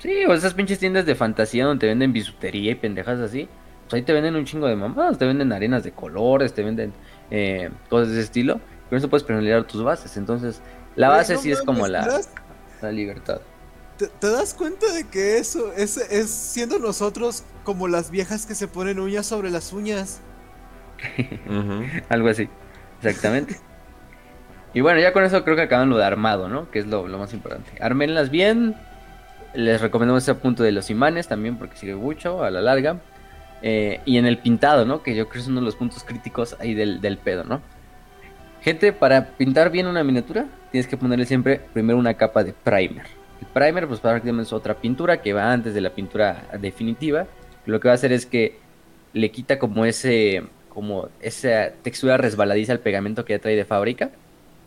Sí, o esas pinches tiendas de fantasía donde te venden bisutería y pendejas así. Pues ahí te venden un chingo de mamadas, te venden arenas de colores, te venden eh, cosas de ese estilo. Con eso puedes personalizar tus bases. Entonces, la base sí es como la, la libertad. ¿Te, das cuenta de que eso es, es siendo nosotros como las viejas que se ponen uñas sobre las uñas? Algo así, exactamente. y bueno, ya con eso creo que acaban lo de armado, ¿no? Que es lo, más importante. Armenlas bien. Les recomendamos ese punto de los imanes también porque sirve mucho a la larga. Eh, y en el pintado, ¿no? Que yo creo que es uno de los puntos críticos ahí del, del pedo, ¿no? Gente, para pintar bien una miniatura, tienes que ponerle siempre primero una capa de primer. El primer, pues prácticamente es otra pintura que va antes de la pintura definitiva. Lo que va a hacer es que le quita como ese, como esa textura resbaladiza al pegamento que ya trae de fábrica.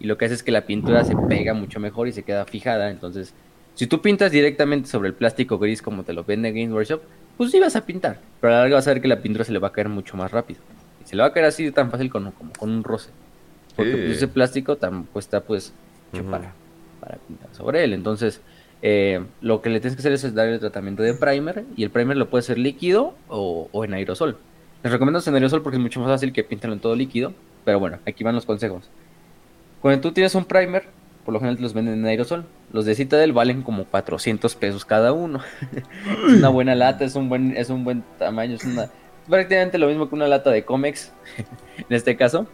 Y lo que hace es que la pintura se pega mucho mejor y se queda fijada. Entonces, si tú pintas directamente sobre el plástico gris como te lo vende Games Workshop, pues sí vas a pintar. Pero a la larga vas a ver que la pintura se le va a caer mucho más rápido. Y se le va a caer así tan fácil como, como con un roce. Porque pues, ese plástico tan, pues, está pues hecho para, para pintar sobre él. Entonces, eh, lo que le tienes que hacer es darle el tratamiento de primer y el primer lo puede ser líquido o, en aerosol. Les recomiendo en aerosol porque es mucho más fácil que pintarlo en todo líquido, pero bueno, aquí van los consejos. Cuando tú tienes un primer, por lo general los venden en aerosol. Los de Citadel valen como 400 pesos cada uno. es una buena lata, es un buen, es un buen tamaño, es una, prácticamente lo mismo que una lata de Comex, en este caso,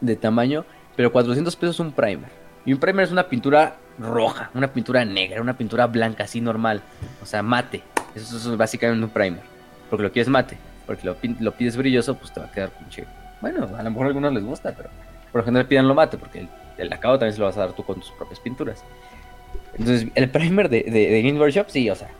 de tamaño, pero 400 pesos un primer. Y un primer es una pintura roja, una pintura negra, una pintura blanca, así normal. O sea, mate. Eso, es básicamente un primer. Porque lo quieres mate. Porque lo, pides brilloso, pues te va a quedar pinche. Bueno, a lo mejor a algunos les gusta, pero por lo general pidan lo mate, porque el, acabado también se lo vas a dar tú con tus propias pinturas. Entonces, el primer de, de, Game Workshop, sí, o sea,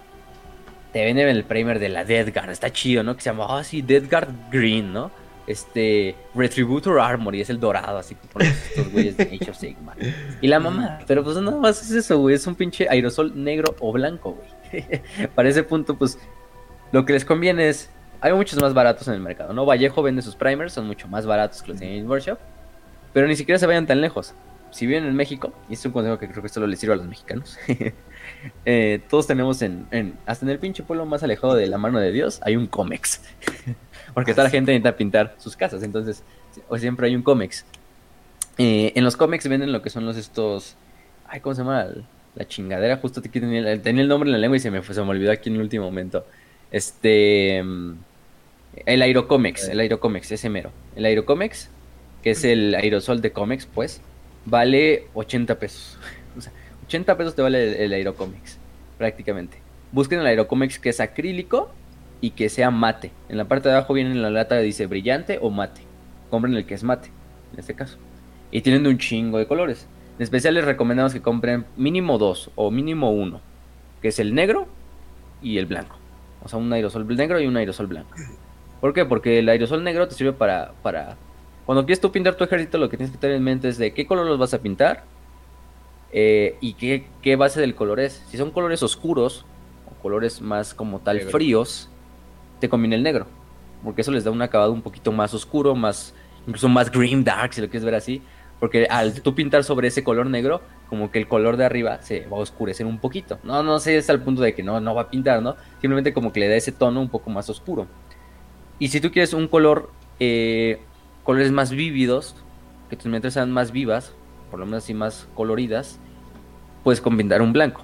te venden el primer de la Deadguard, está chido, ¿no? Que se llama, ah, sí, Deadguard Green, ¿no? este Retributor Armor y es el dorado, así como estos güeyes de Age of Sigma. Y la mamá, pero pues nada más es eso, güey, es un pinche aerosol negro o blanco, güey. Para ese punto, pues lo que les conviene es, hay muchos más baratos en el mercado, ¿no? Vallejo vende sus primers, son mucho más baratos que los de Workshop, pero ni siquiera se vayan tan lejos. Si viven en México, y es un consejo que creo que solo les sirve a los mexicanos, eh, todos tenemos en, en, hasta en el pinche pueblo más alejado de la mano de Dios, hay un Comex. porque toda la gente necesita pintar sus casas, entonces o siempre hay un cómics. Eh, en los cómics venden lo que son los estos, ay, ¿cómo se llama? La chingadera, justo tenía, el nombre en la lengua y se me, se me olvidó aquí en el último momento. Este, el Aerocomics, el Aerocomics, ese mero. El Aerocomics, que es el aerosol de cómics, pues, vale 80 pesos. O sea, 80 pesos te vale el, el Aerocomics, prácticamente. Busquen el Aerocomics que es acrílico y que sea mate. En la parte de abajo viene en la lata dice brillante o mate. Compren el que es mate, en este caso. Y tienen un chingo de colores. En especial les recomendamos que compren mínimo dos o mínimo uno, que es el negro y el blanco. O sea, un aerosol negro y un aerosol blanco. ¿Por qué? Porque el aerosol negro te sirve para, para... Cuando quieres tú pintar tu ejército, lo que tienes que tener en mente es de qué color los vas a pintar eh, y qué, qué, base del color es. Si son colores oscuros o colores más como tal fríos, te conviene el negro. Porque eso les da un acabado un poquito más oscuro, más incluso más green dark, si lo quieres ver así. Porque al tú pintar sobre ese color negro, como que el color de arriba se va a oscurecer un poquito. No, no sé, es al punto de que no, no va a pintar, ¿no? Simplemente como que le da ese tono un poco más oscuro. Y si tú quieres un color, eh, colores más vívidos, que tus miniaturas sean más vivas, por lo menos así más coloridas, puedes combinar un blanco.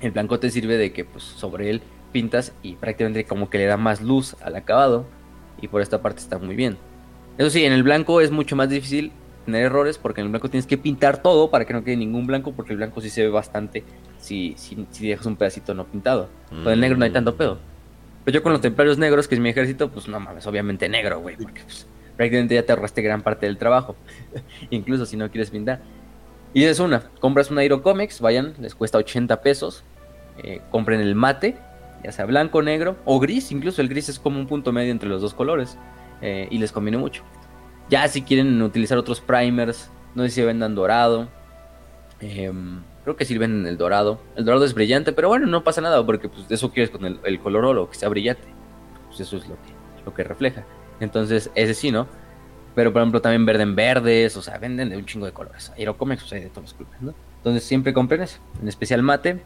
El blanco te sirve de que pues sobre él pintas y prácticamente como que le da más luz al acabado y por esta parte está muy bien. Eso sí, en el blanco es mucho más difícil tener errores porque en el blanco tienes que pintar todo para que no quede ningún blanco porque el blanco sí se ve bastante si, si, dejas un pedacito no pintado. Con el negro no hay tanto pedo. Pero yo con los templarios negros, que es mi ejército, pues no mames, obviamente negro, güey, porque pues, prácticamente ya te ahorraste gran parte del trabajo, incluso si no quieres pintar. Y es una, compras un Aerocomics, vayan, les cuesta 80 pesos, eh, compren el mate, ya sea blanco, negro o gris, incluso el gris es como un punto medio entre los dos colores eh, y les conviene mucho. Ya si quieren utilizar otros primers, no sé si vendan dorado, em, Creo que sirven en el dorado. El dorado es brillante, pero bueno, no pasa nada porque pues eso quieres con el, color oro, que sea brillante. Pues eso es lo que, lo que refleja. Entonces, ese sí, ¿no? Pero por ejemplo también venden verdes, o sea, venden de un chingo de colores. Aerocomics, o sea, de todos los colores, ¿no? Entonces siempre compren eso. En especial mate.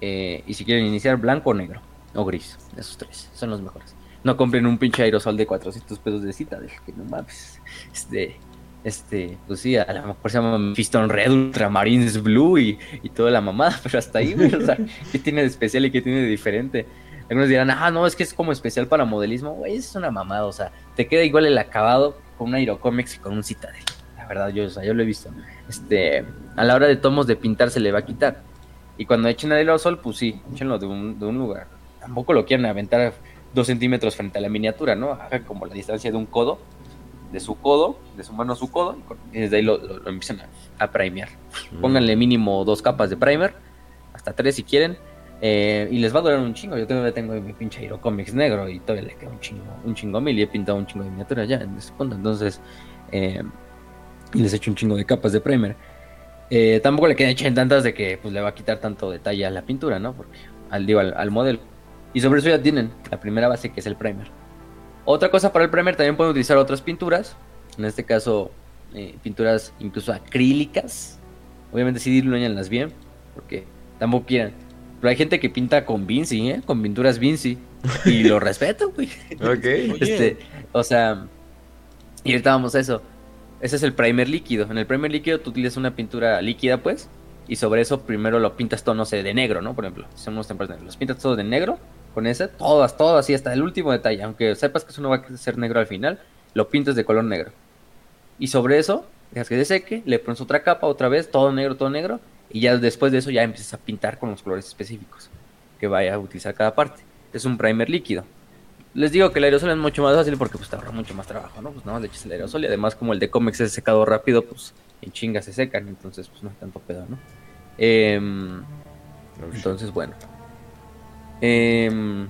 Eh, y si quieren iniciar blanco o negro. O gris. Esos tres. Son los mejores. No compren un pinche aerosol de 400 pesos de cita. Que no mames. Este este, pues sí, a lo mejor se llama Fiston Red, Ultramarines Blue y, y toda la mamada, pero hasta ahí, güey, o sea, ¿qué tiene de especial y qué tiene de diferente? Algunos dirán, ah, no, es que es como especial para modelismo, güey, es una mamada, o sea, te queda igual el acabado con un Aerocomics y con un Citadel, la verdad, yo, o sea, yo lo he visto, este, a la hora de tomos de pintar se le va a quitar, y cuando echen el aerosol, pues sí, échenlo de un, de un lugar, tampoco lo quieran aventar dos centímetros frente a la miniatura, ¿no? Como la distancia de un codo, de su codo, de su mano a su codo, y desde ahí lo, empiezan a, primear. Mm. Pónganle mínimo dos capas de primer, hasta tres si quieren, eh, y les va a durar un chingo. Yo todavía tengo mi pinche Hero Comics negro y todavía le queda un chingo, un chingo mil y he pintado un chingo de miniatura ya en ese punto. Entonces, eh, y les he hecho un chingo de capas de primer. Eh, tampoco le quedan echen tantas de que pues le va a quitar tanto detalle a la pintura, ¿no? Porque al, digo, al modelo. Y sobre eso ya tienen la primera base que es el primer. Otra cosa para el primer, también pueden utilizar otras pinturas. En este caso, eh, pinturas incluso acrílicas. Obviamente sí las bien, porque tampoco quieran. Pero hay gente que pinta con Vinci, ¿eh? Con pinturas Vinci. Y lo respeto, güey. Ok. Este, o sea, y ahorita vamos a eso. Ese es el primer líquido. En el primer líquido tú utilizas una pintura líquida, pues. Y sobre eso primero lo pintas todo, no sé, de negro, ¿no? Por ejemplo, si son unos tempranos, los pintas todo de negro con ese, todas, todas, así hasta el último detalle. Aunque sepas que eso no va a ser negro al final, lo pintas de color negro. Y sobre eso, dejas que se seque, le pones otra capa, otra vez, todo negro, todo negro. Y ya después de eso ya empiezas a pintar con los colores específicos que vaya a utilizar cada parte. Es un primer líquido. Les digo que el aerosol es mucho más fácil porque pues te ahorra mucho más trabajo, ¿no? Pues nada más le echas el aerosol y además como el de cómics es secado rápido, pues en chinga se secan, entonces pues no es tanto pedo, ¿no? Em, entonces, bueno. Em,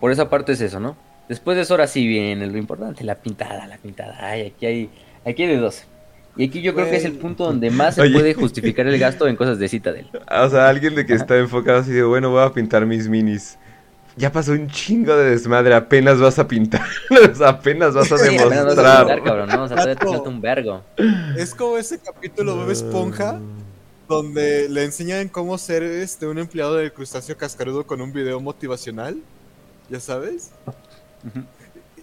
por esa parte es eso, ¿no? Después de eso, ahora sí viene lo importante, la pintada, la pintada. Ay, aquí hay, aquí hay de dos. Y aquí yo creo que es el punto donde más se puede justificar el gasto en cosas de Citadel. O sea, alguien de que está enfocado así de, bueno, voy a pintar mis minis. Ya pasó un chingo de desmadre, apenas vas a pintar, apenas vas a demostrar. un vergo. Es como ese capítulo de Esponja donde le enseñan cómo ser este un empleado del crustáceo cascarudo con un video motivacional, ya sabes.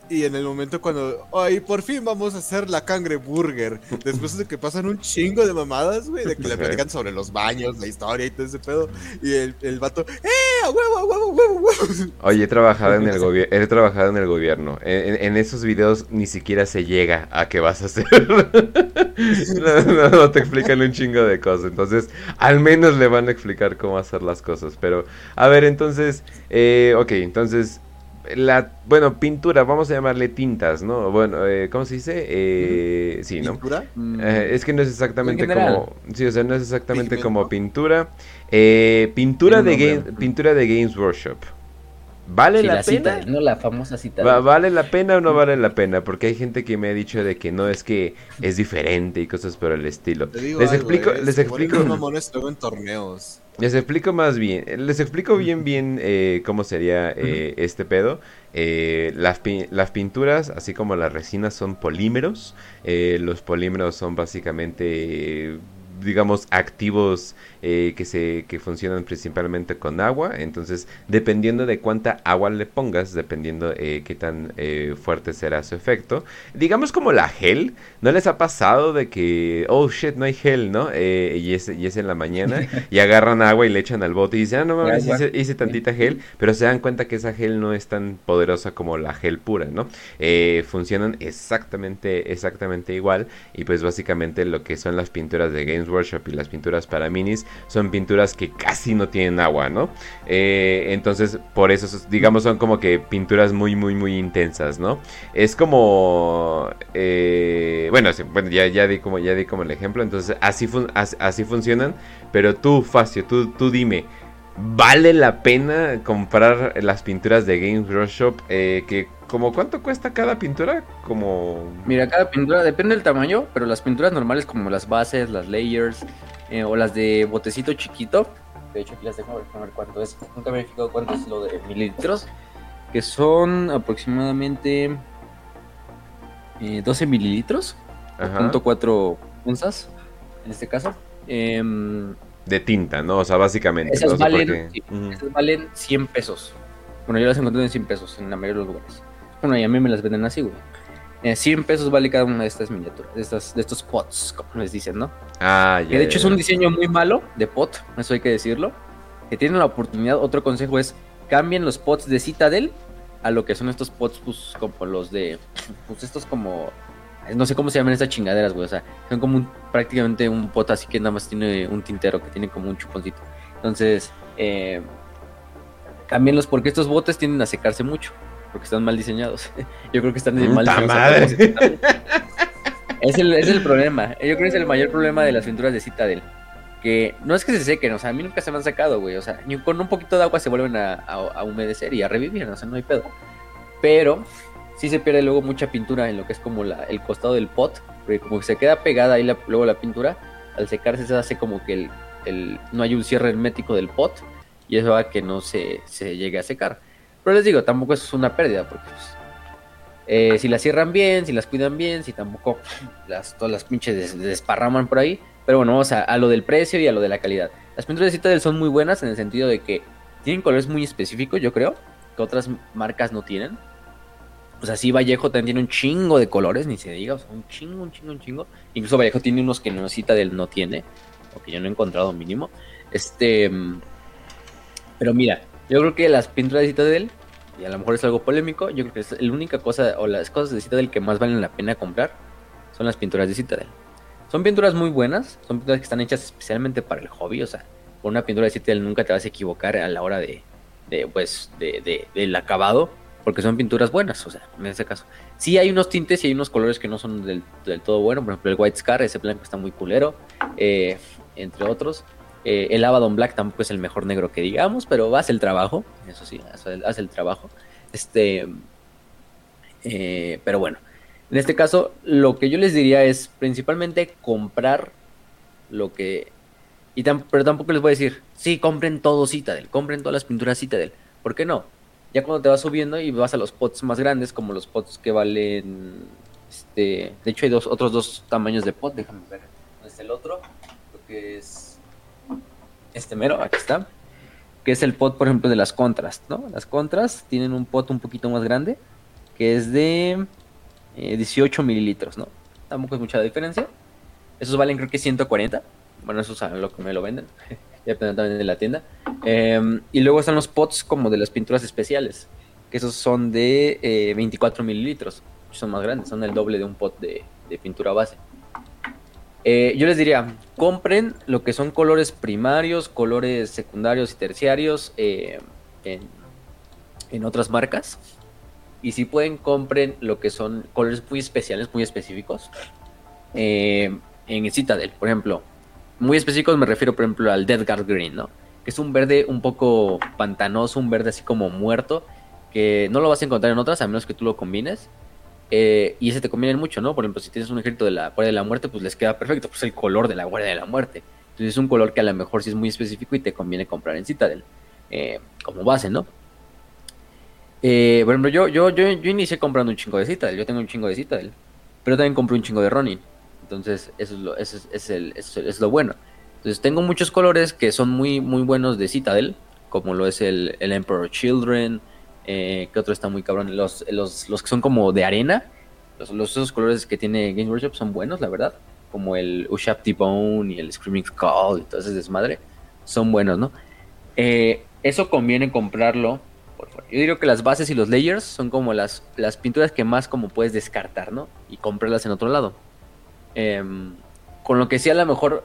Y en el momento cuando, ay, por fin vamos a hacer la cangre burger. Después de que pasan un chingo de mamadas, güey, de que le platican sobre los baños, la historia y todo ese pedo. Y el, el vato, ¡eh! ¡A huevo, a huevo, huevo, huevo! Oye, he trabajado en el gobierno. He trabajado en el gobierno. En, esos videos ni siquiera se llega a qué vas a hacer. no, te explican un chingo de cosas. Entonces, al menos le van a explicar cómo hacer las cosas. Pero, a ver, entonces, eh, ok, entonces la, bueno, pintura, vamos a llamarle tintas, ¿no? Bueno, eh, ¿cómo se dice? Eh, sí, ¿no? ¿Pintura? Eh, es que no es exactamente como, sí, o sea, no es exactamente como pintura. Eh, pintura de pintura de Games Workshop. ¿Vale la, pena? no la famosa cita. ¿Vale la pena o no vale la pena? Porque hay gente que me ha dicho de que no es que es diferente y cosas por el estilo. les explico, les explico. en torneos. Les explico más bien, les explico bien bien eh, cómo sería eh, este pedo. Eh, las, las, pinturas, así como las resinas, son polímeros. los polímeros son básicamente, digamos, activos eh, que, se, que funcionan principalmente con agua. Entonces, dependiendo de cuánta agua le pongas, dependiendo eh, qué tan eh, fuerte será su efecto. Digamos como la gel, ¿no les ha pasado de que, oh shit, no hay gel, ¿no? y, es, y es en la mañana y agarran agua y le echan al bote y dicen, ah, no mames, hice, hice, tantita gel, pero se dan cuenta que esa gel no es tan poderosa como la gel pura, ¿no? funcionan exactamente, exactamente igual y pues básicamente lo que son las pinturas de Games Workshop y las pinturas para minis son pinturas que casi no tienen agua, ¿no? Eh, entonces, por eso, digamos, son como que pinturas muy, muy, muy intensas, ¿no? Es como, eh, bueno, bueno ya, ya, di como, ya di como el ejemplo, entonces así, así, funcionan, pero tú, Facio, tú, tú dime, ¿vale la pena comprar las pinturas de Games Workshop? Eh, que ¿Como cuánto cuesta cada pintura? Como... Mira, cada pintura depende del tamaño, pero las pinturas normales como las bases, las layers, eh, o las de botecito chiquito. De hecho, aquí las dejo a ver cuánto es. Nunca me he fijado cuánto es lo de mililitros. Que son aproximadamente 12 eh, mililitros. Punto .4 onzas, en este caso. Em, de tinta, ¿no? O sea, básicamente. Esas, valen, valen 100 pesos. Bueno, yo las encontré en 100 pesos en la mayoría de los lugares. Bueno, y a mí me las venden así, güey. 100 eh, pesos vale cada una de estas miniaturas, de, estas, de estos pots, como les dicen, ¿no? Ah, ya. Que de hecho es un diseño muy malo de pot, eso hay que decirlo. Que tienen la oportunidad, otro consejo es cambien los pots de Citadel a lo que son estos pots, pues como los de, pues estos como, no sé cómo se llaman estas chingaderas, güey, o sea, son como un, prácticamente un pot así que nada más tiene un tintero, que tiene como un chuponcito. Entonces, eh, cámbienlos porque estos botes tienden a secarse mucho porque están mal diseñados. Yo creo que están mal diseñados. Es el, es el problema. Yo creo que es el mayor problema de las pinturas de Citadel. Que no es que se sequen, o sea, a mí nunca se me han sacado, güey. O sea, con un poquito de agua se vuelven a, humedecer y a revivir, o sea, no hay pedo. Pero sí se pierde luego mucha pintura en lo que es como la, el costado del pot, porque como que se queda pegada ahí luego la pintura, al secarse se hace como que el, el, no hay un cierre hermético del pot y eso va a que no se, se llegue a secar. Pero les digo, tampoco es una pérdida, porque pues, eh, si las cierran bien, si las cuidan bien, si tampoco todas las pinches desparraman por ahí. Pero bueno, vamos a, a, lo del precio y a lo de la calidad. Las pinturas de Citadel son muy buenas en el sentido de que tienen colores muy específicos, yo creo, que otras marcas no tienen. O sea, sí, Vallejo también tiene un chingo de colores, ni se diga, o sea, un chingo, un chingo, un chingo. Incluso Vallejo tiene unos que no Citadel no tiene, o que yo no he encontrado mínimo. Este. Pero mira, yo creo que las pinturas de Citadel y a lo mejor es algo polémico, yo creo que es la única cosa, o las cosas de Citadel que más valen la pena comprar, son las pinturas de Citadel. Son pinturas muy buenas, son pinturas que están hechas especialmente para el hobby, o sea, por una pintura de Citadel nunca te vas a equivocar a la hora de, de pues, de, de, del acabado, porque son pinturas buenas, o sea, en ese caso. Sí hay unos tintes y hay unos colores que no son del, del todo buenos, por ejemplo el White Scar, ese blanco está muy culero, eh, entre otros. Eh, el Abaddon Black tampoco es el mejor negro que digamos, pero hace el trabajo, eso sí, hace el, trabajo. Este, eh, pero bueno, en este caso, lo que yo les diría es principalmente comprar lo que. Y pero tampoco les voy a decir, sí, compren todo Citadel, compren todas las pinturas Citadel. ¿Por qué no? Ya cuando te vas subiendo y vas a los pots más grandes, como los pots que valen. Este, de hecho, hay dos, otros dos tamaños de pot, déjame ver. ¿Dónde está el otro? Lo que es este mero, aquí está, que es el pot, por ejemplo, de las contras, ¿no? Las contras tienen un pot un poquito más grande, que es de 18 eh, mililitros, ¿no? Tampoco es mucha diferencia. Esos valen creo que 140. Bueno, esos son lo que me lo venden. Depende también de la tienda. Em, y luego están los pots como de las pinturas especiales, que esos son de 24 eh, mililitros. Son más grandes, son el doble de un pot de pintura base. Eh, yo les diría, compren lo que son colores primarios, colores secundarios y terciarios eh, en, otras marcas. Y si pueden, compren lo que son colores muy especiales, muy específicos. Eh, en Citadel, por ejemplo. Muy específicos me refiero, por ejemplo, al Dead Guard Green, ¿no? Que es un verde un poco pantanoso, un verde así como muerto. Que no lo vas a encontrar en otras, a menos que tú lo combines. Eh, y ese te conviene mucho, ¿no? Por ejemplo, si tienes un ejército de la Guardia de la Muerte, pues les queda perfecto, pues el color de la Guardia de la Muerte. Entonces es un color que a lo mejor sí es muy específico y te conviene comprar en Citadel, eh, como base, ¿no? Eh, por ejemplo, yo, yo, yo, yo inicié comprando un chingo de Citadel, yo tengo un chingo de Citadel, pero también compré un chingo de Ronin. Entonces, eso es lo, eso es, el, es, lo bueno. Entonces, tengo muchos colores que son muy, muy buenos de Citadel, como lo es el, el Emperor Children, eh, que otro está muy cabrón. Los, los, los que son como de arena, los, los, esos colores que tiene Game Workshop son buenos, la verdad. Como el Ushap T-Bone y el Screaming Skull y todo ese desmadre. Son buenos, ¿no? Eh, eso conviene comprarlo. Por Yo diría que las bases y los layers son como las, las pinturas que más como puedes descartar, ¿no? Y comprarlas en otro lado. Em, con lo que sí a lo mejor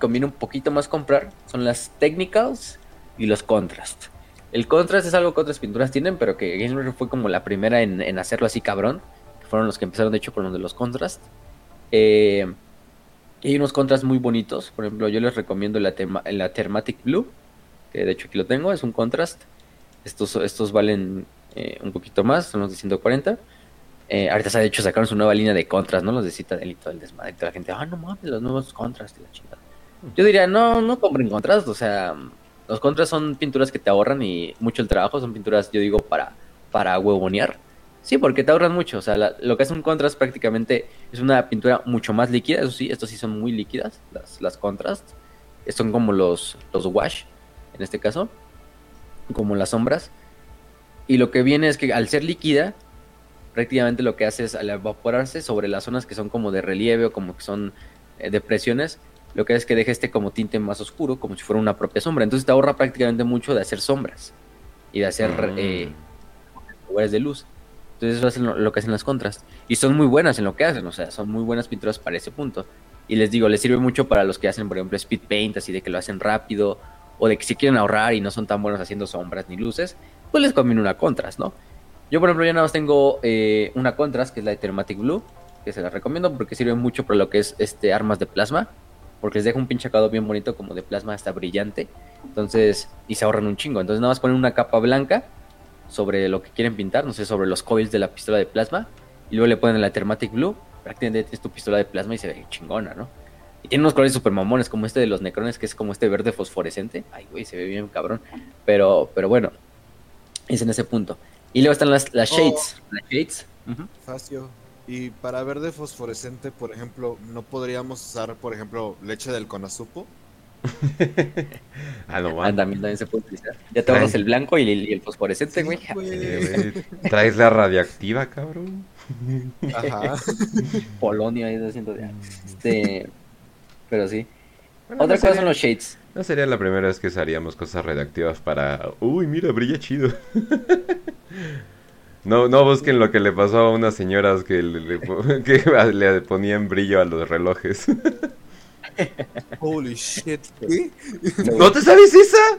conviene un poquito más comprar son las technicals y los contrast. El contrast es algo que otras pinturas tienen, pero que Games fue como la primera en, hacerlo así cabrón. Fueron los que empezaron, de hecho, con los de los contrast. Eh, hay unos contrast muy bonitos. Por ejemplo, yo les recomiendo la, la Thermatic Blue. Que de hecho aquí lo tengo, es un contrast. Estos, estos valen eh, un poquito más, son los de 140. Eh, ahorita ha hecho sacaron su nueva línea de contrast, ¿no? Los de Citadel y todo el desmadre. la gente, ah, no mames, los nuevos contrast y la chingada. Yo diría, no, no compren contras, o sea, los contras son pinturas que te ahorran y mucho el trabajo, son pinturas, yo digo, para, para huevonear. Sí, porque te ahorran mucho, o sea, lo que es un contrast prácticamente es una pintura mucho más líquida, eso sí, estos sí son muy líquidas, las, las contrast, son como los, los wash, en este caso, como las sombras. Y lo que viene es que al ser líquida, prácticamente lo que hace es al evaporarse sobre las zonas que son como de relieve o como que son eh, depresiones, lo que hace es que deja este como tinte más oscuro, como si fuera una propia sombra. Entonces te ahorra prácticamente mucho de hacer sombras y de hacer mm. eh, lugares de luz. Entonces eso es lo, que hacen las contras. Y son muy buenas en lo que hacen, o sea, son muy buenas pinturas para ese punto. Y les digo, les sirve mucho para los que hacen, por ejemplo, speed paint, así de que lo hacen rápido, o de que si quieren ahorrar y no son tan buenos haciendo sombras ni luces, pues les conviene una contrast, ¿no? Yo, por ejemplo, ya nada más tengo eh, una contrast, que es la de Thermatic Blue, que se la recomiendo porque sirve mucho para lo que es este armas de plasma, porque les deja un pinche acabado bien bonito, como de plasma hasta brillante. Entonces, y se ahorran un chingo. Entonces, nada más ponen una capa blanca sobre lo que quieren pintar, no sé, sobre los coils de la pistola de plasma, y luego le ponen la Thermatic Blue. Prácticamente tienes tu pistola de plasma y se ve chingona, ¿no? Y tiene unos colores super mamones, como este de los necrones, que es como este verde fosforescente. Ay, güey, se ve bien cabrón. Pero, pero bueno, es en ese punto. Y luego están las, las oh. shades. Las shades. Facio. Y para verde fosforescente, por ejemplo, ¿no podríamos usar, por ejemplo, leche del conazupo? ah, no, ah, también, también se puede utilizar. Ya te el blanco y el, fosforescente, güey. Traes la radiactiva, cabrón. Ajá. Polonia, ahí haciendo de. Este. Pero sí. Otra cosa son los shades. No sería la primera vez que usaríamos cosas radiactivas para. Uy, mira, brilla chido. No, no busquen lo que le pasó a unas señoras que le, que le ponían brillo a los relojes. Holy shit. ¿No te sabes esa?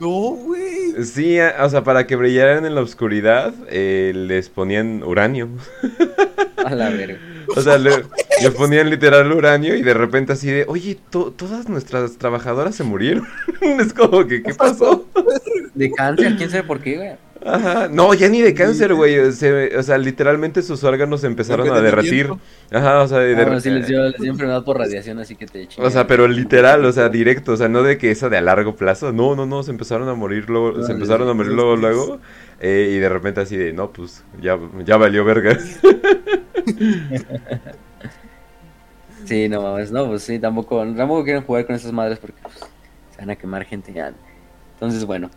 No, güey. Sí, o sea, para que brillaran en la oscuridad, eh, les ponían uranio. A la verga. O sea, le, ponían literal uranio y de repente así de, oye, todas nuestras trabajadoras se murieron. es como que, ¿qué pasó? De cáncer, quién sabe por qué, güey. Ajá, no, ya ni de cáncer, güey. o sea, literalmente sus órganos empezaron a derretir. Ajá, o sea, de ah, sí les dio, les dio, enfermedad por radiación, así que te O sea, pero literal, o sea, directo, o sea, no de que esa de a largo plazo. No, no, no, se empezaron a morir luego, se empezaron a morir luego, luego. Eh, y de repente así de, no, pues, ya, ya valió verga. sí, no mames, no, pues sí, tampoco, tampoco quieren jugar con esas madres porque pues, se van a quemar gente ya. Entonces, bueno,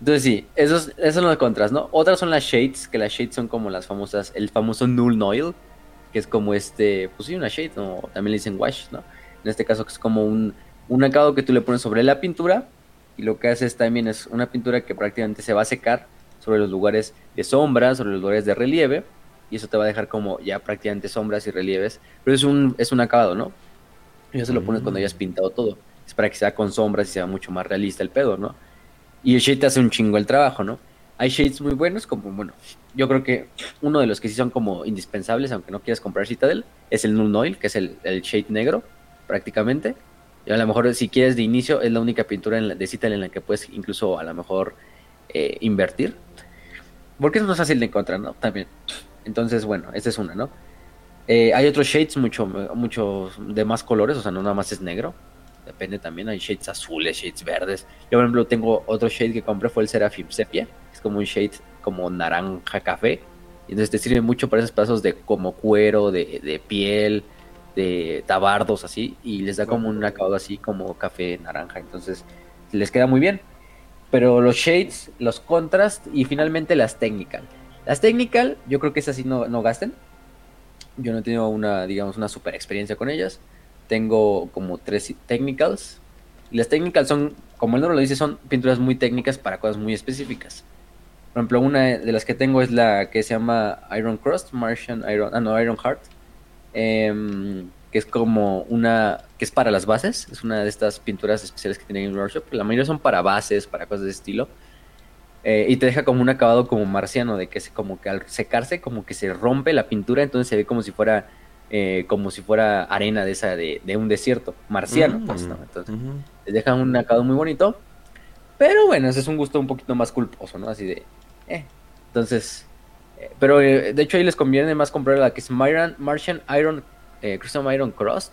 entonces sí, esos, esos son los contras, ¿no? Otras son las shades, que las shades son como las famosas, el famoso null noil, que es como este, pues sí, una shade, o también le dicen wash, ¿no? En este caso que es como un, un acabado que tú le pones sobre la pintura y lo que haces también es una pintura que prácticamente se va a secar sobre los lugares de sombra, sobre los lugares de relieve y eso te va a dejar como ya prácticamente sombras y relieves, pero es un, es un acabado, ¿no? Y eso se lo pones cuando ya has pintado todo, es para que sea con sombras y sea mucho más realista el pedo, ¿no? Y el shade hace un chingo el trabajo, ¿no? Hay shades muy buenos, como, bueno, yo creo que uno de los que sí son como indispensables, aunque no quieras comprar Citadel, es el Null Oil, que es el, shade negro, prácticamente. Y a lo mejor, si quieres de inicio, es la única pintura en de Citadel en la que puedes incluso a lo mejor eh, invertir. Porque es más fácil de encontrar, ¿no? También. Entonces, bueno, esta es una, ¿no? Eh, hay otros shades mucho, mucho de más colores, o sea, no nada más es negro depende también, hay shades azules, shades verdes. Yo, por ejemplo, tengo otro shade que compré, fue el Seraphim Sepia, es como un shade como naranja café. Entonces te sirve mucho para esos pedazos de como cuero, de, piel, de tabardos así, y les da como un acabado así como café naranja. Entonces les queda muy bien. Pero los shades, los contrast y finalmente las technical. Las technical, yo creo que esas sí no, no gasten. Yo no he tenido una, digamos, una super experiencia con ellas tengo como tres technicals. Las technicals son, como el nombre lo dice, son pinturas muy técnicas para cosas muy específicas. Por ejemplo, una de las que tengo es la que se llama Iron Crust, Martian Iron, ah, no, Iron Heart. Em, que es como una, que es para las bases, es una de estas pinturas especiales que tienen en workshop. La mayoría son para bases, para cosas de estilo. Eh, y te deja como un acabado como marciano, de que se, como que al secarse, como que se rompe la pintura, entonces se ve como si fuera eh, como si fuera arena de esa de, un desierto marciano, pues, ¿no? Entonces, les dejan un acabado muy bonito. Pero bueno, ese es un gusto un poquito más culposo, ¿no? Así de. Eh. Entonces. Eh, pero de hecho ahí les conviene más comprar la que es Martian Iron Crystal Iron Crust.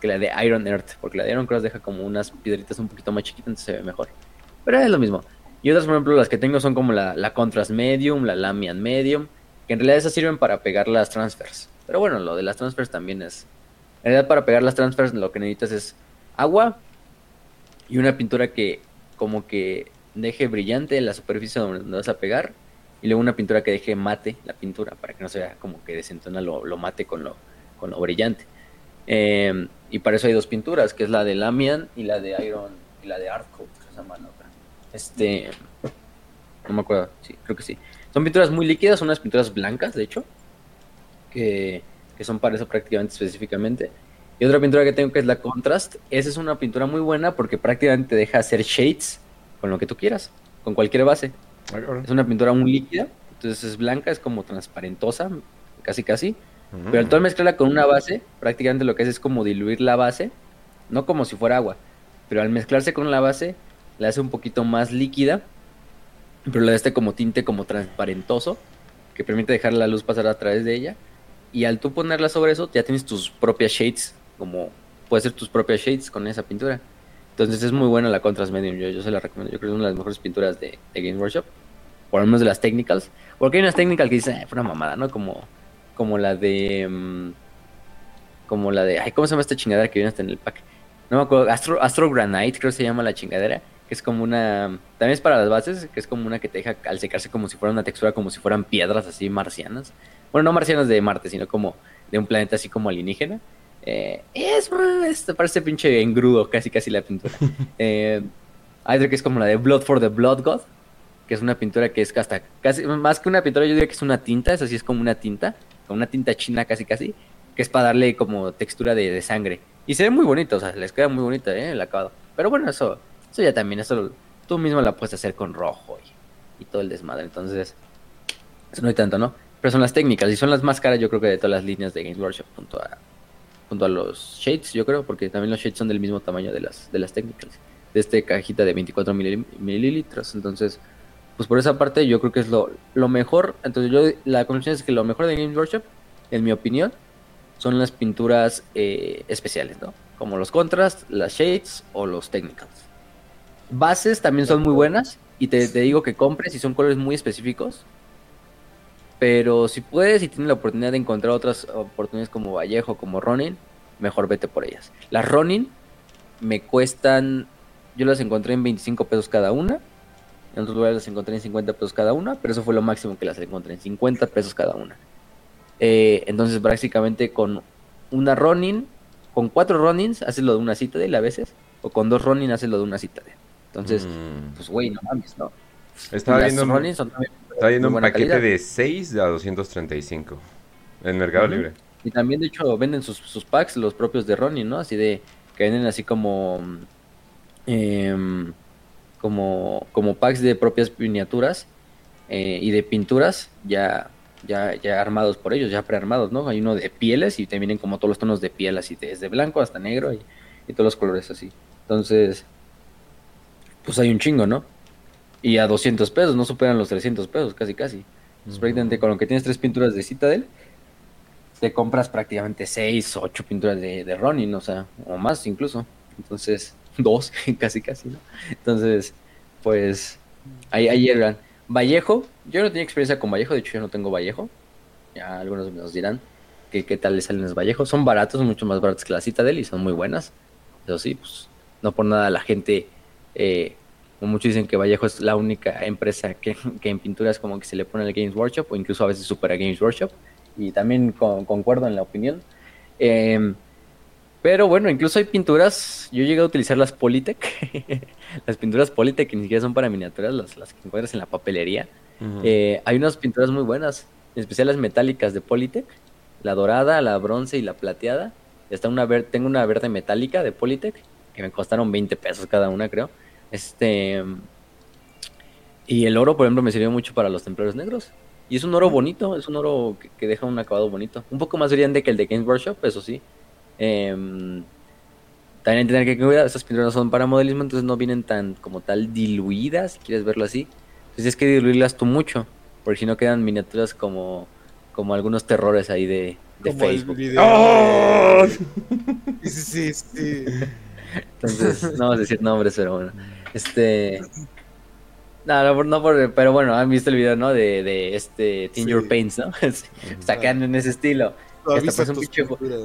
que la de Iron Earth, porque la de Iron Cross deja como unas piedritas un poquito más chiquitas, entonces se ve mejor. Pero es lo mismo. Y otras, por ejemplo, las que tengo son como la, la Contrast Medium, la Lamian Medium, que en realidad esas sirven para pegar las transfers. Pero bueno, lo de las transfers también es... En realidad para pegar las transfers lo que necesitas es agua y una pintura que como que deje brillante la superficie donde vas a pegar y luego una pintura que deje mate la pintura para que no se vea como que desentona lo, lo mate con lo, con lo brillante. Em, y para eso hay dos pinturas, que es la de Lamian y la de Iron y la de Artcoat, que se. Este, no me acuerdo, sí, creo que sí. Son pinturas muy líquidas, son unas pinturas blancas, de hecho, que, que son para eso prácticamente específicamente. Y otra pintura que tengo que es la Contrast. Esa es una pintura muy buena porque prácticamente te deja hacer shades con lo que tú quieras, con cualquier base. Es una pintura muy líquida, entonces es blanca, es como transparentosa, casi casi. Pero al todo mezclarla con una base, prácticamente lo que hace es como diluir la base, no como si fuera agua, pero al mezclarse con la base, la hace un poquito más líquida, pero le da este como tinte como transparentoso, que permite dejar la luz pasar a través de ella. Y al tú ponerla sobre eso, ya tienes tus propias shades, como puedes hacer tus propias shades con esa pintura. Entonces es muy buena la Contrast Medium, yo, yo se la recomiendo, yo creo que es una de las mejores pinturas de, Game Workshop, por lo menos de las technicals, porque hay unas technicals que dicen, eh, fue una mamada, ¿no? Como como la de. Mm, como la de. Ay, ¿cómo se llama esta chingadera que viene hasta en el pack? No me acuerdo. Astro Granite, creo que se llama la chingadera. Que es como una. También es para las bases, que es como una que te deja al secarse como si fuera una textura, como si fueran piedras así marcianas. Bueno, no marcianas de Marte, sino como de un planeta así como alienígena. Eh, es, es, parece pinche engrudo, casi casi la pintura. eh, hay otra que es como la de Blood for the Blood God, que es una pintura que es hasta casi más que una pintura, yo diría que es una tinta, es así, es como una tinta, con una tinta china casi casi, que es para darle como textura de, sangre. Y se ve muy bonito, o sea, les queda muy bonita ¿eh? el acabado. Pero bueno, eso, eso ya también, eso tú mismo la puedes hacer con rojo y, todo el desmadre. Entonces, eso no hay tanto, ¿no? Pero son las técnicas y son las más caras, yo creo que de todas las líneas de Games Workshop, junto a, junto a los shades, yo creo, porque también los shades son del mismo tamaño de las, de las técnicas, de este cajita de 24 mililitros. Entonces, pues por esa parte yo creo que es lo, lo mejor. Entonces yo la conclusión es que lo mejor de Games Workshop, en mi opinión, son las pinturas eh, especiales, ¿no? Como los contrast, las shades o los technicals. Bases también son muy buenas y te, digo que compres y son colores muy específicos. Pero si puedes y tienes la oportunidad de encontrar otras oportunidades como Vallejo, como Ronin, mejor vete por ellas. Las Ronin me cuestan, yo las encontré en 25 pesos cada una en otros lugares las encontré en 50 pesos cada una, pero eso fue lo máximo que las encontré en 50 pesos cada una. Eh, entonces, básicamente con una Ronin, con cuatro Ronins, haces lo de una cita de a veces, o con dos Ronin haces lo de una cita de. Entonces, mm. pues güey, no mames, ¿no? Estaba viendo, viendo un paquete de 6 a 235 en Mercado Libre. Y también, de hecho, venden sus, sus, packs, los propios de Ronin, ¿no? Así de, que venden así como... Eh, como, como packs de propias miniaturas eh, y de pinturas ya, ya, ya armados por ellos, ya prearmados, ¿no? Hay uno de pieles y te vienen como todos los tonos de piel, así desde blanco hasta negro y, todos los colores así. Entonces, pues hay un chingo, ¿no? Y a 200 pesos, no superan los 300 pesos, casi, casi. Entonces, prácticamente con lo que tienes tres pinturas de Citadel, te compras prácticamente seis, ocho pinturas de, de Ronin, o sea, o más incluso. Entonces, dos, casi casi, ¿no? Entonces, pues, ahí, ahí eran. Vallejo, yo no tenía experiencia con Vallejo, de hecho yo no tengo Vallejo. Ya algunos nos dirán que qué tal les salen los Vallejo. Son baratos, mucho más baratos que la Citadel y son muy buenas. Eso sí, pues, no por nada la gente, eh, muchos dicen que Vallejo es la única empresa que, que en pinturas como que se le pone el Games Workshop o incluso a veces supera Games Workshop. Y también concuerdo en la opinión. Eh, pero bueno, incluso hay pinturas, yo llegué a utilizar las Politec, las pinturas Politec que ni siquiera son para miniaturas, las, las que encuentras en la papelería. Eh, hay unas pinturas muy buenas, en especial las metálicas de Politec, la dorada, la bronce y la plateada. Está una ver tengo una verde metálica de Politec, que me costaron 20 pesos cada una, creo. Este y el oro, por ejemplo, me sirvió mucho para los templarios negros. Y es un oro bonito, es un oro que, que deja un acabado bonito. Un poco más brillante que el de Games Workshop, eso sí Em, también tener que cuidar, estas pinturas no son para modelismo, entonces no vienen tan como tal diluidas, si quieres verlo así. Entonces es que diluirlas tú mucho, porque si no quedan miniaturas como como algunos terrores ahí de, de Facebook. ¡Oh! Sí, sí, sí. Entonces, no vamos a decir nombres, pero bueno. Este. No, no, por, pero bueno, han visto el video, ¿no? De, de este Teen Your Paints, ¿no? Sacando en ese estilo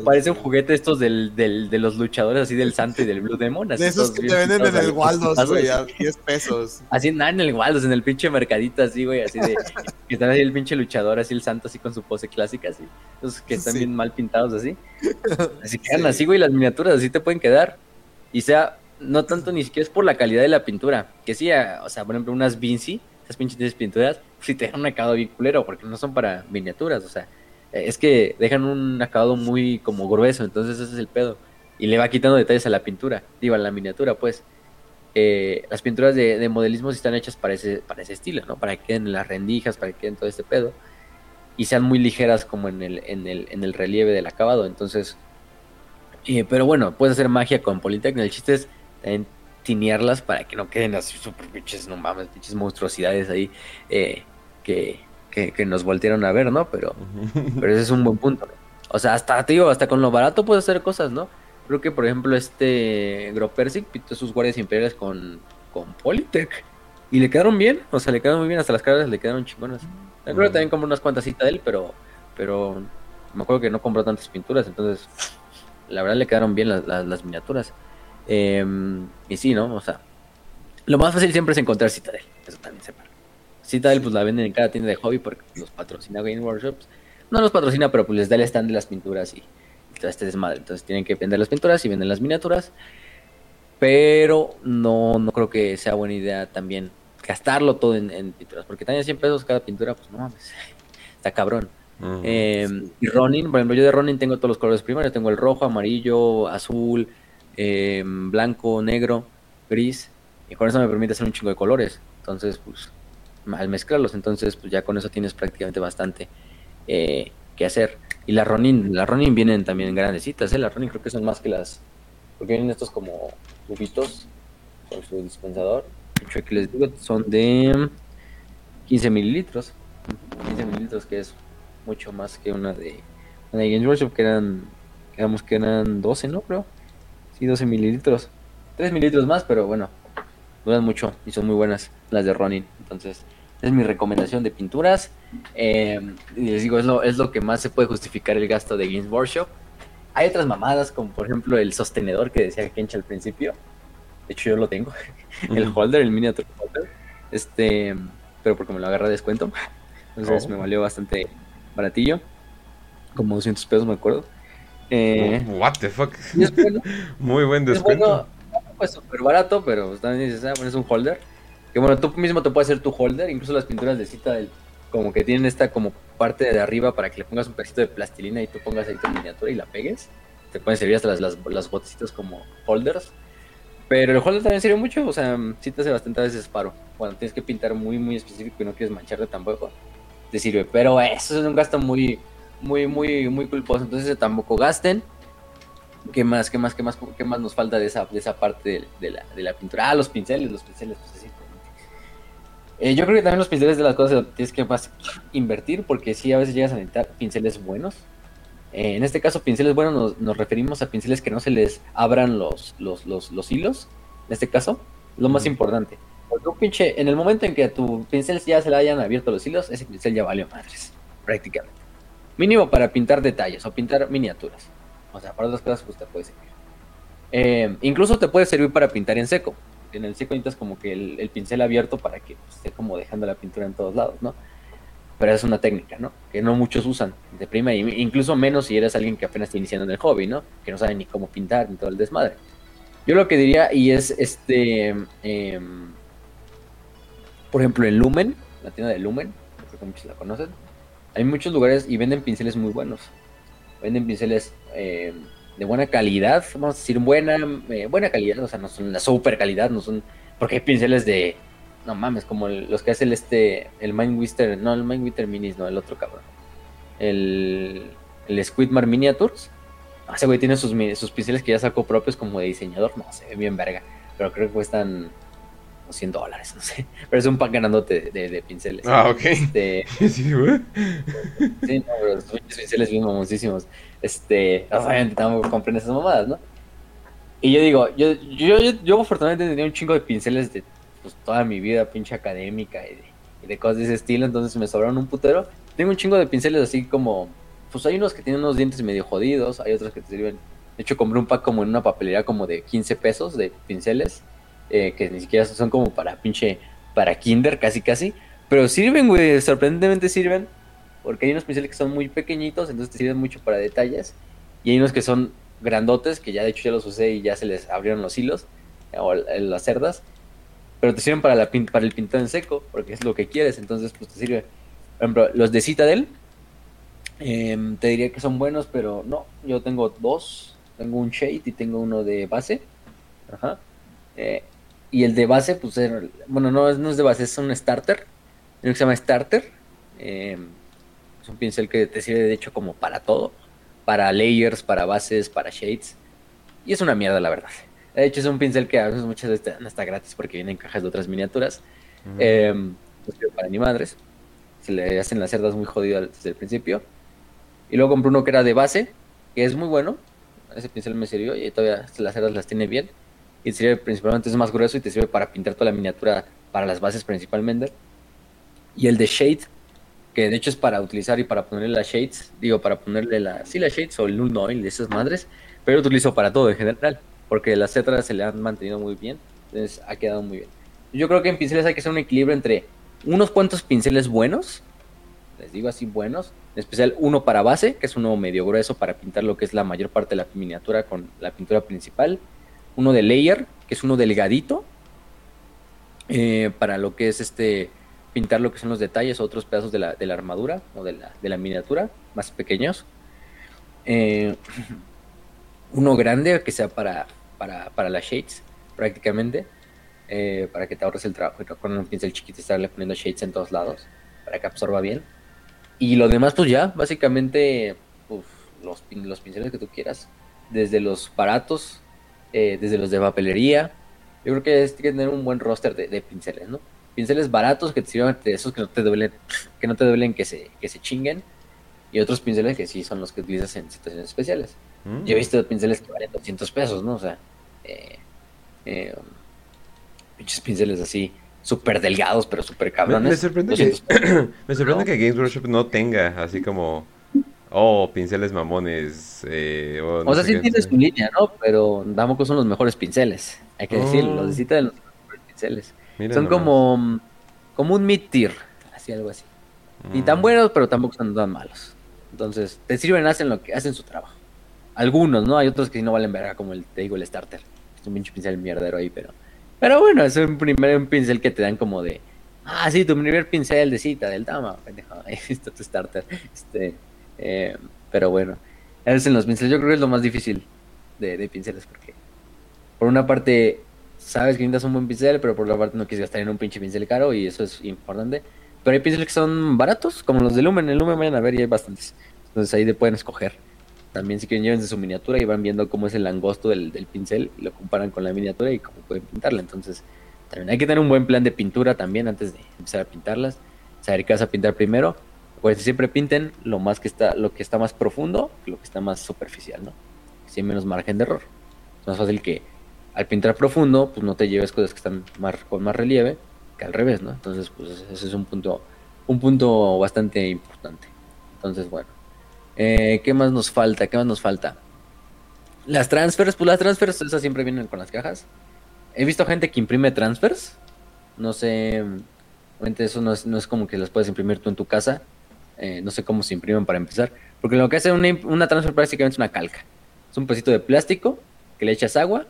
parece, un juguete estos del, del, de los luchadores así del Santo y del Blue Demon. de esos que te venden en el Waldos, güey, a 10 pesos. Así nada en el Waldos, en el pinche mercadito así, güey, así de que están ahí el pinche luchador, así el Santo así con su pose clásica, así. Esos que están bien mal pintados así. Así quedan así, güey, las miniaturas así te pueden quedar. Y sea, no tanto ni siquiera es por la calidad de la pintura. Que sí, o sea, por ejemplo, unas Vinci, esas pinches pinturas, si te dejan un acabado bien culero, porque no son para miniaturas, o sea es que dejan un acabado muy como grueso, entonces ese es el pedo. Y le va quitando detalles a la pintura, digo, a la miniatura, pues. Eh, las pinturas de, modelismo sí están hechas para ese, para ese estilo, ¿no? Para que queden las rendijas, para que queden todo este pedo. Y sean muy ligeras como en el, en el, en el relieve del acabado. Entonces, eh, pero bueno, puedes hacer magia con Polytechnic. El chiste es tinearlas para que no queden así super pinches, no mames, pinches monstruosidades ahí eh, que, que, nos voltearon a ver, ¿no? Pero, pero ese es un buen punto. O sea, hasta, tío, hasta con lo barato puedes hacer cosas, ¿no? Creo que, por ejemplo, este Gropersic pintó sus guardias imperiales con, con Polytech. Y le quedaron bien, o sea, le quedaron muy bien, hasta las caras le quedaron chingonas. creo que también compró unas cuantas citas de él, pero, pero me acuerdo que no compró tantas pinturas, entonces la verdad le quedaron bien las, miniaturas. Em, y sí, ¿no? O sea, lo más fácil siempre es encontrar Citadel, eso también se para. Citadel pues la venden en cada tienda de hobby porque los patrocina Game Workshops. No los patrocina, pero pues les da el stand de las pinturas y, todo este desmadre. Entonces tienen que vender las pinturas y venden las miniaturas. Pero no, no creo que sea buena idea también gastarlo todo en, pinturas. Porque también 100 pesos cada pintura, pues no mames. Está cabrón. Em, y Ronin, por ejemplo, yo de Ronin tengo todos los colores primarios. Tengo el rojo, amarillo, azul, em, blanco, negro, gris. Y con eso me permite hacer un chingo de colores. Entonces, pues al mezclarlos. Entonces, pues ya con eso tienes prácticamente bastante eh, que hacer. Y la Ronin, la Ronin vienen también grandecitas, ¿eh? La Ronin creo que son más que las. Porque vienen estos como cubitos con su dispensador. De que les digo, son de 15 mililitros. 15 mililitros, que es mucho más que una de, una de Games Workshop, que eran, digamos que eran 12, ¿no? Creo. Sí, 12 mililitros. 3 mililitros más, pero bueno, duran mucho y son muy buenas las de Ronin. Entonces, es mi recomendación de pinturas. Eh, y les digo, es lo, es lo que más se puede justificar el gasto de Games Workshop. Hay otras mamadas, como por ejemplo el sostenedor que decía Kencha al principio. De hecho, yo lo tengo. el holder, el miniature holder. Este, pero porque me lo agarra de descuento. Entonces oh. me valió bastante baratillo. Como 200 pesos, me acuerdo. Eh, what the fuck. Muy buen descuento. pues súper barato, pero también dices, ah, bueno, es un holder que bueno, tú mismo te puedes hacer tu holder, incluso las pinturas de cita como que tienen esta como parte de arriba para que le pongas un pedacito de plastilina y tú pongas ahí tu miniatura y la pegues. Te pueden servir hasta las, las, las botecitas como holders. Pero el holder también sirve mucho, o sea, sí te hace bastante a veces paro. Cuando tienes que pintar muy, muy específico y no quieres mancharte tampoco, te sirve. Pero eso es un gasto muy, muy, muy, muy culposo. Entonces tampoco gasten. ¿Qué más, qué más, qué más, qué más nos falta de esa, de esa parte de, la, de la pintura? Ah, los pinceles, los pinceles, pues así eh, yo creo que también los pinceles de las cosas tienes que más invertir porque sí, a veces llegas a necesitar pinceles buenos. Eh, en este caso, pinceles buenos nos, referimos a pinceles que no se les abran los, los, los, hilos. En este caso, lo más importante. Porque un pinche, en el momento en que a tu pincel ya se le hayan abierto los hilos, ese pincel ya valió madres, prácticamente. Mínimo para pintar detalles o pintar miniaturas. O sea, para otras cosas, pues te puede servir. Eh, incluso te puede servir para pintar en seco en el seco necesitas como que el, pincel abierto para que pues, esté como dejando la pintura en todos lados, ¿no? Pero es una técnica, ¿no? Que no muchos usan de prima, incluso menos si eres alguien que apenas está iniciando en el hobby, ¿no? Que no sabe ni cómo pintar ni todo el desmadre. Yo lo que diría, y es este, em, por ejemplo, en Lumen, la tienda de Lumen, creo que muchos la conocen, hay muchos lugares y venden pinceles muy buenos. Venden pinceles eh, de buena calidad, vamos a decir buena, eh, buena calidad, o sea, no son la super calidad, no son, porque hay pinceles de, no mames, como los que hace el este, el Mindwister, no, el Mindwister Minis, no, el otro cabrón, el, el Squidmar Miniatures, ah, ese güey tiene sus, sus pinceles que ya sacó propios como de diseñador, no, ve bien verga, pero creo que cuestan 100 dólares, no sé. Pero es un pack grandote de, de, pinceles. Ah, ok. Este, sí, güey. Sí, no, pero los pinceles bien famosísimos. Este, obviamente tampoco compren esas mamadas, ¿no? Y yo digo, yo, yo, yo, yo afortunadamente tenía un chingo de pinceles de pues, toda mi vida, pinche académica y de, y de cosas de ese estilo, entonces me sobraron un putero. Tengo un chingo de pinceles así como, pues hay unos que tienen unos dientes medio jodidos, hay otros que te sirven. De hecho, compré un pack como en una papelería como de 15 pesos de pinceles eh, que ni siquiera son como para pinche, para kinder casi casi, pero sirven, güey, sorprendentemente sirven, porque hay unos pinceles que son muy pequeñitos, entonces te sirven mucho para detalles, y hay unos que son grandotes, que ya de hecho ya los usé y ya se les abrieron los hilos, o las cerdas, pero te sirven para, la, para el pintado en seco, porque es lo que quieres, entonces pues te sirve. Por ejemplo, los de Citadel, eh, te diría que son buenos, pero no, yo tengo dos, tengo un shade y tengo uno de base, ajá. Eh, y el de base, pues, bueno, no, no es de base, es un starter. Uno que se llama starter. Em, es un pincel que te sirve, de hecho, como para todo. Para layers, para bases, para shades. Y es una mierda, la verdad. De hecho, es un pincel que a veces muchas veces no está gratis porque viene en cajas de otras miniaturas. Em, no sirve para ni madres. Se le hacen las cerdas muy jodidas desde el principio. Y luego compré uno que era de base, que es muy bueno. Ese pincel me sirvió y todavía las cerdas las tiene bien y sirve principalmente es más grueso y te sirve para pintar toda la miniatura para las bases principalmente. Y el de Shade, que de hecho es para utilizar y para ponerle las shades, digo, para ponerle la, sí, las shades o el null oil de esas madres, pero lo utilizo para todo en general, porque las cetras se le han mantenido muy bien, entonces ha quedado muy bien. Yo creo que en pinceles hay que hacer un equilibrio entre unos cuantos pinceles buenos, les digo así buenos, en especial uno para base, que es uno medio grueso para pintar lo que es la mayor parte de la miniatura con la pintura principal, uno de layer, que es uno delgadito, eh, para lo que es este pintar lo que son los detalles, otros pedazos de la, de la armadura o de la, de la, miniatura, más pequeños. Eh, uno grande que sea para, para, para las shades, prácticamente, eh, para que te ahorres el trabajo con un pincel chiquito estarle poniendo shades en todos lados, para que absorba bien. Y lo demás, pues ya, básicamente, los, los pinceles que tú quieras, desde los baratos eh, desde los de papelería. Yo creo que es que tener un buen roster de, pinceles, ¿no? Pinceles baratos que te sirvan de esos que no te duelen, que no te duelen que se, que se chinguen. Y otros pinceles que sí son los que utilizas en situaciones especiales. Mm. Yo he visto pinceles que valen 200 pesos, ¿no? O sea, eh, eh, pinches pinceles así, súper delgados, pero súper cabrones. Me, sorprende, que, me sorprende que Games Workshop no tenga así como Oh, pinceles mamones. Eh, o, sea, sí tienes su línea, ¿no? Pero tampoco son los mejores pinceles. Hay que decirlo. Los de de los mejores pinceles. son como, como un mid-tier. Así, algo así. Ni tan mm. buenos, pero tampoco son tan malos. Entonces, te sirven, hacen lo que hacen su trabajo. Algunos, ¿no? Hay otros que no valen verga, como el, te digo, el starter. Es un pinche pincel mierdero ahí, pero. Pero bueno, es un primer un pincel que te dan como de. Ah, sí, tu primer pincel de cita del dama, pendejo. Ahí está tu starter. Este. Eh, pero bueno, es en los pinceles. Yo creo que es lo más difícil de, pinceles porque por una parte sabes que necesitas un buen pincel, pero por otra parte no quieres gastar en un pinche pincel caro y eso es importante. Pero hay pinceles que son baratos, como los de Lumen. En Lumen vayan a ver y hay bastantes. Entonces ahí te pueden escoger. También si quieren llévense su miniatura y van viendo cómo es el angosto del, del pincel y lo comparan con la miniatura y cómo pueden pintarla. Entonces también hay que tener un buen plan de pintura también antes de empezar a pintarlas. Saber qué vas a pintar primero pues siempre pinten lo más que está, lo que está más profundo, lo que está más superficial, ¿no? Si menos margen de error. Es más fácil que al pintar profundo, pues no te lleves cosas que están más, con más relieve que al revés, ¿no? Entonces, pues ese es un punto, un punto bastante importante. Entonces, bueno. Eh, ¿Qué más nos falta? ¿Qué más nos falta? Las transfers, pues las transfers, esas siempre vienen con las cajas. He visto gente que imprime transfers. No sé, obviamente eso no es, no es como que las puedes imprimir tú en tu casa eh, no sé cómo se imprimen para empezar. Porque lo que hace una, transfer prácticamente es una calca. Es un pedacito de plástico que le echas agua.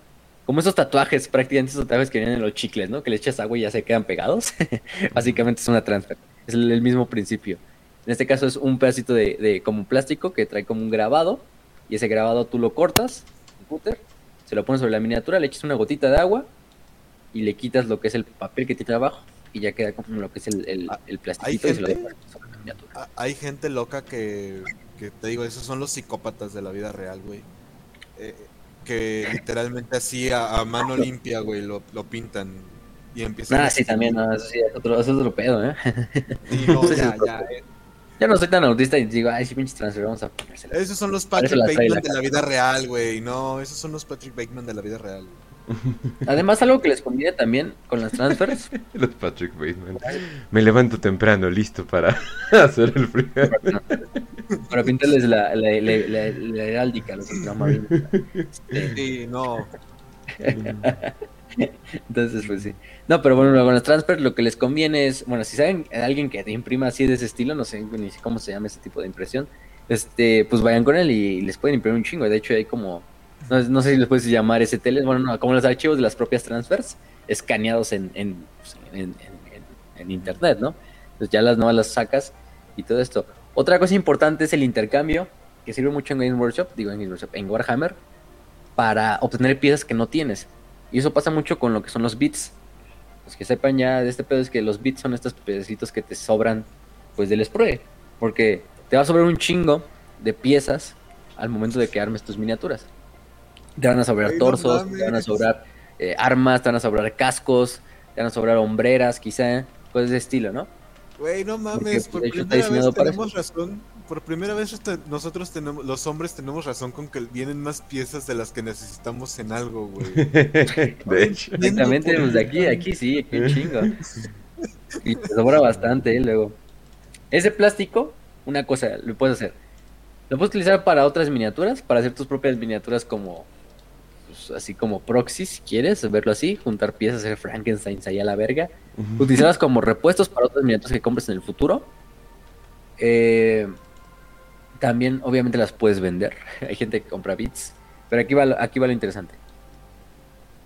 Como esos tatuajes, prácticamente esos tatuajes que vienen en los chicles, ¿no? Que le echas agua y ya se quedan pegados. Básicamente es una transfer. Es el, mismo principio. En este caso es un pedacito de, de, como plástico que trae como un grabado. Y ese grabado tú lo cortas, cúter, se lo pones sobre la miniatura, le echas una gotita de agua y le quitas lo que es el papel que tiene abajo y ya queda como lo que es el, el, ah, el plastiquito y se lo hay gente loca que, te digo, esos son los psicópatas de la vida real, güey. Eh, que literalmente así a, mano limpia, güey, lo, pintan. y empiezan Ah, sí, también, no, eso sí, es otro, eso es otro pedo, ¿eh? Sí, no, ya, ya, eh. Yo no soy tan autista y digo, ay, sí, pinches transfer, vamos a. Esos son los Patrick Bateman la de la vida real, güey. No, esos son los Patrick Bateman de la vida real. Además, algo que les conviene también con las transfers, Los Patrick Bateman. Me levanto temprano, listo para hacer el frío. para pintarles la, la, la, la, la heráldica, los. Este, Sí, no. Entonces, pues sí. No, pero bueno, con las transfers lo que les conviene es, bueno, si saben alguien que te imprima así de ese estilo, no sé ni cómo se llama ese tipo de impresión, este, pues vayan con él y les pueden imprimir un chingo. De hecho, hay como, no, sé si les puedes llamar STLs, bueno, no, como los archivos de las propias transfers escaneados pues, en- en internet, ¿no? Entonces ya las nuevas las sacas y todo esto. Otra cosa importante es el intercambio, que sirve mucho en Games Workshop, digo en Games Workshop, en Warhammer, para obtener piezas que no tienes. Y eso pasa mucho con lo que son los bits. Los que sepan ya de este pedo es que los bits son estos pedacitos que te sobran pues del sprue. Porque te va a sobrar un chingo de piezas al momento de que armes tus miniaturas. Te van a sobrar Ay, no torsos, te van a sobrar eh, armas, te van a sobrar cascos, te van a sobrar hombreras, quizá, cosas de estilo, ¿no? Güey, no Porque, mames, pues, por de hecho, está primera vez diseñado para tenemos razón. Por primera vez este- nosotros tenemos, los hombres tenemos razón con que vienen más piezas de las que necesitamos en algo, güey. De hecho. Exactamente, pues de aquí, aquí sí, aquí un chingo. Y te sobra bastante, ¿eh? luego. Ese plástico, una cosa, lo puedes hacer. Lo puedes utilizar para otras miniaturas, para hacer tus propias miniaturas como, así como proxy, si quieres, verlo así, juntar piezas, hacer Frankenstein ahí a la verga. Utilizarlas como repuestos para otras miniaturas que compres en el futuro. Eh, también, obviamente, las puedes vender. Hay gente que compra bits. Pero aquí va, lo- aquí va lo interesante.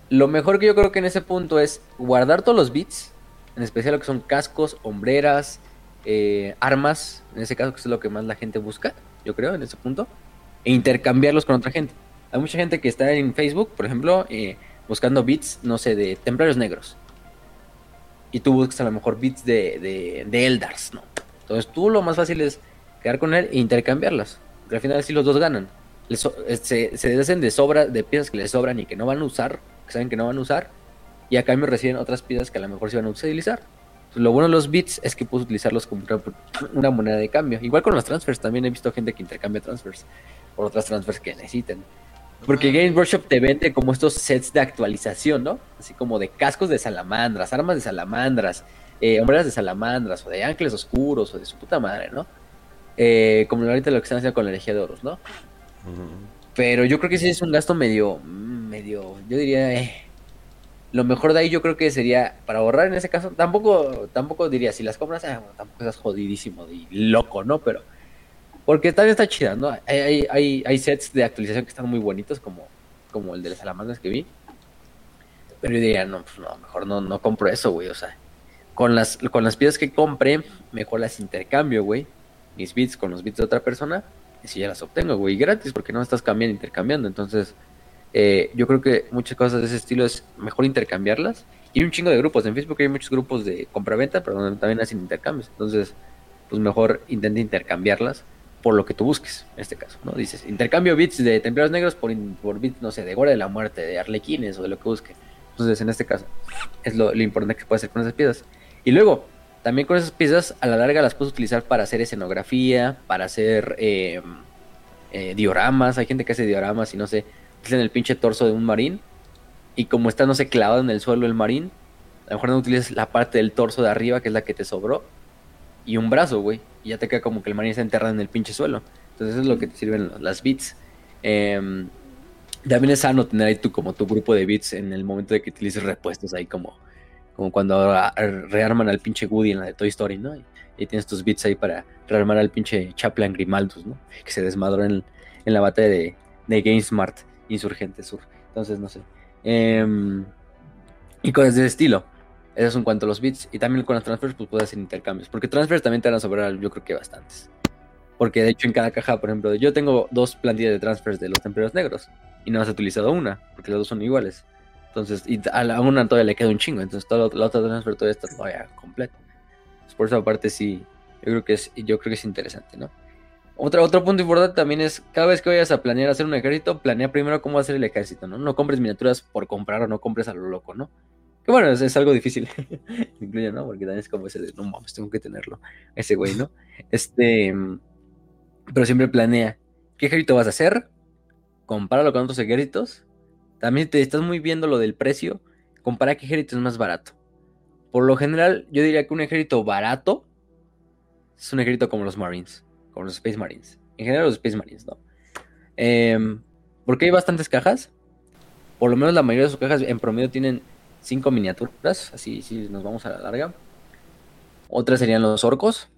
Lo mejor que yo creo que en ese punto es guardar todos los bits, en especial lo que son cascos, hombreras, eh, armas, en ese caso que es lo que más la gente busca, yo creo, en ese punto, e intercambiarlos con otra gente. Hay mucha gente que está en Facebook, por ejemplo, eh, buscando bits, no sé, de templarios negros. Y tú buscas a lo mejor bits de, de, de Eldars, ¿no? Entonces tú lo más fácil es quedar con él e intercambiarlas. Porque al final así los dos ganan. Eh, se, se deshacen de sobra, de piezas que les sobran y que no van a usar, que saben que no van a usar, y a cambio reciben otras piezas que a lo mejor se van a utilizar. Lo bueno de los bits es que puedes utilizarlos como una moneda de cambio. Igual con los transfers, también he visto gente que intercambia transfers por otras transfers que necesiten. Porque Games Workshop te vende como estos sets de actualización, ¿no? Así como de cascos de salamandras, armas de salamandras, eh, hombreras de salamandras, o de ángeles oscuros, o de su puta madre, ¿no? Eh, como ahorita lo que están haciendo con la energía de oros, ¿no? Pero yo creo que sí es un gasto medio, medio, yo diría, eh, lo mejor de ahí yo creo que sería, para ahorrar en ese caso, tampoco, tampoco diría, si las compras, ah, bueno, tampoco estás jodidísimo y loco, ¿no? Pero, porque también está chida, ¿no? Hay, hay, hay, sets de actualización que están muy bonitos, como, como el de las salamandras que vi. Pero yo diría, no, pues no, mejor no, no compro eso, güey, o sea, con las, con las piezas que compré, mejor las intercambio, güey, mis bits con los bits de otra persona, y si ya las obtengo, güey, gratis, porque no estás cambiando, intercambiando. Entonces, eh, yo creo que muchas cosas de ese estilo es mejor intercambiarlas. Y hay un chingo de grupos. En Facebook hay muchos grupos de compraventa, pero donde también hacen intercambios. Entonces, pues mejor intenta intercambiarlas por lo que tú busques, en este caso, ¿no? Dices, intercambio bits de templarios negros por, por bits, no sé, de Gora de la Muerte, de Arlequines o de lo que busque. Entonces, en este caso, es lo, importante que puede hacer con esas piezas. Y luego, también con esas piezas, a la larga las puedes utilizar para hacer escenografía, para hacer eh, eh, dioramas. Hay gente que hace dioramas y no sé, utilizan el pinche torso de un marín. Y como está, no sé, clavado en el suelo el marín, a lo mejor no utilizas la parte del torso de arriba, que es la que te sobró, y un brazo, güey. Y ya te queda como que el marín está enterrado en el pinche suelo. Entonces, eso es lo que te sirven las bits. Em, también es sano tener ahí tu, como tu grupo de bits en el momento de que utilices repuestos ahí como, como cuando rearman al pinche Woody en la de Toy Story, ¿no? Y, tienes tus bits ahí para rearmar al pinche Chaplin Grimaldus, ¿no? Que se desmadró en, en la batalla de, de GameSmart Insurgente Sur. Entonces, no sé. Em, y cosas de estilo. Eso es en cuanto a los bits. Y también con los transfers, pues puedes hacer intercambios. Porque transfers también te van a sobrar, yo creo que bastantes. Porque de hecho en cada caja, por ejemplo, yo tengo dos plantillas de transfers de los templarios negros. Y no has utilizado una, porque las dos son iguales. Entonces, y a la una todavía le queda un chingo. Entonces, toda la, otra transfer todavía está todavía completa. Entonces, por esa parte sí, yo creo que es, yo creo que es interesante, ¿no? Otro, otro punto importante también es, cada vez que vayas a planear hacer un ejército, planea primero cómo ser el ejército, ¿no? No compres miniaturas por comprar o no compres a lo loco, ¿no? Que bueno, es, algo difícil. Incluye, ¿no? Porque también es como ese de, no mames, tengo que tenerlo. Ese güey, ¿no? Este. Pero siempre planea. ¿Qué ejército vas a hacer? Compáralo con otros ejércitos. También te estás muy viendo lo del precio. Compara qué ejército es más barato. Por lo general, yo diría que un ejército barato es un ejército como los Marines, como los Space Marines. En general, los Space Marines, ¿no? Em, porque hay bastantes cajas. Por lo menos la mayoría de sus cajas en promedio tienen cinco miniaturas. Así, si nos vamos a la larga. Otras serían los orcos.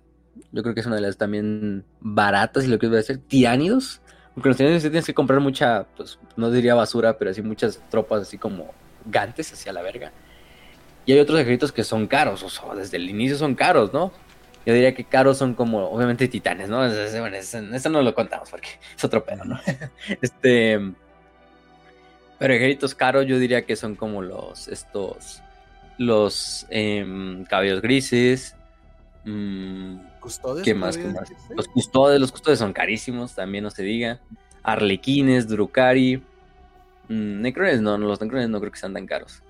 Yo creo que es una de las también baratas, y lo que voy a decir, tiránidos. Porque los tiránidos tienes que comprar mucha, pues no diría basura, pero así muchas tropas así como gantes hacia la verga. Y hay otros ejércitos que son caros, o sea, desde el inicio son caros, ¿no? Yo diría que caros son como, obviamente, titanes, ¿no? Bueno, eso, no lo contamos porque es otro pedo, ¿no? este. Pero ejércitos caros yo diría que son como los, estos, los eh, cabellos grises. Mmm, ¿Custodes? ¿Qué más? ¿Qué más? Los custodes, los custodes son carísimos, también no se diga. Arlequines, Drukari. Mmm, necrones no, los necrones no creo que sean tan caros.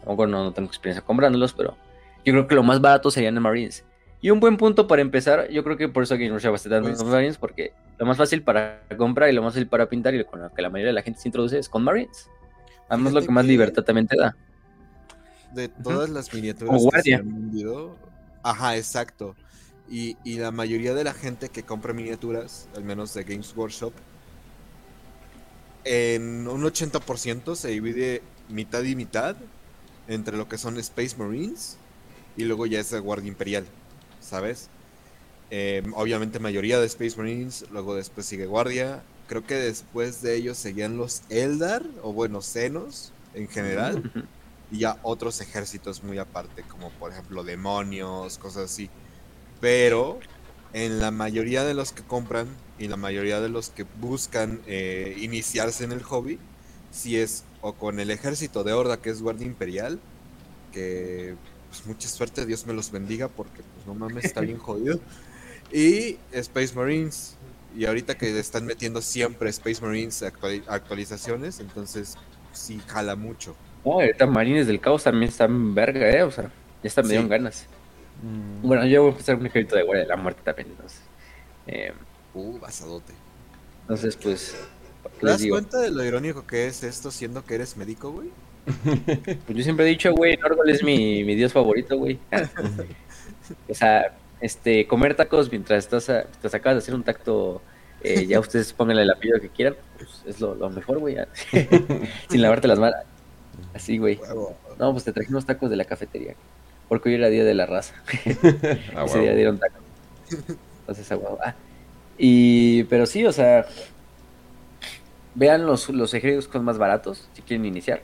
Tampoco no, no tengo experiencia comprándolos, pero yo creo que lo más barato serían en Marines. Y un buen punto para empezar, yo creo que por eso aquí no se bastante pues, Marines, porque lo más fácil para comprar y lo más fácil para pintar y con lo que la mayoría de la gente se introduce es con Marines. Además, lo que más libertad también te da. De todas las miniaturas que se han vendido, ajá, exacto. Y, y, la mayoría de la gente que compra miniaturas, al menos de Games Workshop, en un 80% se divide mitad y mitad entre lo que son Space Marines y luego ya es la Guardia Imperial. ¿sabes? Em, obviamente mayoría de Space Marines, luego después sigue Guardia. Creo que después de ellos seguían los Eldar, o bueno, Senos en general. Y ya otros ejércitos muy aparte, como por ejemplo demonios, cosas así. Pero en la mayoría de los que compran y la mayoría de los que buscan eh, iniciarse en el hobby, si es o con el ejército de Horda, que es Guardia Imperial, que pues mucha suerte, Dios me los bendiga, porque pues no mames, está bien jodido. Y Space Marines, y ahorita que están metiendo siempre Space Marines actualizaciones, entonces sí jala mucho. No, ahorita Marines del Caos también están verga, eh, o sea, ya están medio ganas. Mm. Bueno, yo voy a hacer un ejército de Guardia de la Muerte también, entonces. Eh, uh, basadote. Entonces, pues. ¿Te das cuenta de lo irónico que es esto siendo que eres médico, güey? Pues yo siempre he dicho, güey, Norgol es mi, mi dios favorito, güey. o sea, este, comer tacos mientras estás, estás acabas de hacer un tacto, eh, ya ustedes pónganle el apellido que quieran, pues es lo, lo mejor, güey. Sin lavarte las manos. Así, güey. No, pues te traje unos tacos de la cafetería. Porque hoy era día de la raza. Ah, Ese día dieron tacos. Entonces, agua. Ah, y, pero sí, o sea, vean los, los ejércitos más baratos si quieren iniciar.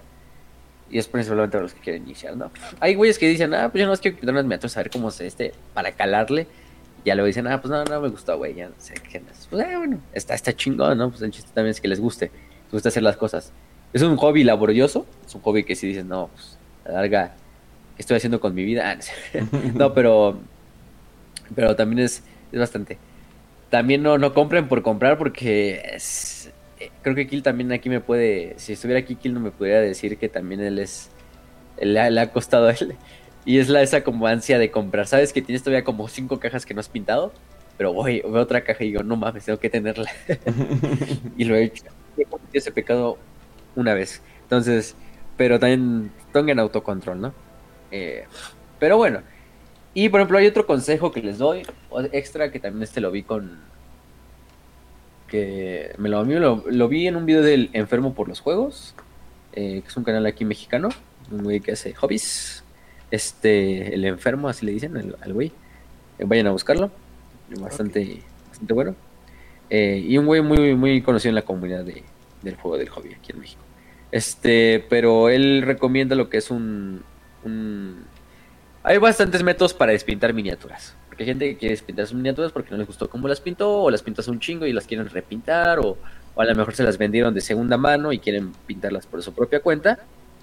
Y es principalmente para los que quieren iniciar, ¿no? Hay güeyes que dicen, ah, pues yo no es que quiero unas miniaturas a ver cómo se este, para calarle. Y ya luego dicen, ah, pues no, no me gustó, güey, ya no sé qué más. Pues eh, bueno, está, está chingón, ¿no? Pues el chiste también es que les guste, les gusta hacer las cosas. Es un hobby laborioso, es un hobby que si dicen, no, pues a la larga, ¿qué estoy haciendo con mi vida? No, pero, pero también es, es bastante. También no, no compren por comprar porque es, creo que Kill también aquí me puede, si estuviera aquí Kill no me podría decir que también él es, le, ha costado a él. Y es la esa como ansia de comprar. Sabes que tienes todavía como cinco cajas que no has pintado, pero voy, veo otra caja y digo, no mames, tengo que tenerla. y lo he hecho. He cometido ese pecado una vez. Entonces, pero también tengan autocontrol, ¿no? Eh, pero bueno. Y por ejemplo, hay otro consejo que les doy, extra, que también este lo vi con, que me lo, lo, vi en un video del Enfermo por los Juegos, eh, que es un canal aquí mexicano, un güey que hace hobbies. Este, el enfermo, así le dicen al güey. Eh, vayan a buscarlo. Bastante, bastante bueno. Eh, y un güey muy, muy conocido en la comunidad de, del juego del hobby aquí en México. Este, pero él recomienda lo que es un, un... Hay bastantes métodos para despintar miniaturas hay gente que quiere pintar sus miniaturas porque no les gustó cómo las pintó, o las pintas un chingo y las quieren repintar, o, a lo mejor se las vendieron de segunda mano y quieren pintarlas por su propia cuenta.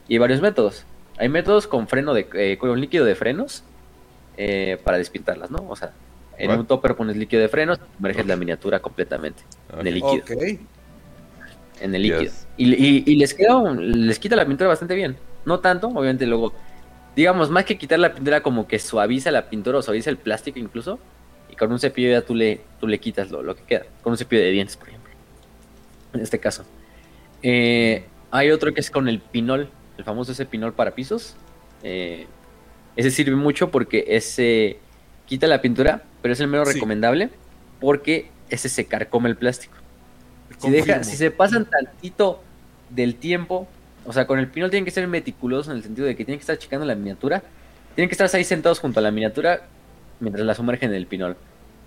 Y hay varios métodos. Hay métodos con freno de eh, con líquido de frenos eh, para despintarlas, ¿no? O sea, en un topper pones líquido de frenos, sumerges la miniatura completamente en el líquido. En el líquido. Y, y, les queda, les quita la pintura bastante bien. No tanto, obviamente luego digamos, más que quitar la pintura, como que suaviza la pintura o suaviza el plástico incluso. Y con un cepillo ya tú le, tú le quitas lo, lo que queda. Con un cepillo de dientes, por ejemplo. En este caso. Eh, hay otro que es con el pinol, el famoso ese pinol para pisos. Eh, ese sirve mucho porque ese quita la pintura, pero es el menos recomendable porque ese se carcome el plástico. Si, deja, si se pasan tantito del tiempo, o sea, con el pinol tienen que ser meticulosos en el sentido de que tienen que estar checando la miniatura, tienen que estar ahí sentados junto a la miniatura mientras la sumergen en el pinol.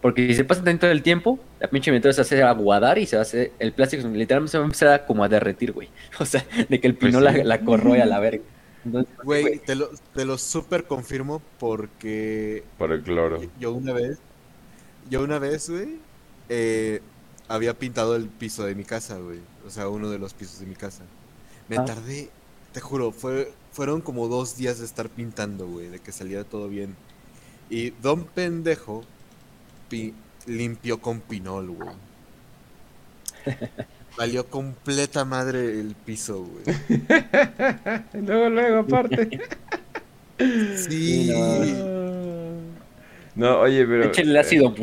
Porque si se pasa tanto del tiempo, la pinche miniatura se hace aguadar y se va a hacer, el plástico literalmente se va a empezar a como a derretir, güey. O sea, de que el pinol pues la, corroe a la verga. Güey, te lo, te lo super confirmo porque... Por el cloro. Yo una vez, yo una vez, güey, eh, había pintado el piso de mi casa, güey. O sea, uno de los pisos de mi casa. Me ah. tardé, te juro, fue, fueron como dos días de estar pintando, güey, de que saliera todo bien. Y Don Pendejo limpió con pinol, güey. Valió completa madre el piso, güey. luego, luego, aparte. sí. No. oye, pero. Échenle ácido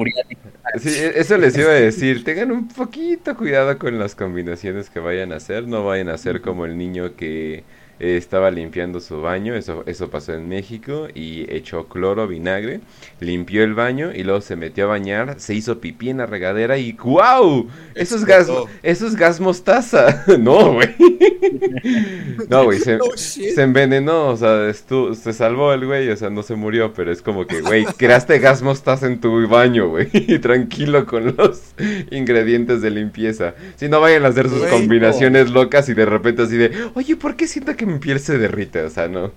Sí, e-, eso les iba a decir. Tengan un poquito cuidado con las combinaciones que vayan a hacer. No vayan a ser como el niño que eh, estaba limpiando su baño, eso, eso pasó en México, y echó cloro, vinagre, limpió el baño y luego se metió a bañar, se hizo pipí en la regadera y ¡guau! Eso es gas, eso es gas mostaza. no, güey. no, güey, se, envenenó, o sea, se salvó el güey, o sea, no se murió, pero es como que, güey, creaste gas mostaza en tu baño, güey, tranquilo con los ingredientes de limpieza. Si no vayan a hacer sus combinaciones locas y de repente así de, oye, ¿por qué siento que mi piel se derrite, o sea, no.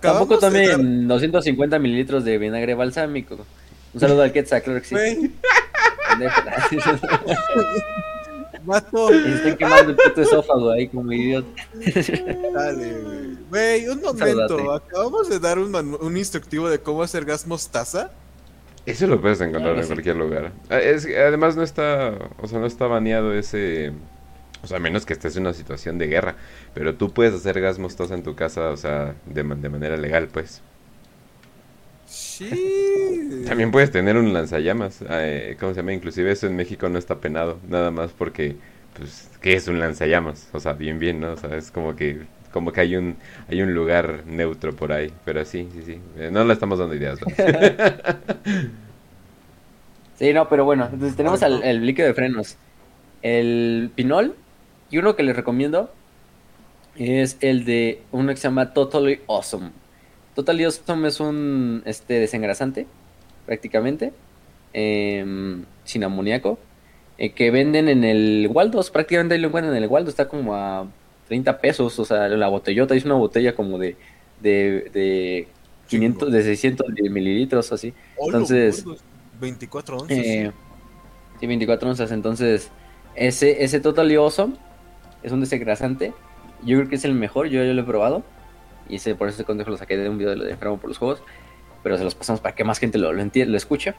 Tampoco también 250 mililitros de vinagre balsámico. Un saludo al Quetzal, claro que sí. Mato. Están quemando el puto esófago ahí como idiota. Dale, güey. Güey, un momento. Acabamos de dar un, un, instructivo de cómo hacer gas mostaza. Eso lo puedes encontrar en cualquier lugar. Ah, es, además no está, o sea, no está baneado ese o sea, menos que estés en una situación de guerra. Pero tú puedes hacer gas mostaza en tu casa, o sea, de, de manera legal, pues. Sí. También puedes tener un lanzallamas. Eh, ¿Cómo se llama? Inclusive eso en México no está penado. Nada más porque, pues, ¿qué es un lanzallamas? O sea, bien, bien, ¿no? O sea, es como que como que hay un hay un lugar neutro por ahí. Pero sí, sí, sí. Eh, no le estamos dando ideas. sí, no, pero bueno. Entonces tenemos el líquido de frenos. El pinol y uno que les recomiendo es el de uno que se llama Totally Awesome. Totally Awesome es un este, desengrasante, prácticamente, em, sin amoníaco, eh, que venden en el Waldos, prácticamente ahí lo encuentran en el Waldos, está como a 30 pesos, o sea, la botellota es una botella como de, de, de 500, de 600 mililitros, así. Entonces... 24 onzas. Eh, sí, 24 onzas, entonces ese, ese Totally Awesome es un desengrasante. Yo creo que es el mejor, yo ya lo he probado. Y ese, por eso ese consejo lo saqué de un video de lo de enfermo por los juegos. Pero se los pasamos para que más gente lo, lo lo escuche.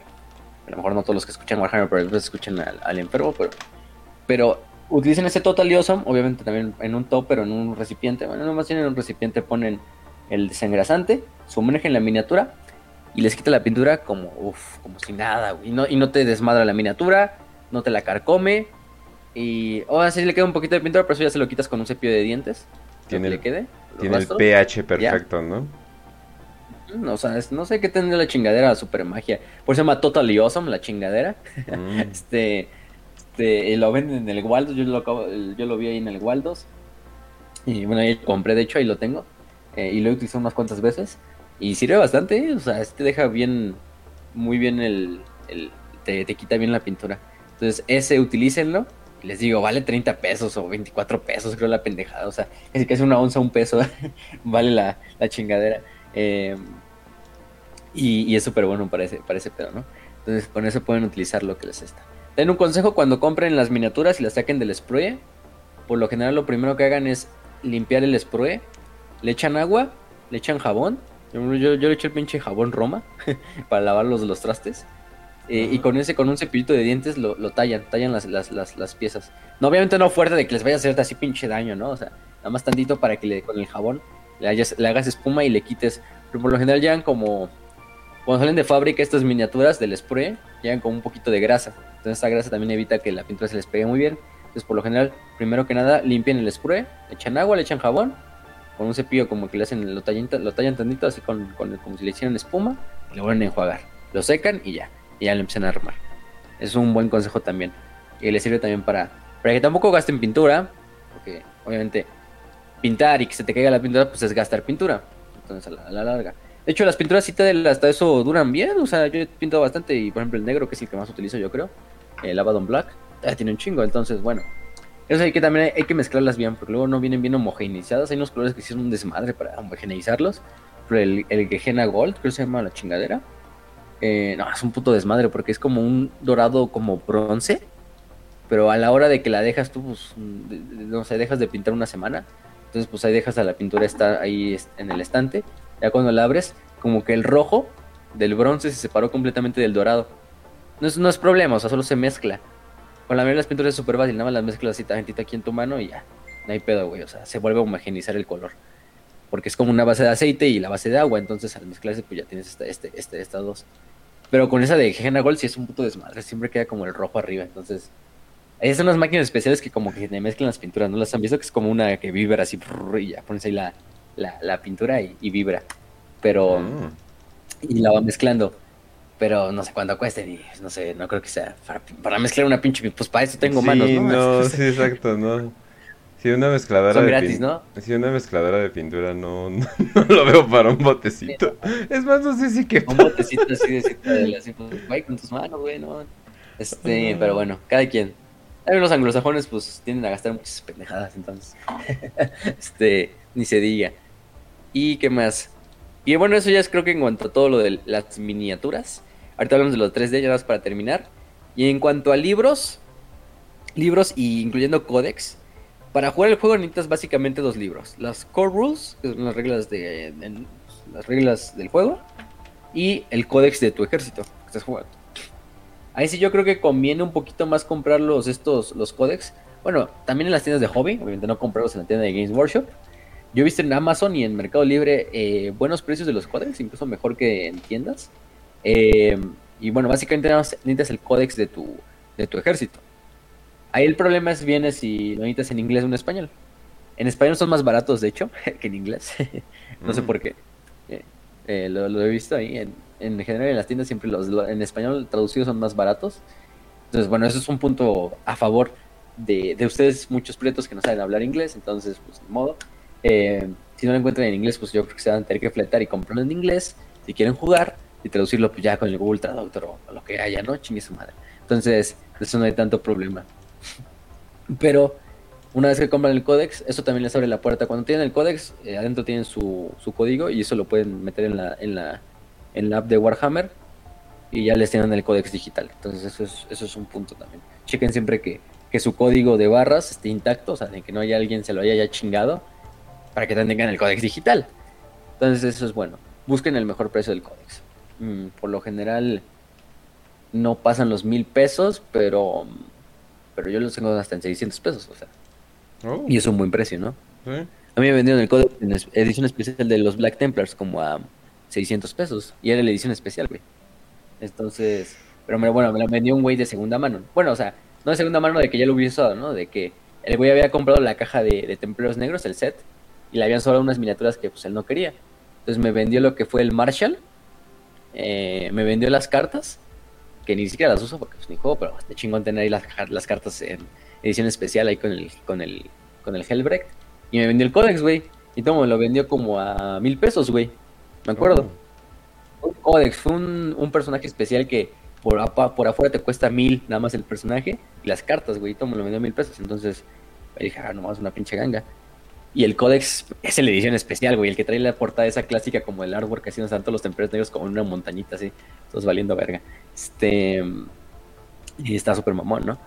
A lo mejor no todos los que escuchan Warhammer, pero después escuchen al, enfermo. Pero, pero utilicen ese Total Awesome, obviamente también en un top, pero en un recipiente. Bueno, nomás en un recipiente ponen el desengrasante, sumergen la miniatura y les quita la pintura como, uff, como si nada, Y no, y no te desmadra la miniatura, no te la carcome, y ahora sí le queda un poquito de pintura, pero eso ya se lo quitas con un cepillo de dientes. Tiene el, le quede. Tiene el pH perfecto, ¿no? No, o sea, no sé qué tendría la chingadera, super magia. Por eso se llama Totally Awesome, la chingadera. Mm. este, este, lo venden en el Waldos, yo lo, yo lo vi ahí en el Waldos. Y bueno, ahí lo compré, de hecho, ahí lo tengo. Eh, y lo he utilizado unas cuantas veces. Y sirve bastante, o sea, este deja bien, muy bien el, el te, te quita bien la pintura. Entonces, ese utilícenlo les digo, vale 30 pesos o 24 pesos, creo la pendejada. O sea, es que es una onza, un peso, vale la, chingadera. Em, y, es súper bueno para ese, pedo, ¿no? Entonces, con eso pueden utilizar lo que les está. Den un consejo cuando compren las miniaturas y las saquen del spray. Por lo general, lo primero que hagan es limpiar el spray. Le echan agua, le echan jabón. Yo, yo, le eché el pinche jabón Roma para lavar los, los trastes. Eh, y con ese, con un cepillito de dientes lo, tallan, tallan las, las, las, piezas. No, obviamente no fuerte de que les vaya a hacer así pinche daño, ¿no? O sea, nada más tantito para que le, con el jabón le, hagas espuma y le quites. Pero por lo general llegan como, cuando salen de fábrica estas miniaturas del spray, llegan con un poquito de grasa. Entonces esta grasa también evita que la pintura se les pegue muy bien. Entonces por lo general, primero que nada, limpian el spray, le echan agua, le echan jabón, con un cepillo como que le hacen, lo tallan, lo tallan tantito, así con, con, como si le hicieran espuma, y lo vuelven a enjuagar. Lo secan y ya, y ya lo empiezan a armar. Es un buen consejo también. Y le sirve también para, para que tampoco gasten pintura, porque obviamente pintar y que se te caiga la pintura, pues es gastar pintura. Entonces a la, larga. De hecho, las pinturas Citadel hasta eso duran bien. O sea, yo he pintado bastante y por ejemplo el negro, que es el que más utilizo yo creo, el Abaddon Black, tiene un chingo. Entonces, bueno. Eso hay que también hay, que mezclarlas bien, porque luego no vienen bien homogeneizadas. Hay unos colores que hicieron un desmadre para homogeneizarlos. Pero el, el Gehenna Gold, creo que se llama la chingadera. Eh, no, es un puto desmadre porque es como un dorado como bronce. Pero a la hora de que la dejas tú, pues, no sé, dejas de pintar una semana. Entonces, pues ahí dejas a la pintura estar ahí en el estante. Ya cuando la abres, como que el rojo del bronce se separó completamente del dorado. No es, no es problema, o sea, solo se mezcla. Con la mayoría las pinturas es súper fácil, nada más las mezclas así tantito aquí en tu mano y ya. No hay pedo, güey. O sea, se vuelve a homogenizar el color porque es como una base de aceite y la base de agua, entonces al mezclarse pues ya tienes este, este, este, estas dos. Pero con esa de Gena Gold sí es un puto desmadre, siempre queda como el rojo arriba, entonces... Hay unas máquinas especiales que como que te mezclan las pinturas, ¿no las han visto? Que es como una que vibra así y ya pones ahí la, la, pintura y, vibra. Pero... Mm. Y la va mezclando. Pero no sé cuánto cueste, ni no sé, no creo que sea para, mezclar una pinche... Pues para eso tengo manos, ¿no? no, sí, exacto, no. Si una mezcladora de ¿no? Si una mezcladora de pintura no, no, lo veo para un botecito. Es más, no sé si que un botecito así de pues, con tus manos, güey, no. Este, pero bueno, cada quien. Unos anglosajones pues tienden a gastar muchas pendejadas, entonces. este, ni se diga. ¿Y qué más? Y bueno, eso ya es creo que en cuanto a todo lo de las miniaturas. Ahorita hablamos de los 3D, ya más para terminar. Y en cuanto a libros, libros y incluyendo códex, para jugar el juego necesitas básicamente dos libros. Las Core Rules, que son las reglas, de, las reglas del juego, y el códex de tu ejército que estás jugando. Ahí sí yo creo que conviene un poquito más comprar los, estos, los códex. Bueno, también en las tiendas de hobby, obviamente no comprarlos en la tienda de Games Workshop. Yo he visto en Amazon y en Mercado Libre eh, buenos precios de los códex, incluso mejor que en tiendas. Eh, y bueno, básicamente necesitas el códex de tu, de tu ejército. Ahí el problema es viene si lo necesitas en inglés o en español. En español son más baratos, de hecho, que en inglés. no sé mm. por qué. Eh, eh, lo, he visto ahí. En, en, general en las tiendas siempre los en español traducidos son más baratos. Entonces, bueno, eso es un punto a favor de, de ustedes, muchos proyectos que no saben hablar inglés. Entonces, pues, de modo. Eh, si no lo encuentran en inglés, pues yo creo que se van a tener que fletar y comprarlo en inglés. Si quieren jugar y traducirlo pues ya con el Google Traductor o, lo que haya, ¿no? Chingue su madre. Entonces, eso no hay tanto problema. Pero una vez que compran el códex, eso también les abre la puerta. Cuando tienen el códex, eh, adentro tienen su, código y eso lo pueden meter en la, en la, en la app de Warhammer y ya les tienen el códex digital. Entonces eso es, eso es un punto también. Chequen siempre que, que su código de barras esté intacto, o sea, de que no haya alguien se lo haya ya chingado, para que tengan el códex digital. Entonces eso es bueno. Busquen el mejor precio del códex. Mm, por lo general no pasan los mil pesos, pero pero yo los tengo hasta en 600 pesos, o sea. Oh. Y es un buen precio, ¿no? A mí me vendieron el código en edición especial de los Black Templars como a 600 pesos. Y era la edición especial, güey. Entonces, pero bueno, me la vendió un güey de segunda mano. Bueno, o sea, no de segunda mano de que ya lo hubiese usado, ¿no? De que el güey había comprado la caja de, de Templarios Negros, el set, y le habían sobrado unas miniaturas que pues él no quería. Entonces me vendió lo que fue el Marshall, eh, me vendió las cartas que ni siquiera las uso porque pues ni juego, pero de chingón tener ahí las, las cartas en edición especial ahí con el, con el, con el Hellbrecht. Y me vendió el códex, güey. Y todo me lo vendió como a mil pesos, güey. Me acuerdo. Oh. Un códex, fue un, un, personaje especial que por, por afuera te cuesta mil nada más el personaje y las cartas, güey. Y todo me lo vendió a mil pesos. Entonces, dije, ah, nomás una pinche ganga. Y el códex es la edición especial, güey. El que trae la portada esa clásica como el artwork que hacían tanto los templarios negros como una montañita así. Todos valiendo verga. Este. Y está súper mamón, ¿no?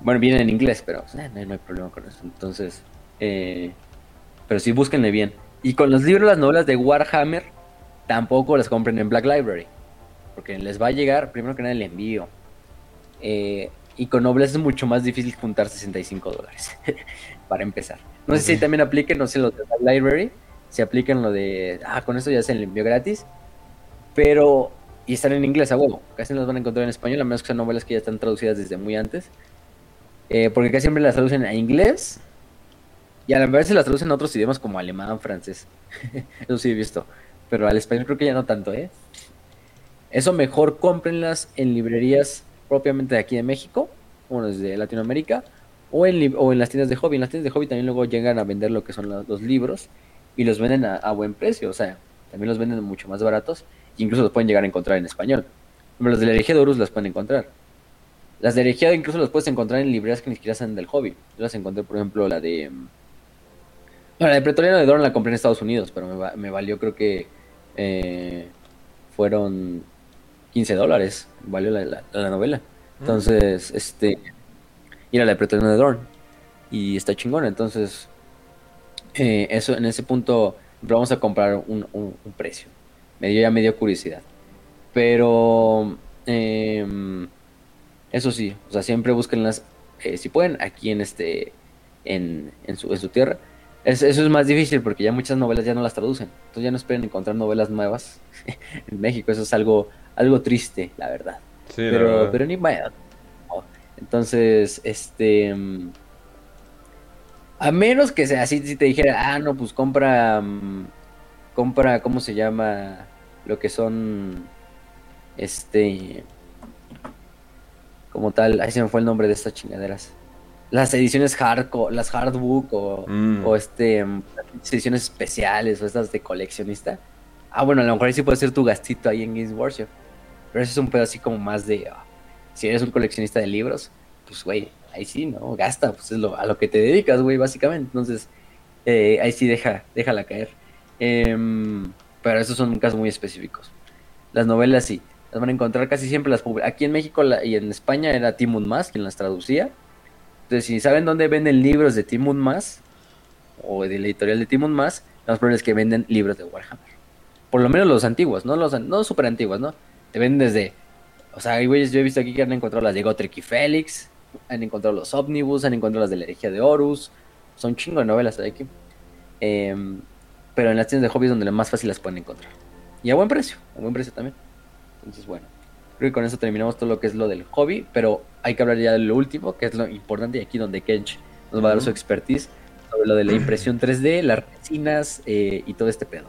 Bueno, viene en inglés, pero eh, no, hay problema con eso. Entonces. Eh, pero sí, búsquenle bien. Y con los libros, las novelas de Warhammer, tampoco las compren en Black Library. Porque les va a llegar, primero que nada, el envío. Eh, y con novelas es mucho más difícil juntar 65 dólares. para empezar. No sé si también aplique, no sé, los de Black Library, se aplican lo de, ah, con esto ya se el envío gratis, pero, y están en inglés a huevo, casi no las van a encontrar en español, a menos que sean novelas que ya están traducidas desde muy antes, eh, porque casi siempre las traducen a inglés, y a la vez se las traducen a otros idiomas como alemán, francés, eso sí he visto, pero al español creo que ya no tanto, ¿eh? Eso mejor cómprenlas en librerías propiamente de aquí de México, o desde Latinoamérica, o en, o en las tiendas de hobby. En las tiendas de hobby también luego llegan a vender lo que son los libros y los venden a, buen precio, o sea, también los venden mucho más baratos, incluso los pueden llegar a encontrar en español. Pero los de la herejía de Horus las pueden encontrar. Las de herejía incluso las puedes encontrar en librerías que ni siquiera son del hobby. Yo las encontré, por ejemplo, la de... Bueno, la de Pretoriano de Dorn la compré en Estados Unidos, pero me, me valió creo que... Eh, fueron 15 dólares, valió la, la, novela. Mm. Entonces, este... Y era la de Pretoriano de Dorn. Y está chingona, entonces eh, eso en ese punto vamos a comprar un, precio. Me dio ya medio curiosidad. Pero em, eso sí, o sea, siempre búsquenlas, eh, si pueden, aquí en este, en, en, su, en su tierra. eso es más difícil porque ya muchas novelas ya no las traducen. Entonces ya no esperen encontrar novelas nuevas en México. Eso es algo, algo triste, la verdad. pero, pero ni vaya. Entonces, este em, a menos que sea así, si te dijera, ah, no, pues compra, mm, compra, ¿cómo se llama? Lo que son, este, como tal, ahí se me fue el nombre de estas chingaderas. Las ediciones hardcore, las hardbook o, mm. o este, ediciones especiales o estas de coleccionista. Ah, bueno, a lo mejor ahí sí puede ser tu gastito ahí en Games Workshop. Pero ese es un pedo así como más de, ah, si eres un coleccionista de libros, pues güey, ahí sí, ¿no? Gasta, pues es lo, a lo que te dedicas, güey, básicamente. Entonces, eh, ahí sí deja, déjala caer. Em, pero esos son casos muy específicos. Las novelas sí, las van a encontrar casi siempre las Aquí en México y en España era Timon Más quien las traducía. Entonces, si saben dónde venden libros de Timon Más o de la editorial de Timon Más, lo más probable es que venden libros de Warhammer. Por lo menos los antiguos, no los no súper antiguos, ¿no? Te venden desde. O sea, güeyes, yo he visto aquí que han encontrado las de Gotrek y Félix, han encontrado los ómnibus, han encontrado las de la herejía de Horus. Son chingo de novelas de aquí. Em, pero en las tiendas de hobbies donde más fácil las pueden encontrar. Y a buen precio, a buen precio también. Entonces, bueno, creo que con eso terminamos todo lo que es lo del hobby, pero hay que hablar ya de lo último, que es lo importante, y aquí donde Kench nos va a dar su expertise sobre lo de la impresión 3D, las resinas eh, y todo este pedo.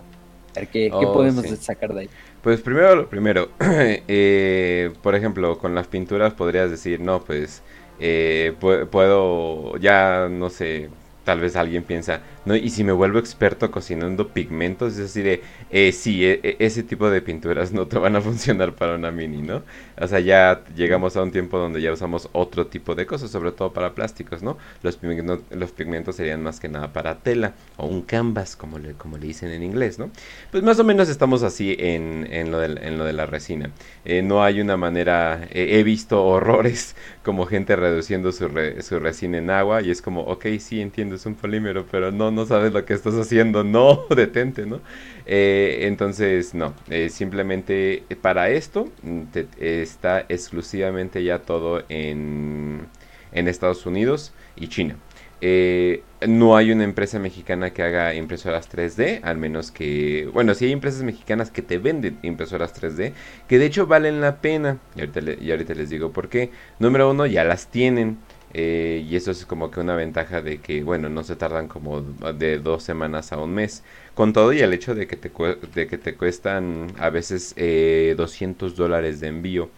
A ver qué, oh, podemos sacar de ahí. Pues primero lo primero, eh, por ejemplo, con las pinturas podrías decir, no, pues eh, puedo, ya no sé, tal vez alguien piensa, ¿no? Y si me vuelvo experto cocinando pigmentos, es decir, de, eh, sí, e, e, ese tipo de pinturas no te van a funcionar para una mini, ¿no? O sea, ya llegamos a un tiempo donde ya usamos otro tipo de cosas, sobre todo para plásticos, ¿no? Los pigmentos, los pigmentos serían más que nada para tela o un canvas, como le, como le dicen en inglés, ¿no? Pues más o menos estamos así en, en, lo, de, en lo de la resina. Eh, no hay una manera, he visto horrores como gente reduciendo su, su resina en agua y es como, ok, sí, entiendo, es un polímero, pero no, no sabes lo que estás haciendo, no, detente, ¿no? Eh, entonces, no, eh, simplemente para esto mm, está exclusivamente ya todo en, en Estados Unidos y China. Eh, no hay una empresa mexicana que haga impresoras 3D, al menos que, bueno, sí hay empresas mexicanas que te venden impresoras 3D, que de hecho valen la pena, y ahorita, y ahorita les digo por qué. Número uno, ya las tienen. Eh, y eso es como que una ventaja de que, bueno, no se tardan como de dos semanas a un mes. Con todo y el hecho de que te, de que te cuestan a veces eh, 200 dólares de envío.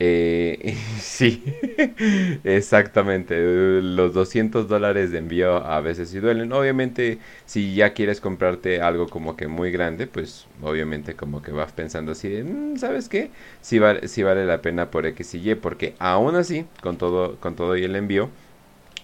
Eh, sí, exactamente. Los 200 dólares de envío a veces sí duelen. Obviamente, si ya quieres comprarte algo como que muy grande, pues obviamente como que vas pensando así mm, ¿sabes qué? Si vale, vale la pena por X y Y, porque aún así, con todo, con todo y el envío,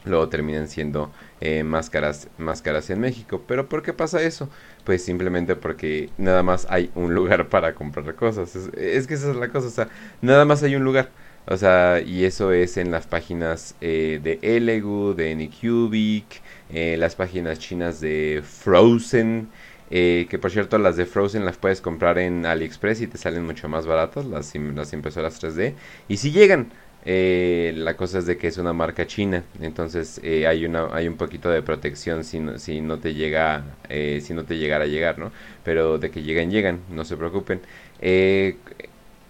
luego terminan siendo eh, más, caras, más caras en México. ¿Pero por qué pasa eso? Pues simplemente porque nada más hay un lugar para comprar cosas. Es, que esa es la cosa, o sea, nada más hay un lugar. O sea, y eso es en las páginas eh, de Elegu, de Anycubic, eh, las páginas chinas de Frozen. Eh, que por cierto, las de Frozen las puedes comprar en AliExpress y te salen mucho más baratas, las, las impresoras 3D. Y si llegan, Eh, la cosa es de que es una marca china, entonces eh, hay una hay un poquito de protección si no, si no te llega eh, si no te llegara a llegar, ¿no? Pero de que llegan llegan, no se preocupen.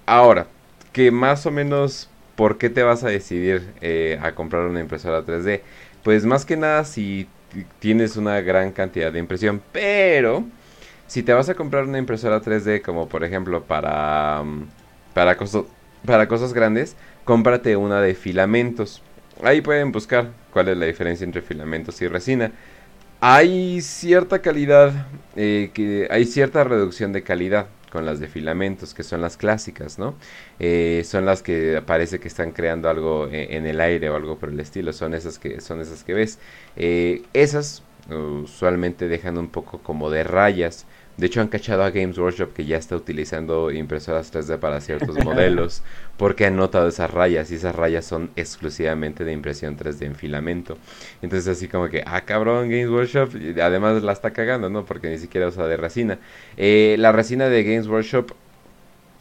ahora que más o menos por qué te vas a decidir a comprar una impresora 3D, pues más que nada si tienes una gran cantidad de impresión, pero si te vas a comprar una impresora 3D como por ejemplo para para para cosas grandes cómprate una de filamentos. Ahí pueden buscar cuál es la diferencia entre filamentos y resina. Hay cierta calidad, eh, que hay cierta reducción de calidad con las de filamentos, que son las clásicas, ¿no? Eh, son las que parece que están creando algo e, en, el aire o algo por el estilo, son esas que, son esas que ves. Eh, esas usualmente dejan un poco como de rayas de hecho, han cachado a Games Workshop que ya está utilizando impresoras 3D para ciertos modelos porque han notado esas rayas y esas rayas son exclusivamente de impresión 3D en filamento. Entonces, así como que, ah, cabrón, Games Workshop, además la está cagando, ¿no? Porque ni siquiera usa de resina. Eh, la resina de Games Workshop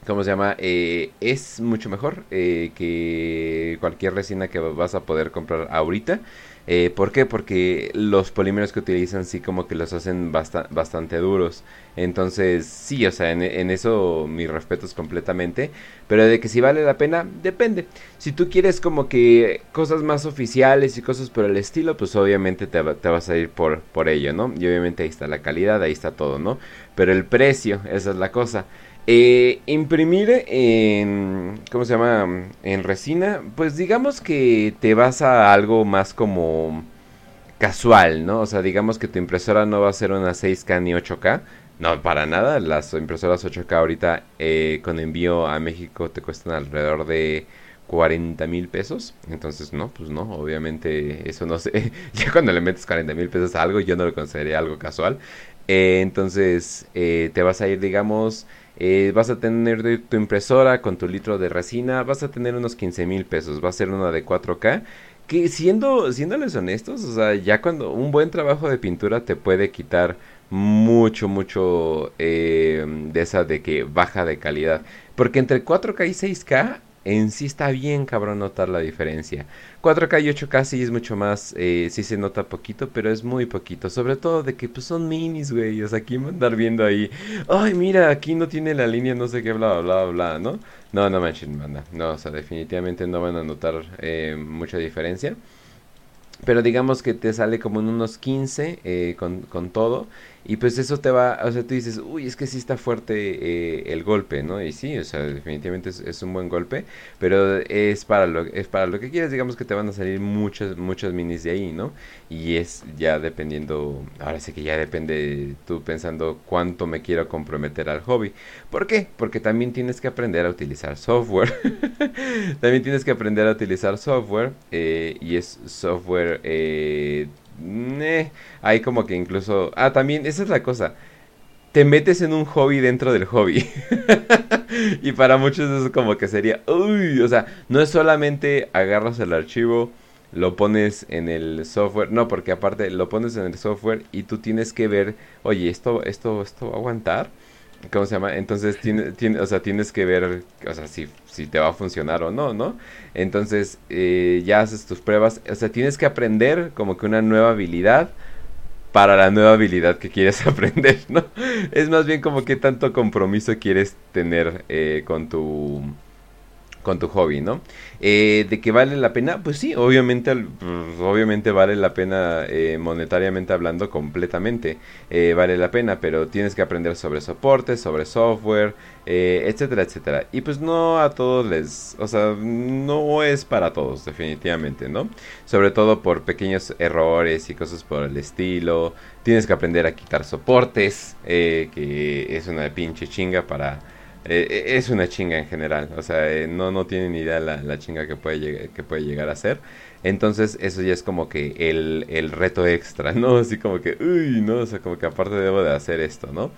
¿cómo se llama? Eh, es mucho mejor eh, que cualquier resina que vas a poder comprar ahorita. Eh, ¿Por qué? Porque los polímeros que utilizan sí como que los hacen bastante duros. Entonces, sí, o sea, en, eso mi respeto es completamente. Pero de que si vale la pena, depende. Si tú quieres como que cosas más oficiales y cosas por el estilo, pues obviamente te, te vas a ir por, por ello, ¿no? Y obviamente ahí está la calidad, ahí está todo, ¿no? Pero el precio, esa es la cosa. Eh, imprimir en, ¿cómo se llama? En resina, pues digamos que te vas a algo más como casual, ¿no? O sea, digamos que tu impresora no va a ser una 6K ni 8K. No, para nada. Las impresoras 8K ahorita eh, con envío a México te cuestan alrededor de 40 mil pesos. Entonces, no, pues no, obviamente eso no sé. ya cuando le metes 40 mil pesos a algo, yo no lo consideraría algo casual. Eh, entonces, te vas a ir, digamos eh, vas a tener tu impresora con tu litro de resina, vas a tener unos 15 mil pesos, va a ser una de 4K. Que siendo, siéndoles honestos, o sea, ya cuando un buen trabajo de pintura te puede quitar mucho, mucho eh, de esa de que baja de calidad. Porque entre 4K y 6K en sí está bien cabrón notar la diferencia. 4K y 8K sí es mucho más, eh, sí se nota poquito, pero es muy poquito. Sobre todo de que pues son minis, güey. O sea, aquí andar viendo ahí, ay, mira, aquí no tiene la línea, no sé qué, bla, bla, bla, ¿no? No, no manchen, banda. No, o sea, definitivamente no van a notar eh, mucha diferencia. Pero digamos que te sale como en unos 15 eh, con, con todo. Y pues eso te va, o sea, tú dices, uy, es que sí está fuerte eh, el golpe, ¿no? Y sí, o sea, definitivamente es, un buen golpe, pero es para lo es para lo que quieres, digamos que te van a salir muchas muchas minis de ahí, ¿no? Y es ya dependiendo, ahora sí que ya depende tú pensando cuánto me quiero comprometer al hobby. ¿Por qué? Porque también tienes que aprender a utilizar software. también tienes que aprender a utilizar software eh, y es software eh, hay como que incluso... Ah, también, esa es la cosa. Te metes en un hobby dentro del hobby. y para muchos eso como que sería... Uy, o sea, no es solamente agarras el archivo, lo pones en el software. No, porque aparte lo pones en el software y tú tienes que ver, oye, esto, esto, esto va a aguantar. ¿Cómo se llama? Entonces, tiene, tiene, o sea, tienes que ver, o sea, si, si te va a funcionar o no, ¿no? Entonces, eh, ya haces tus pruebas, o sea, tienes que aprender como que una nueva habilidad para la nueva habilidad que quieres aprender, ¿no? Es más bien como que tanto compromiso quieres tener eh, con tu con tu hobby, ¿no? Eh, de que vale la pena, pues sí, obviamente, pues, obviamente vale la pena eh, monetariamente hablando completamente, eh, vale la pena, pero tienes que aprender sobre soporte, sobre software, etcétera, etcétera. Y pues no a todos les, o sea, no es para todos, definitivamente, ¿no? Sobre todo por pequeños errores y cosas por el estilo. Tienes que aprender a quitar soportes, que es una pinche chinga para eh, eh, es una chinga en general. O sea, eh, no, no tienen idea la, la chinga que puede, que puede llegar a ser. Entonces, eso ya es como que el, el, reto extra, ¿no? Así como que, uy, ¿no? O sea, como que aparte debo de hacer esto, ¿no?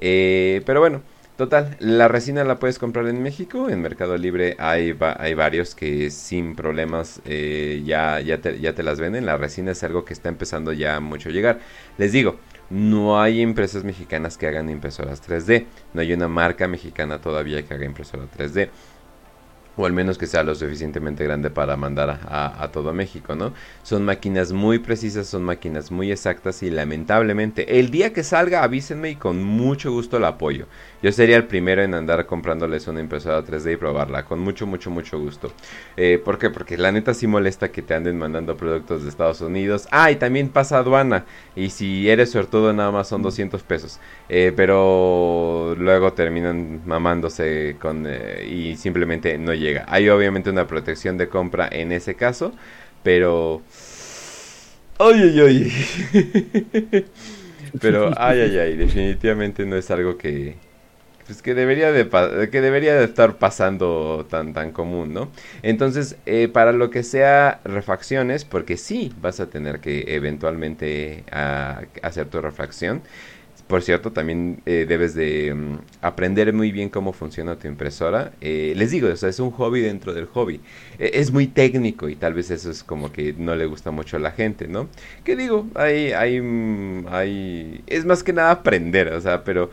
pero bueno, total, la resina la puedes comprar en México. En Mercado Libre hay, hay varios que sin problemas ya, ya, te, ya te las venden. La resina es algo que está empezando ya mucho a llegar. Les digo, no hay empresas mexicanas que hagan impresoras 3D. No hay una marca mexicana todavía que haga impresora 3D. o al menos que sea lo suficientemente grande para mandar a, todo México, ¿no? Son máquinas muy precisas, son máquinas muy exactas y lamentablemente el día que salga avísenme y con mucho gusto la apoyo. Yo sería el primero en andar comprándoles una impresora 3D y probarla, con mucho, mucho, mucho gusto. Eh, ¿Por qué? Porque la neta sí molesta que te anden mandando productos de Estados Unidos. Ah, y también pasa aduana. Y si eres suertudo nada más son 200 pesos. Eh, pero luego terminan mamándose con... Eh, y simplemente no llega. Hay obviamente una protección de compra en ese caso, pero... ¡Ay, ay, ay! pero, ay, ay, ay, definitivamente no es algo que, pues que debería de que debería de estar pasando tan tan común, ¿no? Entonces, eh, para lo que sea refacciones, porque sí vas a tener que eventualmente ah, hacer tu refacción. Por cierto, también eh, debes de mm, aprender muy bien cómo funciona tu impresora. Eh, les digo, o sea, es un hobby dentro del hobby. E, es muy técnico y tal vez eso es como que no le gusta mucho a la gente, ¿no? Que digo, hay, hay, mm, hay, es más que nada aprender, o sea, pero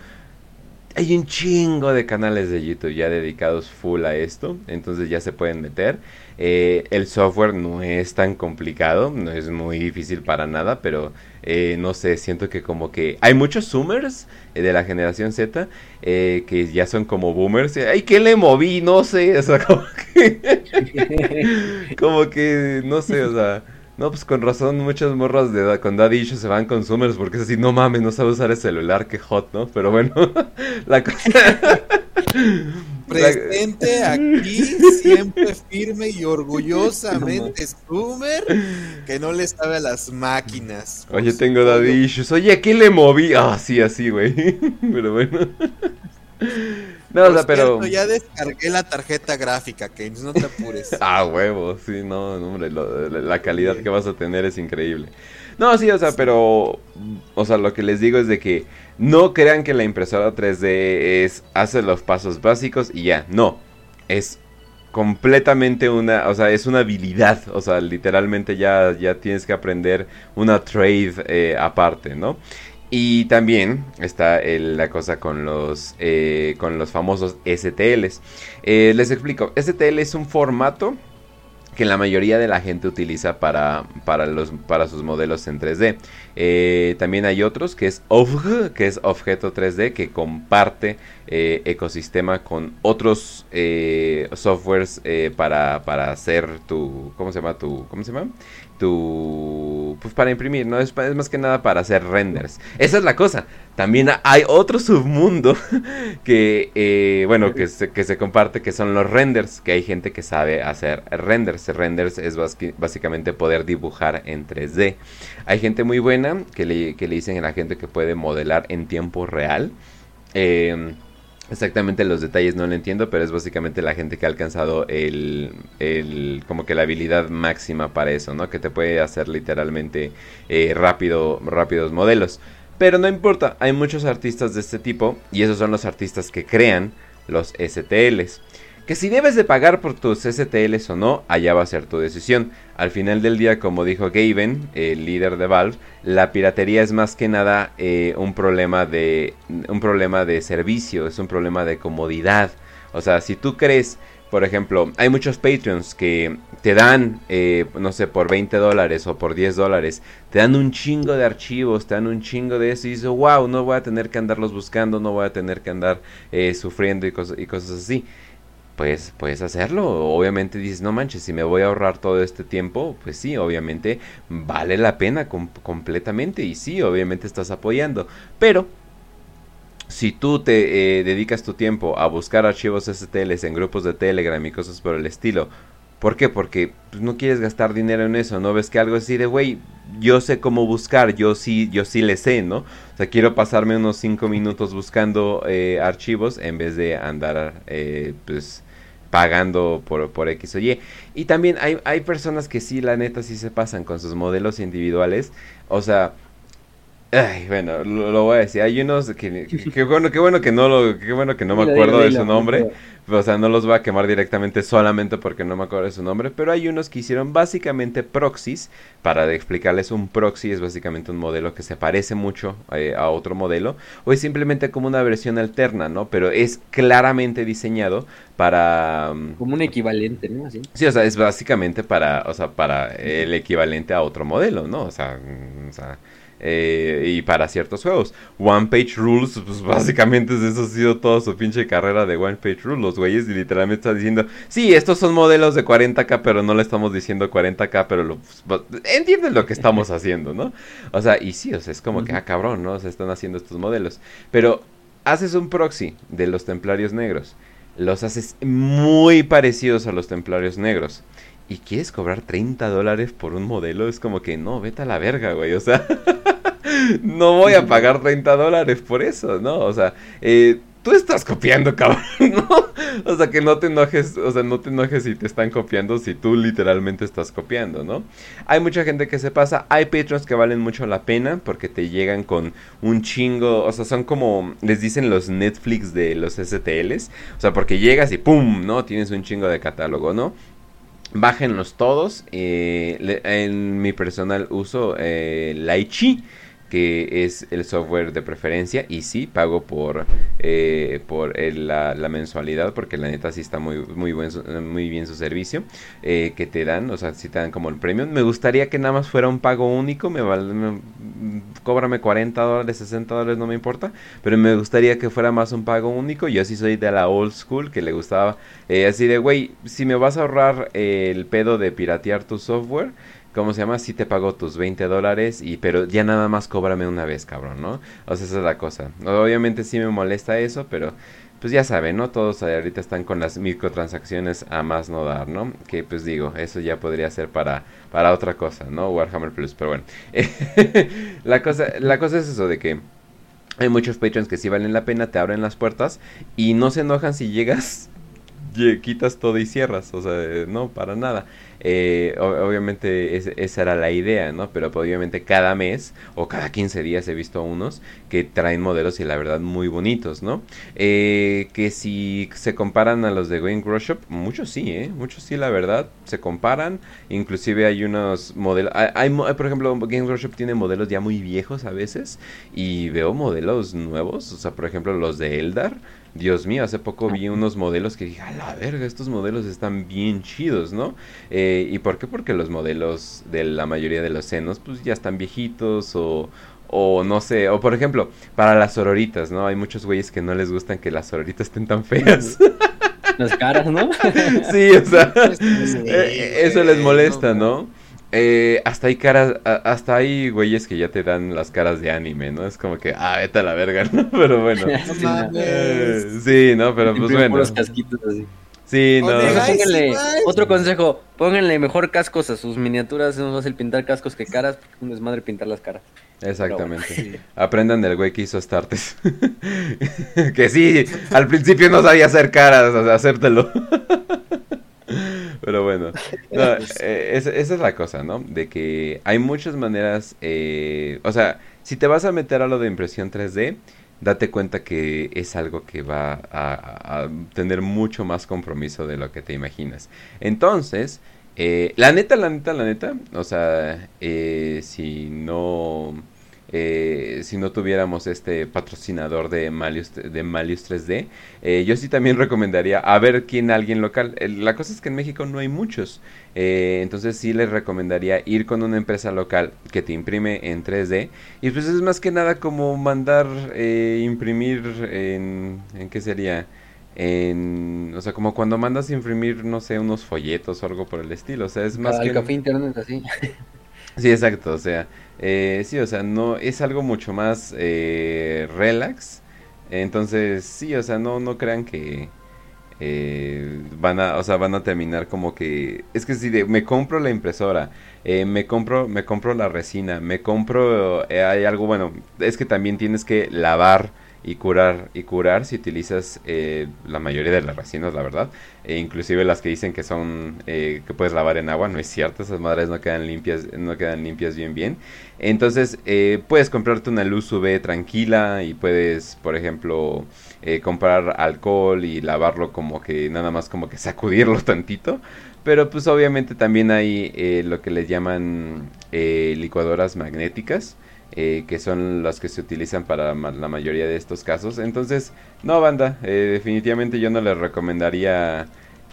hay un chingo de canales de YouTube ya dedicados full a esto, entonces ya se pueden meter. Eh, el software no es tan complicado, no es muy difícil para nada, pero eh, no sé, siento que como que hay muchos zoomers eh, de la generación Z que ya son como boomers. Ay, ¿qué le moví? No sé, o sea, como que, como que no sé, o sea no, pues con razón muchas morras de con daddy issues se van con Summers porque es así, no mames, no sabe usar el celular, qué hot, ¿no? Pero bueno, la cosa... Presente aquí, siempre firme y orgullosamente Summer, que no le sabe a las máquinas. Oye, tengo daddy issues. Oye, ¿a qué le moví? Ah, sí, así, güey. Pero bueno. No, o sea, pero. ya descargué la tarjeta gráfica, que no te apures. ah, huevo, sí, no, hombre, la calidad que vas a tener es increíble. No, sí, o sea, pero. O sea, lo que les digo es de que no crean que la impresora 3D es. hace los pasos básicos y ya. No. Es completamente una, o sea, es una habilidad, o sea, literalmente ya, ya tienes que aprender una trade eh, aparte, ¿no? Y también está la cosa con los, eh, con los famosos STLs. Eh, les explico, STL es un formato que la mayoría de la gente utiliza para, para, los, para sus modelos en 3D. Eh, también hay otros que es OVG, que es objeto 3D, que comparte ecosistema con otros softwares para, para hacer tu, ¿cómo se llama? Tu, ¿Cómo se llama? Tu pues para imprimir, no es, más que nada para hacer renders. Esa es la cosa. También hay otro submundo que eh, bueno que se, que se comparte que son los renders, que hay gente que sabe hacer renders. Renders es básicamente poder dibujar en 3D. Hay gente muy buena que le, que le dicen a la gente que puede modelar en tiempo real. Eh, Exactamente los detalles no lo entiendo, pero es básicamente la gente que ha alcanzado el, el como que la habilidad máxima para eso, ¿no? Que te puede hacer literalmente eh, rápido, rápidos modelos. Pero no importa, hay muchos artistas de este tipo y esos son los artistas que crean los STLs. Que si debes de pagar por tus STLs o no, allá va a ser tu decisión. Al final del día, como dijo Gaben, el líder de Valve, la piratería es más que nada eh, un problema de un problema de servicio, es un problema de comodidad. O sea, si tú crees, por ejemplo, hay muchos Patreons que te dan, eh, no sé, por 20 dólares o por 10 dólares, te dan un chingo de archivos, te dan un chingo de eso y dices, wow, no voy a tener que andarlos buscando, no voy a tener que andar eh, sufriendo y, y cosas así pues puedes hacerlo. Obviamente dices, no manches, si me voy a ahorrar todo este tiempo, pues sí, obviamente vale la pena completamente y sí, obviamente estás apoyando. Pero si tú te eh, dedicas tu tiempo a buscar archivos STLs en grupos de Telegram y cosas por el estilo, ¿por qué? Porque pues, no quieres gastar dinero en eso, ¿no? Ves que algo así de, güey, yo sé cómo buscar, yo sí, yo sí le sé, ¿no? O sea, quiero pasarme unos 5 minutos buscando eh, archivos en vez de andar, eh, pues pagando por, por X o Y. Y también hay, hay personas que sí, la neta, sí se pasan con sus modelos individuales. O sea, Ay, bueno, lo, voy a decir. Hay unos que, que, bueno, qué bueno que no lo, qué bueno que no me acuerdo de su nombre. O sea, no los voy a quemar directamente solamente porque no me acuerdo de su nombre, pero hay unos que hicieron básicamente proxies. Para explicarles, un proxy es básicamente un modelo que se parece mucho eh, a otro modelo, o es simplemente como una versión alterna, ¿no? Pero es claramente diseñado para... Mm, como un equivalente, ¿no? Sí, o sea, es básicamente para, o sea, para el equivalente a otro modelo, ¿no? O sea, mm, o sea eh, y para ciertos juegos. One Page Rules, pues básicamente eso ha sido toda su pinche carrera de One Page Rules. Los güeyes literalmente están diciendo, sí, estos son modelos de 40k, pero no le estamos diciendo 40k, pero lo, pues, entienden lo que estamos haciendo, ¿no? O sea, y sí, o sea, es como que, ah, cabrón, ¿no? Se están haciendo estos modelos. Pero haces un proxy de los templarios negros. Los haces muy parecidos a los templarios negros y quieres cobrar 30 dólares por un modelo, es como que no, vete a la verga, güey. O sea, no voy a pagar 30 dólares por eso, ¿no? O sea, eh, tú estás copiando, cabrón, ¿no? O sea, que no te enojes, o sea, no te enojes si te están copiando, si tú literalmente estás copiando, ¿no? Hay mucha gente que se pasa, hay patrons que valen mucho la pena porque te llegan con un chingo, o sea, son como, les dicen los Netflix de los STLs, o sea, porque llegas y ¡pum! ¿no? Tienes un chingo de catálogo, ¿no? Bájenlos todos. Eh, en mi personal uso eh, Laichi que es el software de preferencia y sí pago por eh, por la, mensualidad porque la neta sí está muy muy buen muy bien su servicio eh, que te dan o sea si te dan como el premium. Me gustaría que nada más fuera un pago único me vale cóbrame 40 dólares 60 dólares no me importa pero me gustaría que fuera más un pago único. Yo sí soy de la old school que le gustaba eh, así de güey si me vas a ahorrar el pedo de piratear tu software ¿cómo se llama? Sí te pago tus 20 dólares, y, pero ya nada más cóbrame una vez, cabrón, ¿no? O sea, esa es la cosa. Obviamente sí me molesta eso, pero pues ya saben, ¿no? Todos ahorita están con las microtransacciones a más no dar, ¿no? Que pues digo, eso ya podría ser para, para otra cosa, ¿no? Warhammer Plus, pero bueno. la, cosa, la cosa es eso de que hay muchos patrons que sí valen la pena, te abren las puertas y no se enojan si llegas, quitas todo y cierras, o sea, no, para nada. Eh, obviamente esa era la idea, ¿no? Pero pues, obviamente cada mes o cada 15 días he visto unos que traen modelos y la verdad muy bonitos, ¿no? Eh, que si se comparan a los de Game Workshop, muchos sí, ¿eh? Muchos sí, la verdad, se comparan. Inclusive hay unos modelos, hay, por ejemplo, Game Workshop tiene modelos ya muy viejos a veces y veo modelos nuevos, o sea, por ejemplo los de Eldar Dios mío, hace poco vi unos modelos que dije, a la verga, estos modelos están bien chidos, ¿no? Eh, ¿Y por qué? Porque los modelos de la mayoría de los senos, pues ya están viejitos o, o no sé, o por ejemplo, para las sororitas, ¿no? Hay muchos güeyes que no les gustan que las sororitas estén tan feas. Las caras, ¿no? sí, o sea, eh, eso les molesta, ¿no? Eh, hasta hay caras, hasta hay güeyes que ya te dan las caras de anime, ¿no? Es como que, ah, vete a la verga, ¿no? Pero bueno. Eh, sí, ¿no? Pero pues bueno. Sí, no. otro consejo, pónganle mejor cascos a sus miniaturas, es más fácil pintar cascos que caras, porque es un desmadre pintar las caras. Exactamente. Aprendan del güey que hizo Startes. que sí, al principio no sabía hacer caras, o sea, hacértelo. Pero bueno, eh, esa, es la cosa, ¿no? De que hay muchas maneras, eh, o sea, si te vas a meter a lo de impresión 3D, date cuenta que es algo que va a, tener mucho más compromiso de lo que te imaginas. Entonces, eh, la neta, la neta, la neta, o sea, si no eh, si no tuviéramos este patrocinador de Malius, de Malius 3D. Eh, yo sí también recomendaría a ver quién alguien local. la cosa es que en México no hay muchos. Eh, entonces sí les recomendaría ir con una empresa local que te imprime en 3D. Y pues es más que nada como mandar imprimir en... ¿En qué sería? En, o sea, como cuando mandas imprimir, no sé, unos folletos o algo por el estilo. O sea, es más que... café internet así. sí, exacto. O sea, eh, sí, o sea, no es algo mucho más eh, relax. Entonces, sí, o sea, no, no crean que eh, van a, o sea, van a terminar como que es que si me compro la impresora, eh, me compro, me compro la resina, me compro, hay algo bueno, es que también tienes que lavar y curar y curar si utilizas eh, la mayoría de las resinas la verdad. E inclusive las que dicen que son eh, que puedes lavar en agua no es cierto esas madres no quedan limpias no quedan limpias bien bien. Entonces eh, puedes comprarte una luz UV tranquila y puedes por ejemplo comprar alcohol y lavarlo como que nada más como que sacudirlo tantito. Pero pues obviamente también hay lo que les llaman licuadoras magnéticas eh, que son las que se utilizan para la mayoría de estos casos. Entonces, no, banda, eh, definitivamente yo no les recomendaría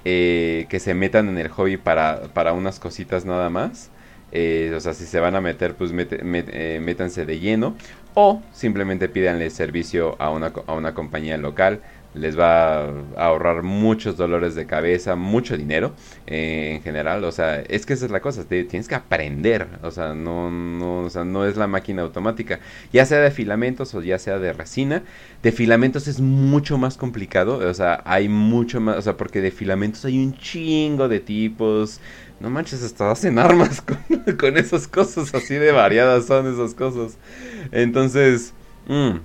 eh, que se metan en el hobby para, para unas cositas nada más. o sea, si se van a meter, pues métanse de lleno. O simplemente pídanle servicio a una, a una compañía local les va a ahorrar muchos dolores de cabeza, mucho dinero eh, en general. O sea, es que esa es la cosa, tienes que aprender. O sea, no, no, o sea, no es la máquina automática. Ya sea de filamentos o ya sea de resina. De filamentos es mucho más complicado. O sea, hay mucho más, o sea, porque de filamentos hay un chingo de tipos. No manches, hasta hacen armas con, con esas cosas, así de variadas son esas cosas. Entonces... Mmm,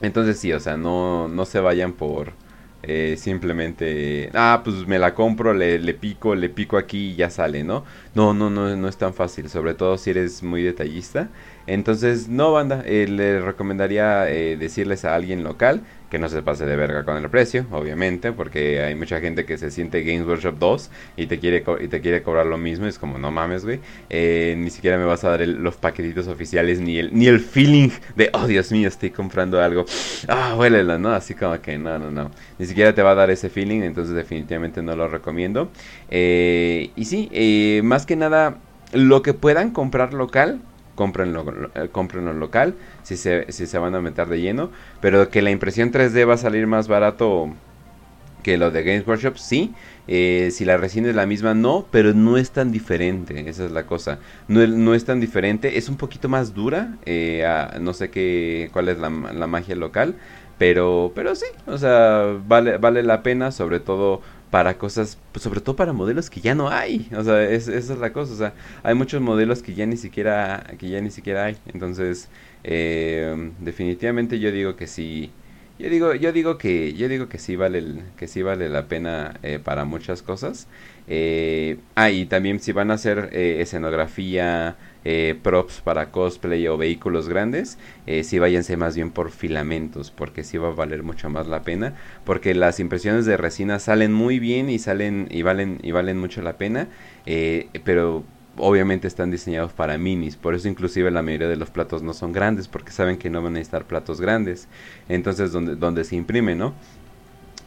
entonces sí, o sea, no, no se vayan por eh, simplemente, ah, pues me la compro, le, le, pico, le pico aquí y ya sale, ¿no? No, no, no, no es tan fácil, sobre todo si eres muy detallista. Entonces, no, banda, eh, le recomendaría eh, decirles a alguien local que no se pase de verga con el precio, obviamente, porque hay mucha gente que se siente Games Workshop 2 y te quiere, y te quiere cobrar lo mismo. Es como, no mames, güey. Eh, ni siquiera me vas a dar los paquetitos oficiales, ni el, ni el feeling de, oh Dios mío, estoy comprando algo. Ah, huélela, ¿no? Así como que, no, no, no. Ni siquiera te va a dar ese feeling, entonces definitivamente no lo recomiendo. y sí, más que nada, lo que puedan comprar local, cómprenlo, eh, cómprenlo local si se, si se van a meter de lleno. Pero que la impresión 3D va a salir más barato que lo de Games Workshop, sí. Eh, si la resina es la misma, no, pero no es tan diferente, esa es la cosa. No, no es tan diferente, es un poquito más dura, eh, no sé qué, cuál es la, la, magia local, pero, pero sí, o sea, vale, vale la pena, sobre todo para cosas, pues, sobre todo para modelos que ya no hay. O sea, esa es la cosa. O sea, hay muchos modelos que ya ni siquiera, que ya ni siquiera hay. Entonces, eh, definitivamente yo digo que sí. Yo digo, yo digo que, yo digo que sí vale, que sí vale la pena eh, para muchas cosas. Eh, ah, y también si van a hacer eh, escenografía, eh, props para cosplay o vehículos grandes, eh, sí váyanse más bien por filamentos, porque sí va a valer mucho más la pena, porque las impresiones de resina salen muy bien y salen y valen y valen mucho la pena, eh, pero obviamente están diseñados para minis, por eso inclusive la mayoría de los platos no son grandes, porque saben que no van a necesitar platos grandes, entonces donde, donde se imprime, ¿no?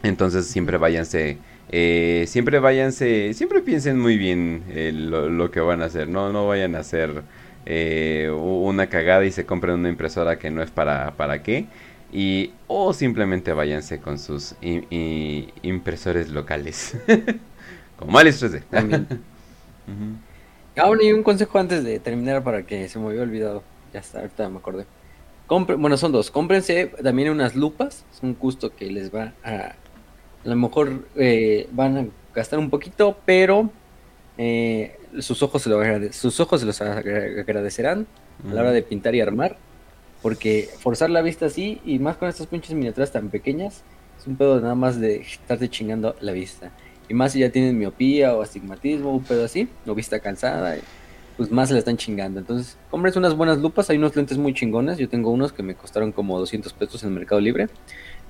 Entonces siempre váyanse, eh, siempre váyanse, siempre piensen muy bien eh, lo, que van a hacer, no, no vayan a hacer eh, una cagada y se compren una impresora que no es para, para qué. Y, o simplemente váyanse con sus impresores locales. Como Alice 3D. Aún hay un consejo antes de terminar para que se me había olvidado. Ya está, ahorita me acordé. bueno, son dos. Cómprense también unas lupas. Es un gusto que les va a a lo mejor eh, van a gastar un poquito, pero eh, sus, ojos se lo sus ojos se los agradecerán a la hora de pintar y armar. Porque forzar la vista así, y más con estas pinches miniaturas tan pequeñas, es un pedo nada más de estarte chingando la vista. Y más si ya tienen miopía o astigmatismo, un pedo así, o vista cansada, pues más se la están chingando. Entonces, compres unas buenas lupas, hay unos lentes muy chingones. Yo tengo unos que me costaron como 200 pesos en el Mercado Libre.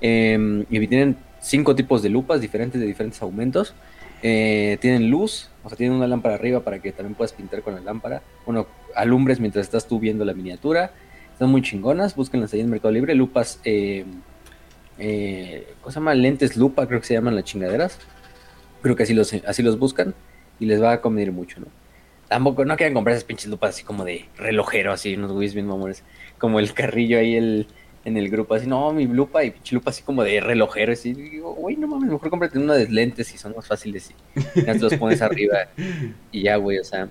Eh, y tienen cinco tipos de lupas diferentes de diferentes aumentos. Eh, tienen luz, o sea, tienen una lámpara arriba para que también puedas pintar con la lámpara. Bueno, alumbres mientras estás tú viendo la miniatura. Están muy chingonas, búsquenlas ahí en Mercado Libre. Lupas, eh, eh, ¿cómo se llama? Lentes lupa, creo que se llaman las chingaderas. Creo que así los, así los buscan y les va a convenir mucho, ¿no? Tampoco, no quieran comprar esas pinches lupas así como de relojero, así, unos güeyes bien mamores. Como el carrillo ahí, el, en el grupo, así, no, mi lupa y pinche lupa así como de relojero, así, digo, güey, no mames, mejor cómprate una de lentes y son más fáciles y ya te los pones arriba y ya, güey, o sea,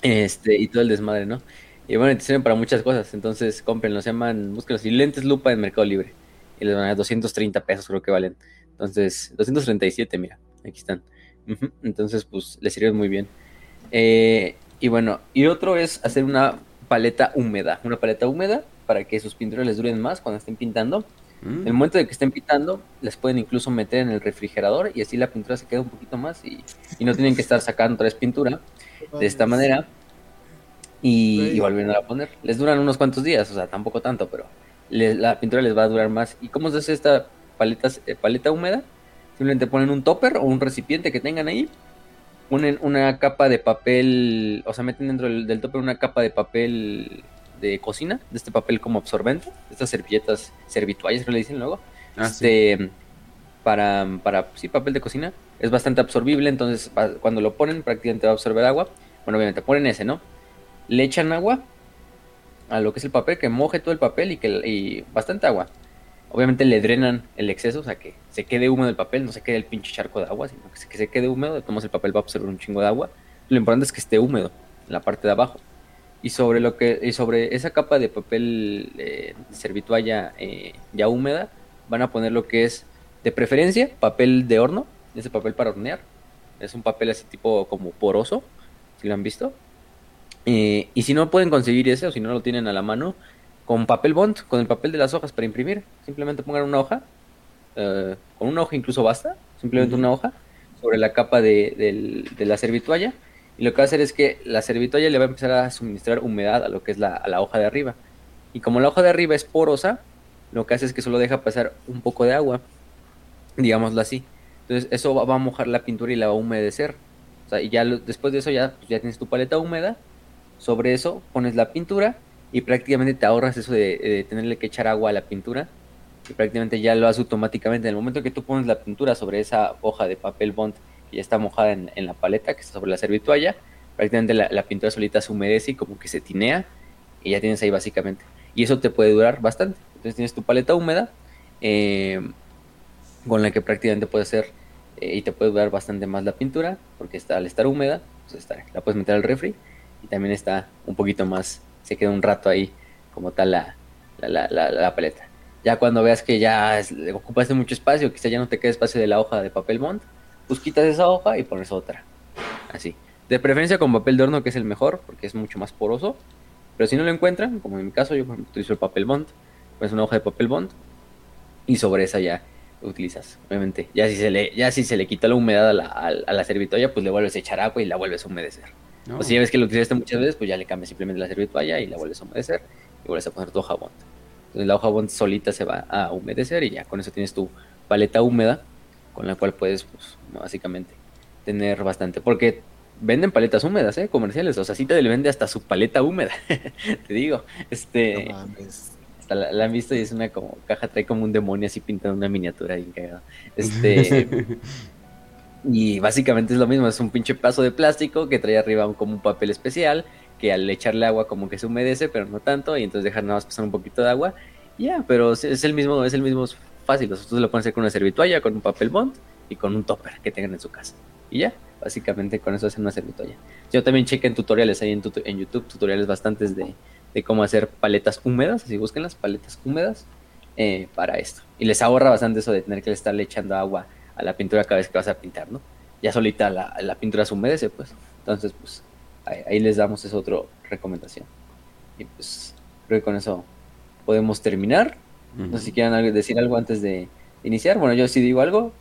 este, y todo el desmadre, ¿no? Y bueno, te sirven para muchas cosas, entonces cómprenlos, se llaman, búsquenlos, y lentes lupa en Mercado Libre, y les van a dar 230 pesos, creo que valen, entonces, 237, mira, aquí están, entonces, pues, les sirven muy bien. Eh, y bueno, y otro es hacer una paleta húmeda, una paleta húmeda para que sus pinturas les duren más cuando estén pintando. En el mm. momento de que estén pintando, les pueden incluso meter en el refrigerador y así la pintura se queda un poquito más y, no tienen que estar sacando tres pintura de esta manera y, y volviendo a poner. Les duran unos cuantos días, o sea, tampoco tanto, pero la pintura les va a durar más. ¿Y cómo se hace esta paleta, eh, paleta húmeda? Simplemente ponen un topper o un recipiente que tengan ahí, ponen una capa de papel, o sea, meten dentro del, topper una capa de papel de cocina, de este papel como absorbente, estas servilletas, servituallas que le dicen luego, ah, este, para, para, sí, papel de cocina, es bastante absorbible, entonces cuando lo ponen prácticamente va a absorber agua, bueno, obviamente ponen ese, ¿no? Le echan agua a lo que es el papel, que moje todo el papel y que y bastante agua. Obviamente le drenan el exceso, o sea que se quede húmedo el papel, no se quede el pinche charco de agua, sino que se, que se quede húmedo, entonces el papel va a absorber un chingo de agua. Lo importante es que esté húmedo en la parte de abajo. Y sobre lo que y sobre esa capa de papel eh, servitualla eh, ya húmeda, van a poner lo que es de preferencia papel de horno, ese papel para hornear. Es un papel así tipo como poroso, si lo han visto. Eh, y si no pueden conseguir ese o si no lo tienen a la mano, con papel bond, con el papel de las hojas para imprimir, simplemente pongan una hoja, eh, con una hoja incluso basta, simplemente una hoja sobre la capa de, la servitualla. Y lo que va a hacer es que la servitualla le va a empezar a suministrar humedad a lo que es la, a la hoja de arriba. Y como la hoja de arriba es porosa, lo que hace es que solo deja pasar un poco de agua, digámoslo así. Entonces eso va, a mojar la pintura y la va a humedecer. O sea, y ya después de eso ya, pues, ya tienes tu paleta húmeda sobre eso pones la pintura y prácticamente te ahorras eso de, tenerle que echar agua a la pintura y prácticamente ya lo haces automáticamente. En el momento que tú pones la pintura sobre esa hoja de papel bond que ya está mojada en, la paleta, que está sobre la servitualla, prácticamente la, pintura solita se humedece y como que se tinea y ya tienes ahí básicamente. Y eso te puede durar bastante. Entonces tienes tu paleta húmeda eh, con la que prácticamente puedes hacer eh, y te puede durar bastante más la pintura porque está, al estar húmeda, pues la puedes meter al refri y también está un poquito más, se queda un rato ahí como tal la, la, la, paleta. Ya cuando veas que ya ocupaste mucho espacio, quizá ya no te queda espacio de la hoja de papel bond, pues quitas esa hoja y pones otra. Así. De preferencia con papel de horno, que es el mejor, porque es mucho más poroso. Pero si no lo encuentran, como en mi caso, yo utilizo el papel bond, pues una hoja de papel bond, y sobre esa ya utilizas, obviamente. Ya si se le, ya si se le quita la humedad a la, a la servitolla, pues le vuelves a echar agua y la vuelves a humedecer. O si ya ves que lo utilizaste muchas veces, pues ya le cambias simplemente la servitualla y la vuelves a humedecer y vuelves a poner tu hoja bond. Entonces la hoja bond solita se va a humedecer y ya con eso tienes tu paleta húmeda con la cual puedes, pues, básicamente tener bastante. Porque venden paletas húmedas, ¿eh? Comerciales. O sea, sí te le vende hasta su paleta húmeda. te digo. Este. hasta la, han visto y es una como caja, trae como un demonio así pintando una miniatura bien cagada. Este. Y básicamente es lo mismo, es un pinche paso de plástico que trae arriba como un papel especial, que al echarle agua como que se humedece, pero no tanto, y entonces deja nada más pasar un poquito de agua. Ya, pero es el mismo, es el mismo fácil. Ustedes lo pueden hacer con una servitualla, con un papel bond y con un topper que tengan en su casa. Y ya, básicamente con eso hacen una servitualla. Yo también chequen tutoriales ahí en, YouTube, tutoriales bastantes de, de, cómo hacer paletas húmedas, así busquen las paletas húmedas eh, para esto. Y les ahorra bastante eso de tener que estarle echando agua a la pintura cada vez que vas a pintar, ¿no? Ya solita la, la pintura se humedece, pues. Entonces, pues, ahí, les damos esa otra recomendación. Y pues, creo que con eso podemos terminar. No sé si quieran decir algo antes de iniciar. Bueno, yo sí digo algo.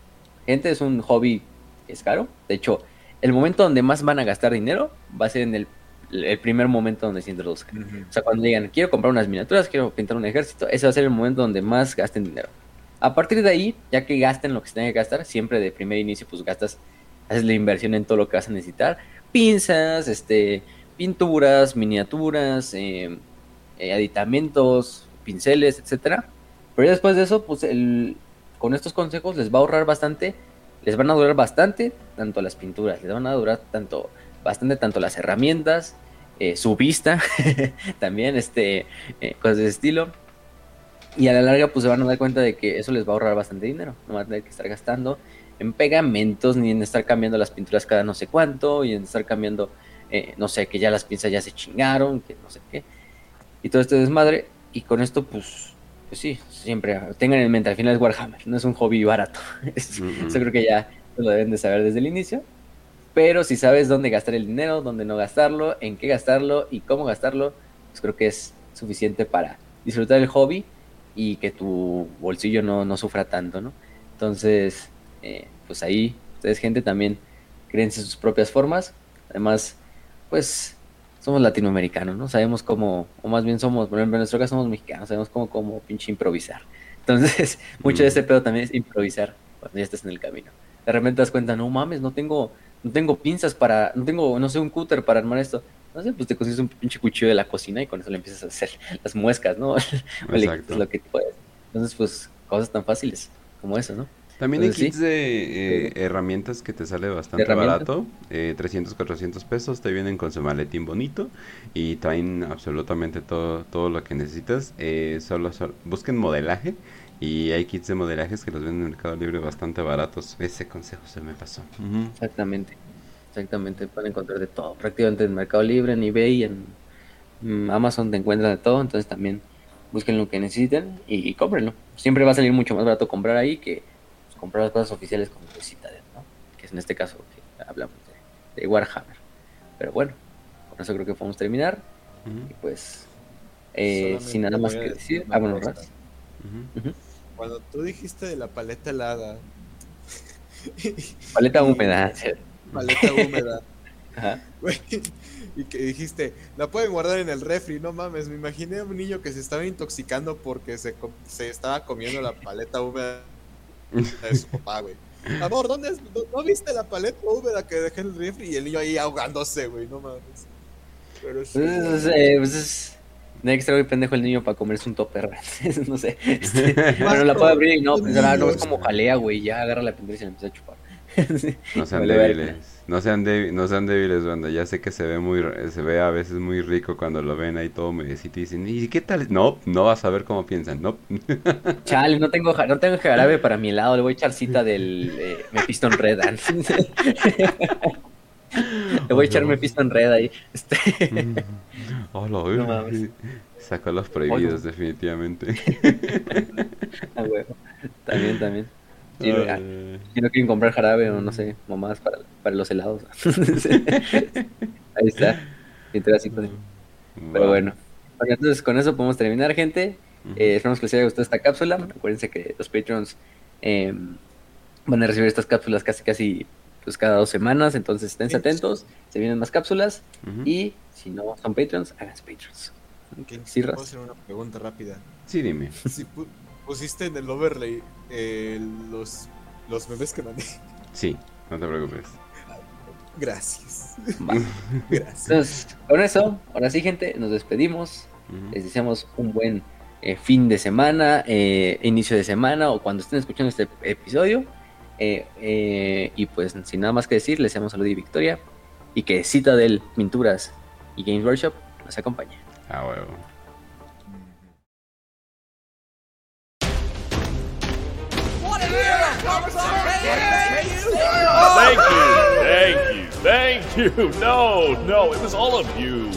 Gente, es un hobby que es caro. De hecho, el momento donde más van a gastar dinero va a ser en el, el primer momento donde se introduzcan. O sea, cuando digan, quiero comprar unas miniaturas, quiero pintar un ejército, ese va a ser el momento donde más gasten dinero. A partir de ahí, ya que gasten lo que se tenga que gastar, siempre de primer inicio, pues gastas, haces la inversión en todo lo que vas a necesitar. Pinzas, este, pinturas, miniaturas, eh, eh, aditamentos, pinceles, etcétera. Pero después de eso, pues el, con estos consejos les va a ahorrar bastante, les van a durar bastante, tanto las pinturas, les van a durar tanto, bastante tanto las herramientas, eh, su vista, también, este, cosas de estilo. Y a la larga, pues se van a dar cuenta de que eso les va a ahorrar bastante dinero. No van a tener que estar gastando en pegamentos, ni en estar cambiando las pinturas cada no sé cuánto, y en estar cambiando, eh, no sé, que ya las pinzas ya se chingaron, que no sé qué. Y todo este desmadre. Y con esto, pues, pues sí, siempre tengan en mente, al final es Warhammer, no es un hobby barato. Eso creo que ya lo deben de saber desde el inicio. Pero si sabes dónde gastar el dinero, dónde no gastarlo, en qué gastarlo y cómo gastarlo, pues creo que es suficiente para disfrutar el hobby y que tu bolsillo no, no sufra tanto, ¿no? Entonces, eh, pues ahí, ustedes gente también créense sus propias formas. Además, pues somos latinoamericanos, ¿no? Sabemos cómo, o más bien somos, por ejemplo, en nuestro caso somos mexicanos, sabemos cómo, cómo pinche improvisar. Entonces, mucho de este pedo también es improvisar cuando ya estás en el camino. De repente te das cuenta, no mames, no tengo, no tengo pinzas para, no tengo, no sé, un cúter para armar esto. No sé, pues te consigues un pinche cuchillo de la cocina y con eso le empiezas a hacer las muescas, ¿no? Exacto. lo que puedes. Entonces, pues, cosas tan fáciles como eso, ¿no? También hay kits de eh, herramientas que te sale bastante barato, eh, 300, 400 pesos, te vienen con su maletín bonito y traen absolutamente todo, todo lo que necesitas. Eh, solo, busquen modelaje y hay kits de modelajes que los venden en Mercado Libre bastante baratos. Ese consejo se me pasó. Exactamente, exactamente, pueden encontrar de todo, prácticamente en Mercado Libre, en eBay, en mm, Amazon te encuentran de todo, entonces también busquen lo que necesiten y, y cómprenlo. Siempre va a salir mucho más barato comprar ahí que comprar las cosas oficiales como Citadel, ¿no? Que es en este caso que hablamos de, Warhammer. Pero bueno, con eso creo que podemos terminar. Y pues, eh, sin nada más que decir, vámonos, Raz. Cuando tú dijiste de la paleta helada. paleta húmeda. Paleta húmeda. Ajá. y que dijiste, la pueden guardar en el refri, no mames, me imaginé a un niño que se estaba intoxicando porque se, se estaba comiendo la paleta húmeda es su papá, güey. Amor, ¿dónde es? ¿No, viste la paleta húmeda que dejé en el refri? Y el niño ahí ahogándose, güey, no mames. Pero sí. Pues, eh, pues es. extra, güey, pendejo el niño para comerse un topper. no sé. Este, bueno, la puede abrir y no, pues, no es como jalea, güey. Ya agarra la pendeja y se la empieza a chupar. no sean débiles. No sean, no sean débiles, banda. Ya sé que se ve muy se ve a veces muy rico cuando lo ven ahí todo medicito y dicen, ¿y qué tal? No, no vas a ver cómo piensan, no. Chale, no tengo, no tengo jarabe para mi helado, le voy a echar cita del eh, Mephiston Red. le voy a echar Mephiston Red ahí. Este... Hola, no Sacó los prohibidos, definitivamente. También, también. Si, no quieren comprar jarabe o no sé, mamás para, para los helados. Ahí está. Pero bueno. Entonces con eso podemos terminar, gente. Eh, esperamos que les haya gustado esta cápsula. Acuérdense que los Patreons em, van a recibir estas cápsulas casi casi pues cada dos semanas. Entonces estén atentos. Se vienen más cápsulas. Y si no son Patreons, háganse Patreons. ¿Puedo hacer una pregunta rápida? Sí, dime pusiste en el overlay eh, los, los memes que mandé. Sí, no te preocupes. Gracias. Gracias. Entonces, con eso, ahora sí, gente, nos despedimos. Les deseamos un buen eh, fin de semana, eh, inicio de semana o cuando estén escuchando este episodio. y pues, sin nada más que decir, les deseamos salud y victoria. Y que Citadel Pinturas y Games Workshop nos acompañe. Ah, huevo. Thank you, thank you, thank you. No, no, it was all of you.